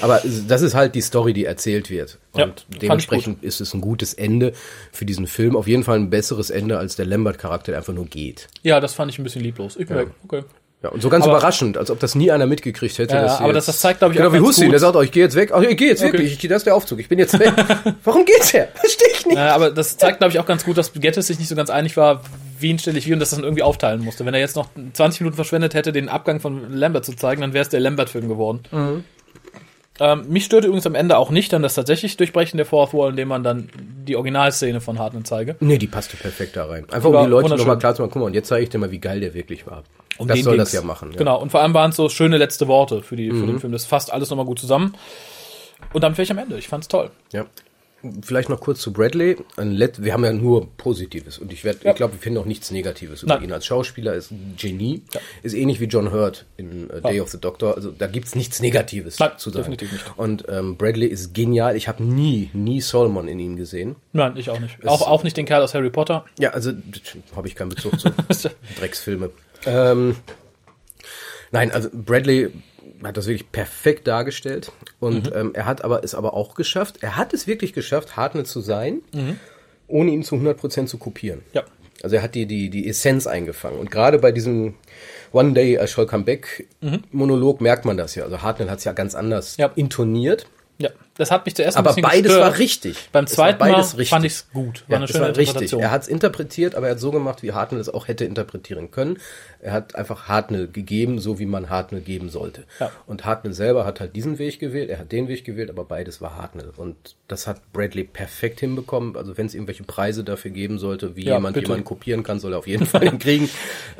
Aber das ist halt die Story, die erzählt wird. Ja, Und ich dementsprechend ist es ein gutes Ende für diesen Film. Auf jeden Fall ein besseres Ende als der Lambert-Charakter, der einfach nur geht. Ja, das fand ich ein bisschen lieblos. Ich bin weg. Okay. Ja, und so ganz Aber- überraschend, als ob das nie einer mitgekriegt hätte. Ja, aber das- das zeigt, glaub ich, genau auch wie ganz Hussein, der sagt, oh, ich gehe jetzt weg. Ach, ich gehe jetzt Okay. wirklich, ich, das ist der Aufzug, ich bin jetzt weg. Warum geht's her? Verstehe ich nicht. Ja, aber das zeigt, glaube ich, auch ganz gut, dass Gettis sich nicht so ganz einig war, wen stelle ich wie und dass das dann irgendwie aufteilen musste. Wenn er jetzt noch 20 Minuten verschwendet hätte, den Abgang von Lambert zu zeigen, dann wäre es der Lambert-Film geworden. Ähm, mich störte übrigens am Ende auch nicht dann das tatsächlich Durchbrechen der Fourth Wall, indem man dann die Originalszene von Hartnell zeige. Nee, die passte perfekt da rein. Einfach um die Leute nochmal klar zu machen, guck mal, und jetzt zeige ich dir mal, wie geil der wirklich war. Um das soll ging's. das ja machen. Ja. Mhm. Genau, und vor allem waren es so schöne letzte Worte für, die, für den Film. Das fasst alles nochmal gut zusammen. Und dann wäre ich am Ende. Ich fand's toll. Ja. Vielleicht noch kurz zu Bradley. Wir haben ja nur Positives und ich, werd- Ja. ich glaube, wir finden auch nichts Negatives über Nein. ihn. Als Schauspieler ist ein Genie. Ist ähnlich wie John Hurt in äh, Day of the Doctor. Also da gibt's nichts Negatives Nein, zu sagen. definitiv nicht. Und ähm, Bradley ist genial. Ich habe nie, nie Solomon in ihm gesehen. Nein, ich auch nicht. Auch, auch nicht den Kerl aus Harry Potter. Ja, also habe ich keinen Bezug zu. Drecksfilme. Ähm, nein, also Bradley hat das wirklich perfekt dargestellt und Mhm. ähm, er hat aber es aber auch geschafft. Er hat es wirklich geschafft, Hartnell zu sein, Mhm. ohne ihn zu 100% zu kopieren. Ja. Also er hat die, die, die Essenz eingefangen. Und gerade bei diesem One Day I Shall Come Back Monolog merkt man das ja. Also Hartnell hat es ja ganz anders Mhm. Ja. intoniert. Ja, das hat mich zuerst ein Aber bisschen beides gestört. war richtig. Beim Es war zweiten Mal fand ich's gut. War Ja, eine es schöne war richtig. Er hat es interpretiert, aber er hat so gemacht, wie Hartnell es auch hätte interpretieren können. Er hat einfach Hartnell gegeben, so wie man Hartnell geben sollte. Ja. Und Hartnell selber hat halt diesen Weg gewählt, er hat den Weg gewählt, aber beides war Hartnell. Und das hat Bradley perfekt hinbekommen. Also wenn es irgendwelche Preise dafür geben sollte, wie Ja, jemand bitte. jemanden kopieren kann, soll er auf jeden Fall ihn kriegen.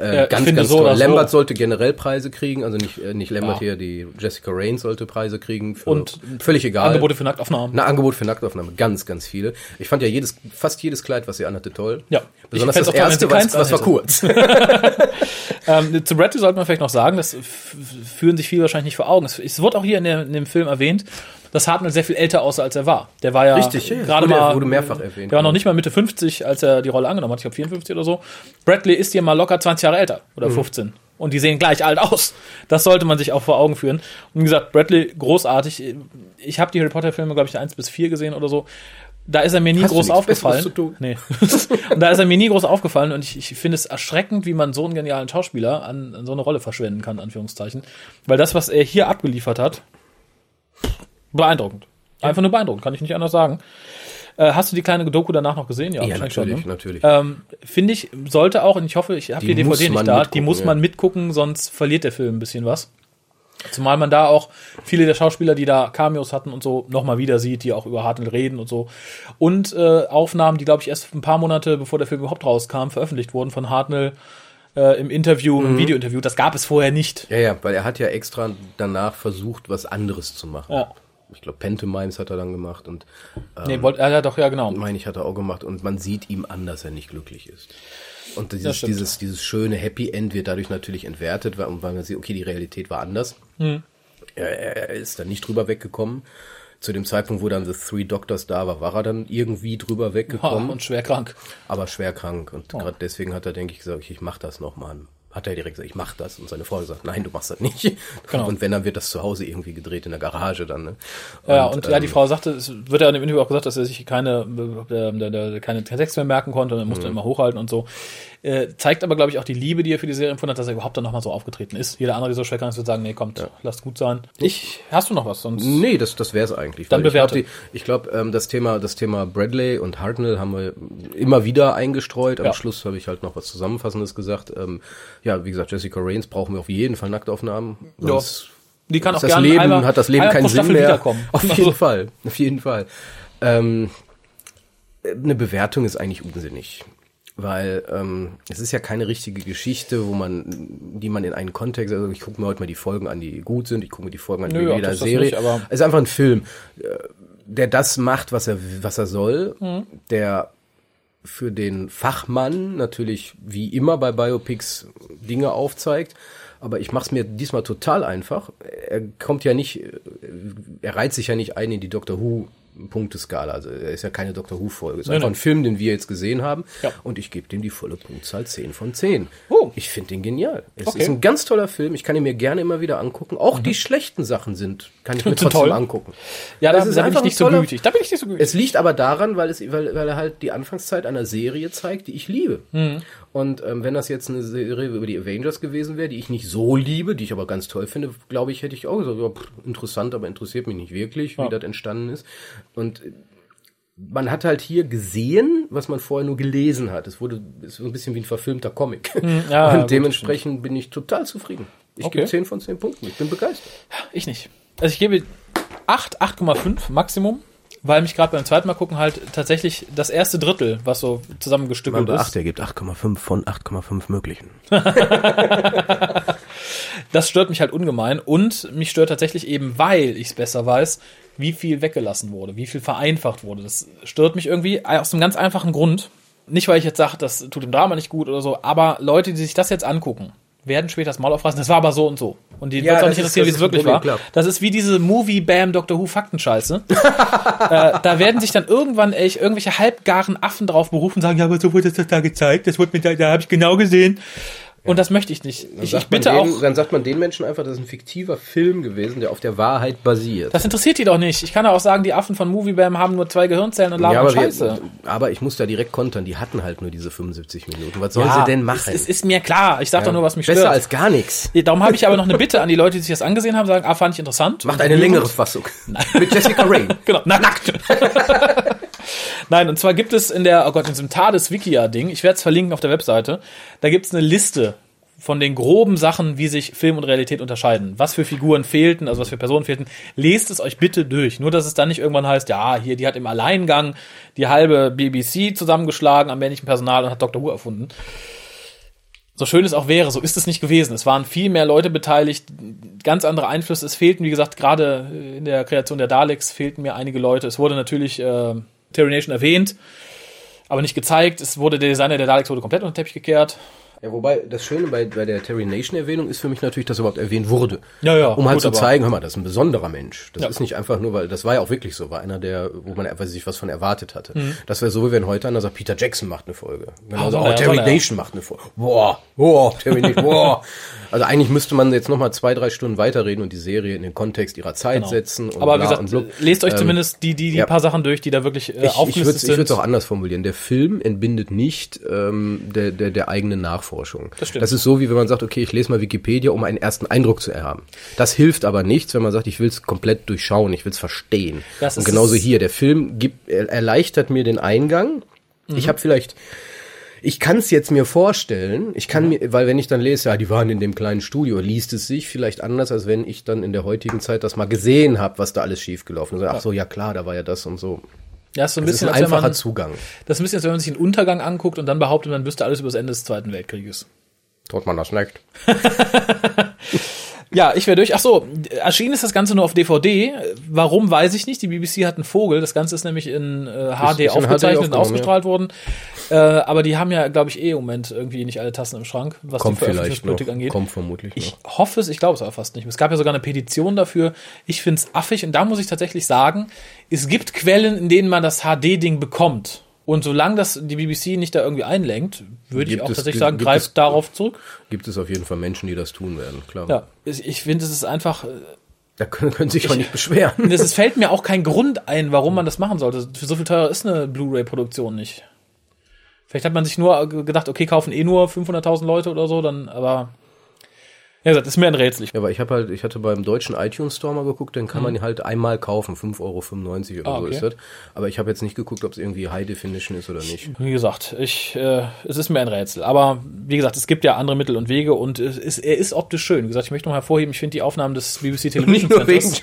Äh, Ja, ich ganz, ganz so toll. oder so. Lambert sollte generell Preise kriegen, also nicht, äh, nicht Lambert hier, die Jessica Raines sollte Preise kriegen. Für, Und völlig egal. Angebote für Nacktaufnahmen. Na, Angebot für Nacktaufnahme, ganz, ganz viele. Ich fand ja jedes, fast jedes Kleid, was sie anhatte, toll. Ja. Besonders das auch toll, erste, was, was war kurz. Ähm, zu Bradley sollte man vielleicht noch sagen, das führen sich viele wahrscheinlich nicht vor Augen. Es, es wurde auch hier in, der, in dem Film erwähnt, dass Hartnell sehr viel älter aussah, als er war. Der war ja Richtig, gerade wurde- mal, wurde mehrfach erwähnt, Der war noch nicht mal Mitte 50, als er die Rolle angenommen hat. Ich glaube 54 oder so. Bradley ist hier mal locker 20 Jahre älter oder Mhm. 15. Und die sehen gleich alt aus. Das sollte man sich auch vor Augen führen. Und wie gesagt, Bradley großartig. Ich habe die Harry Potter Filme, glaube ich, 1 bis 4 gesehen oder so. Da ist er mir nie Hast groß aufgefallen. Zu tun? Nee. und da ist er mir nie groß aufgefallen und ich, ich finde es erschreckend, wie man so einen genialen Schauspieler an, an so eine Rolle verschwenden kann, Anführungszeichen. Weil das, was er hier abgeliefert hat, beeindruckend. Einfach nur beeindruckend, kann ich nicht anders sagen. Äh, hast du die kleine Doku danach noch gesehen? Ja, wahrscheinlich natürlich, ne? natürlich. Ähm, Finde ich, sollte auch, und ich hoffe, ich habe die, Die DVD nicht da, die muss ja. man mitgucken, sonst verliert der Film ein bisschen was. Zumal man da auch viele der Schauspieler, die da Cameos hatten und so, nochmal wieder sieht, die auch über Hartnell reden und so. Und äh, Aufnahmen, die, glaube ich, erst ein paar Monate, bevor der Film überhaupt rauskam, veröffentlicht wurden von Hartnell äh, im Interview, Mhm. im Videointerview. Das gab es vorher nicht. Ja, ja, weil er hat ja extra danach versucht, was anderes zu machen. Ja. Ich glaube, Pantomimes hat er dann gemacht und nee, wollte er ja doch, ja, genau. meine ich, hat er auch gemacht und man sieht ihm an, dass er nicht glücklich ist. Und dieses, dieses, dieses schöne Happy End wird dadurch natürlich entwertet, weil, weil man sieht, okay, die Realität war anders. Hm. Er, er ist dann nicht drüber weggekommen. Zu dem Zeitpunkt, wo dann The Three Doctors da war, war er dann irgendwie drüber weggekommen, und schwer krank. aber schwer krank. Und gerade deswegen hat er, denke ich, gesagt, okay, ich mach das nochmal. Hat er direkt gesagt, ich mach das. Und seine Frau hat gesagt, nein, du machst das nicht. Genau. Und wenn, dann wird das zu Hause irgendwie gedreht in der Garage dann. Ne? Ja, und ja, die ähm, Frau sagte, es wird ja in dem Interview auch gesagt, dass er sich keine, äh, keine Text mehr merken konnte und er Mhm. musste immer hochhalten und so. Äh, zeigt aber, glaube ich, auch die Liebe, die er für die Serie empfunden hat, dass er überhaupt dann nochmal so aufgetreten ist. Jeder andere, der so schwer kann, wird sagen, nee, kommt, lasst gut sein. Ich, hast du noch was? Sonst Nee, das, das wäre es eigentlich. Dann ich glaub, bewerte. Ich glaube, ähm, das Thema, das Thema Bradley und Hartnell haben wir immer wieder eingestreut. Am Ja. Schluss habe ich halt noch was Zusammenfassendes gesagt. Ähm, ja, wie gesagt, Jessica Raines brauchen wir auf jeden Fall Nacktaufnahmen. Sonst Die kann auch das gerne Leben, einmal, hat das Leben keinen Sinn mehr. Auf Also, jeden Fall, auf jeden Fall. Ähm, eine Bewertung ist eigentlich unsinnig, weil ähm, es ist ja keine richtige Geschichte, wo man, die man in einen Kontext, also ich gucke mir heute mal die Folgen an, die gut sind, ich gucke mir die Folgen an, Nö, wie auch jeder Serie. nicht, aber- es ist einfach ein Film, äh, der das macht, was er, was er soll, Mhm. der für den Fachmann natürlich wie immer bei Biopics Dinge aufzeigt. Aber ich mache es mir diesmal total einfach. Er kommt ja nicht, äh, er reiht sich ja nicht ein in die Doctor Who Punkteskala. Also er ist ja keine Doctor Who Folge. Es ist Nein, einfach nein. ein Film, den wir jetzt gesehen haben. Ja. Und ich gebe dem die volle Punktzahl 10 von 10. Oh. Ich finde den genial. Es Okay. ist ein ganz toller Film. Ich kann ihn mir gerne immer wieder angucken. Auch die schlechten Sachen sind, kann ich mir Mhm. Trotzdem toll. angucken. Ja, da, Das ist da bin ich nicht so gütig. Da bin ich nicht so gütig. Es liegt aber daran, weil, es, weil, weil er halt die Anfangszeit einer Serie zeigt, die ich liebe. Mhm. Und ähm, wenn das jetzt eine Serie über die Avengers gewesen wäre, die ich nicht so liebe, die ich aber ganz toll finde, glaube ich, hätte ich auch gesagt, ja, pff, interessant, aber interessiert mich nicht wirklich, wie Ja. das entstanden ist. Und man hat halt hier gesehen, was man vorher nur gelesen hat. Es wurde ist so ein bisschen wie ein verfilmter Comic. Mhm. ja, Und dementsprechend bin ich total zufrieden. Ich Okay. gebe 10 von 10 Punkten. Ich bin begeistert. Ich nicht. Also ich gebe 8, 8,5 Maximum, weil mich gerade beim zweiten Mal gucken halt tatsächlich das erste Drittel, was so zusammengestückelt Man ist, beachte, er gibt 8,5 von 8,5 möglichen. das stört mich halt ungemein und mich stört tatsächlich eben, weil ich es besser weiß, wie viel weggelassen wurde, wie viel vereinfacht wurde. Das stört mich irgendwie aus einem ganz einfachen Grund. Nicht, weil ich jetzt sage, das tut dem Drama nicht gut oder so, aber Leute, die sich das jetzt angucken, werden später das Maul aufreißen. Das war aber so und so. Und die Ja, wird auch nicht interessieren, wie es wirklich Problem, war. klar. Das ist wie diese Movie Bam Doctor Who Faktenscheiße. äh, da werden sich dann irgendwann echt irgendwelche halbgaren Affen drauf berufen und sagen, ja, aber so wurde das da gezeigt, das wurde mir da, da habe ich genau gesehen. Und das möchte ich nicht. Dann Ich, ich sagt man bitte denen, auch, Dann sagt man den Menschen einfach, das ist ein fiktiver Film gewesen, der auf der Wahrheit basiert. das interessiert die doch nicht. Ich kann ja auch sagen, die Affen von Moviebam haben nur zwei Gehirnzellen und labern aber, Scheiße. wir, aber ich muss da direkt kontern, die hatten halt nur diese 75 Minuten. Was soll Ja, sie denn machen? Es, es ist mir klar. Ich sag doch nur, was mich Besser stört. als gar nichts. Darum habe ich aber noch eine Bitte an die Leute, die sich das angesehen haben, sagen, ah, fand ich interessant. Macht eine längere Fassung. Mit Jessica Rain. Genau, na, nackt. Nein, und zwar gibt es in der, oh Gott, in diesem TARDIS-Wikia-Ding, ich werde es verlinken auf der Webseite, da gibt es eine Liste von den groben Sachen, wie sich Film und Realität unterscheiden. Was für Figuren fehlten, also was für Personen fehlten. Lest es euch bitte durch. Nur, dass es dann nicht irgendwann heißt, ja, hier, die hat im Alleingang die halbe BBC zusammengeschlagen am männlichen Personal und hat Dr. Who erfunden. So schön es auch wäre, so ist es nicht gewesen. Es waren viel mehr Leute beteiligt, ganz andere Einflüsse. Es fehlten, wie gesagt, gerade in der Kreation der Daleks fehlten mir einige Leute. Es wurde natürlich äh, Terry Nation erwähnt, aber nicht gezeigt. Es wurde der Designer der Daleks wurde komplett unter den Teppich gekehrt. Ja, wobei das Schöne bei, bei der Terry Nation Erwähnung ist für mich natürlich, dass überhaupt erwähnt wurde. Ja, ja, Um halt gut, zu zeigen, hör mal, das ist ein besonderer Mensch. Das Ja. ist nicht einfach nur, weil das war ja auch wirklich so, war einer der, wo man einfach sich was von erwartet hatte. Mhm. Das wäre so, wie wenn heute einer sagt, Peter Jackson macht eine Folge. Wenn sagt, oh, er, Terry er. Nation macht eine Folge. Boah, boah, Terry Nation, boah. Also eigentlich müsste man jetzt nochmal zwei, drei Stunden weiterreden und die Serie in den Kontext ihrer Zeit Genau. setzen. Aber wie gesagt, lest euch Ähm, zumindest die, die, die ja. paar Sachen durch, die da wirklich äh, ich, ich aufgelistet würde ich sind. es auch anders formulieren. Der Film entbindet nicht ähm, der, der, der eigenen Nachforschung. Das stimmt. Das ist so, wie wenn man sagt, okay, ich lese mal Wikipedia, um einen ersten Eindruck zu erhaben. Das hilft aber nichts, wenn man sagt, ich will es komplett durchschauen, ich will es verstehen. Das Und genauso hier. Der Film gibt, er, erleichtert mir den Eingang. Mhm. Ich habe vielleicht ich kann es jetzt mir vorstellen, ich kann mir, weil wenn ich dann lese, ja, die waren in dem kleinen Studio, liest es sich vielleicht anders, als wenn ich dann in der heutigen Zeit das mal gesehen habe, was da alles schiefgelaufen ist. Ach so, ja klar, da war ja das und so. Ja, ist so ein Das ist bisschen, ein einfacher man, Zugang. das ist ein bisschen, als wenn man sich einen Untergang anguckt und dann behauptet, man wüsste alles über das Ende des Zweiten Weltkrieges. Tut man das nicht. Ja, ich wäre durch. Ach so, erschienen ist das Ganze nur auf DVD. Warum, weiß ich nicht. Die BBC hat einen Vogel. Das Ganze ist nämlich in äh, HD ist in HD aufgezeichnet und ausgestrahlt worden. Äh, aber die haben ja, glaube ich, eh im Moment irgendwie nicht alle Tassen im Schrank, was Kommt die. Veröffentlichungspolitik angeht. Kommt vermutlich Ich noch. hoffe es, ich glaube es aber fast nicht. Es gab ja sogar eine Petition dafür. Ich finde es affig und da muss ich tatsächlich sagen, es gibt Quellen, in denen man das HD-Ding bekommt. Und solange das die BBC nicht da irgendwie einlenkt, würde ich auch es- tatsächlich sagen, greift es- darauf zurück. Gibt es auf jeden Fall Menschen, die das tun werden, klar. Ja, ich finde, es ist einfach, äh, Da können, können sich auch nicht beschweren. es fällt mir auch kein Grund ein, warum man das machen sollte. Für so viel teurer ist eine Blu-ray-Produktion nicht. Vielleicht hat man sich nur gedacht, okay, kaufen eh nur 500.000 Leute oder so, dann, aber Ja, gesagt, ist mir ein Rätsel. Ja, aber ich habe halt, ich hatte beim deutschen iTunes Store mal geguckt, dann kann man ihn halt einmal kaufen, 5,95 Euro oder Ah, so okay. ist das. Aber ich habe jetzt nicht geguckt, ob es irgendwie High Definition ist oder nicht. Wie gesagt, ich, äh, es ist mir ein Rätsel. Aber wie gesagt, es gibt ja andere Mittel und Wege und es ist, er ist optisch schön. Wie gesagt, ich möchte noch hervorheben, ich finde die Aufnahmen des BBC Television Centers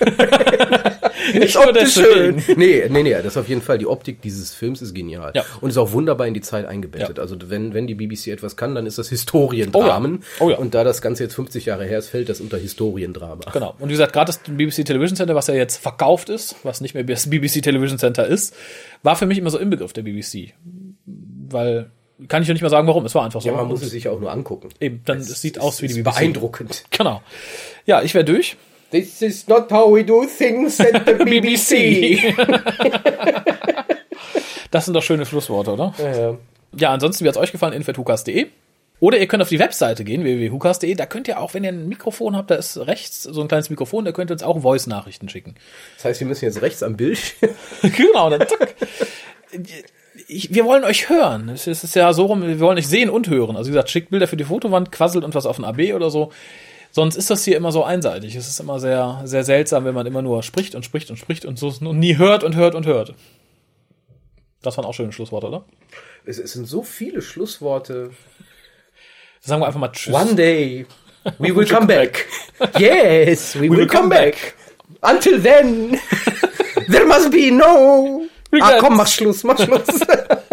nicht nur optisch schön. deswegen. Nee, nee, nee, das ist auf jeden Fall, die Optik dieses Films ist genial. Ja. Und ist auch wunderbar in die Zeit eingebettet. Ja. Also wenn, wenn die BBC etwas kann, dann ist das Historiendramen. Oh ja. Oh ja. Und da das Ganze jetzt 50 Jahre her ist, fällt das unter Historiendrama. Genau. Und wie gesagt, gerade das BBC Television Center, was ja jetzt verkauft ist, was nicht mehr das BBC Television Center ist, war für mich immer so im Begriff der BBC. Weil, kann ich ja nicht mal sagen, warum. Es war einfach so. Ja, man muss es sich auch nur angucken. Eben, dann es sieht aus wie die BBC. beeindruckend. Genau. Ja, ich wäre durch. This is not how we do things at the BBC. Das sind doch schöne Schlussworte, oder? ja, ja. Ja, ansonsten, wie hat's euch gefallen? info.hukas.de. Oder ihr könnt auf die Webseite gehen, www.hukas.de. Da könnt ihr auch, wenn ihr ein Mikrofon habt, da ist rechts so ein kleines Mikrofon, da könnt ihr uns auch Voice-Nachrichten schicken. Das heißt, wir müssen jetzt rechts am Bild. genau, dann zack. Ich, wir wollen euch hören. Es ist ja so rum, wir wollen euch sehen und hören. Also wie gesagt, schickt Bilder für die Fotowand, quasselt uns was auf ein AB oder so. Sonst ist das hier immer so einseitig. Es ist immer sehr, sehr seltsam, wenn man immer nur spricht und spricht und spricht und so und nie hört und hört und hört. Das waren auch schöne Schlussworte, oder? Es, es sind so viele Schlussworte. Sagen wir einfach mal Tschüss. One day we will come back. Yes, we, will come back. Until then, there must be no. Ah, komm, mach Schluss, mach Schluss.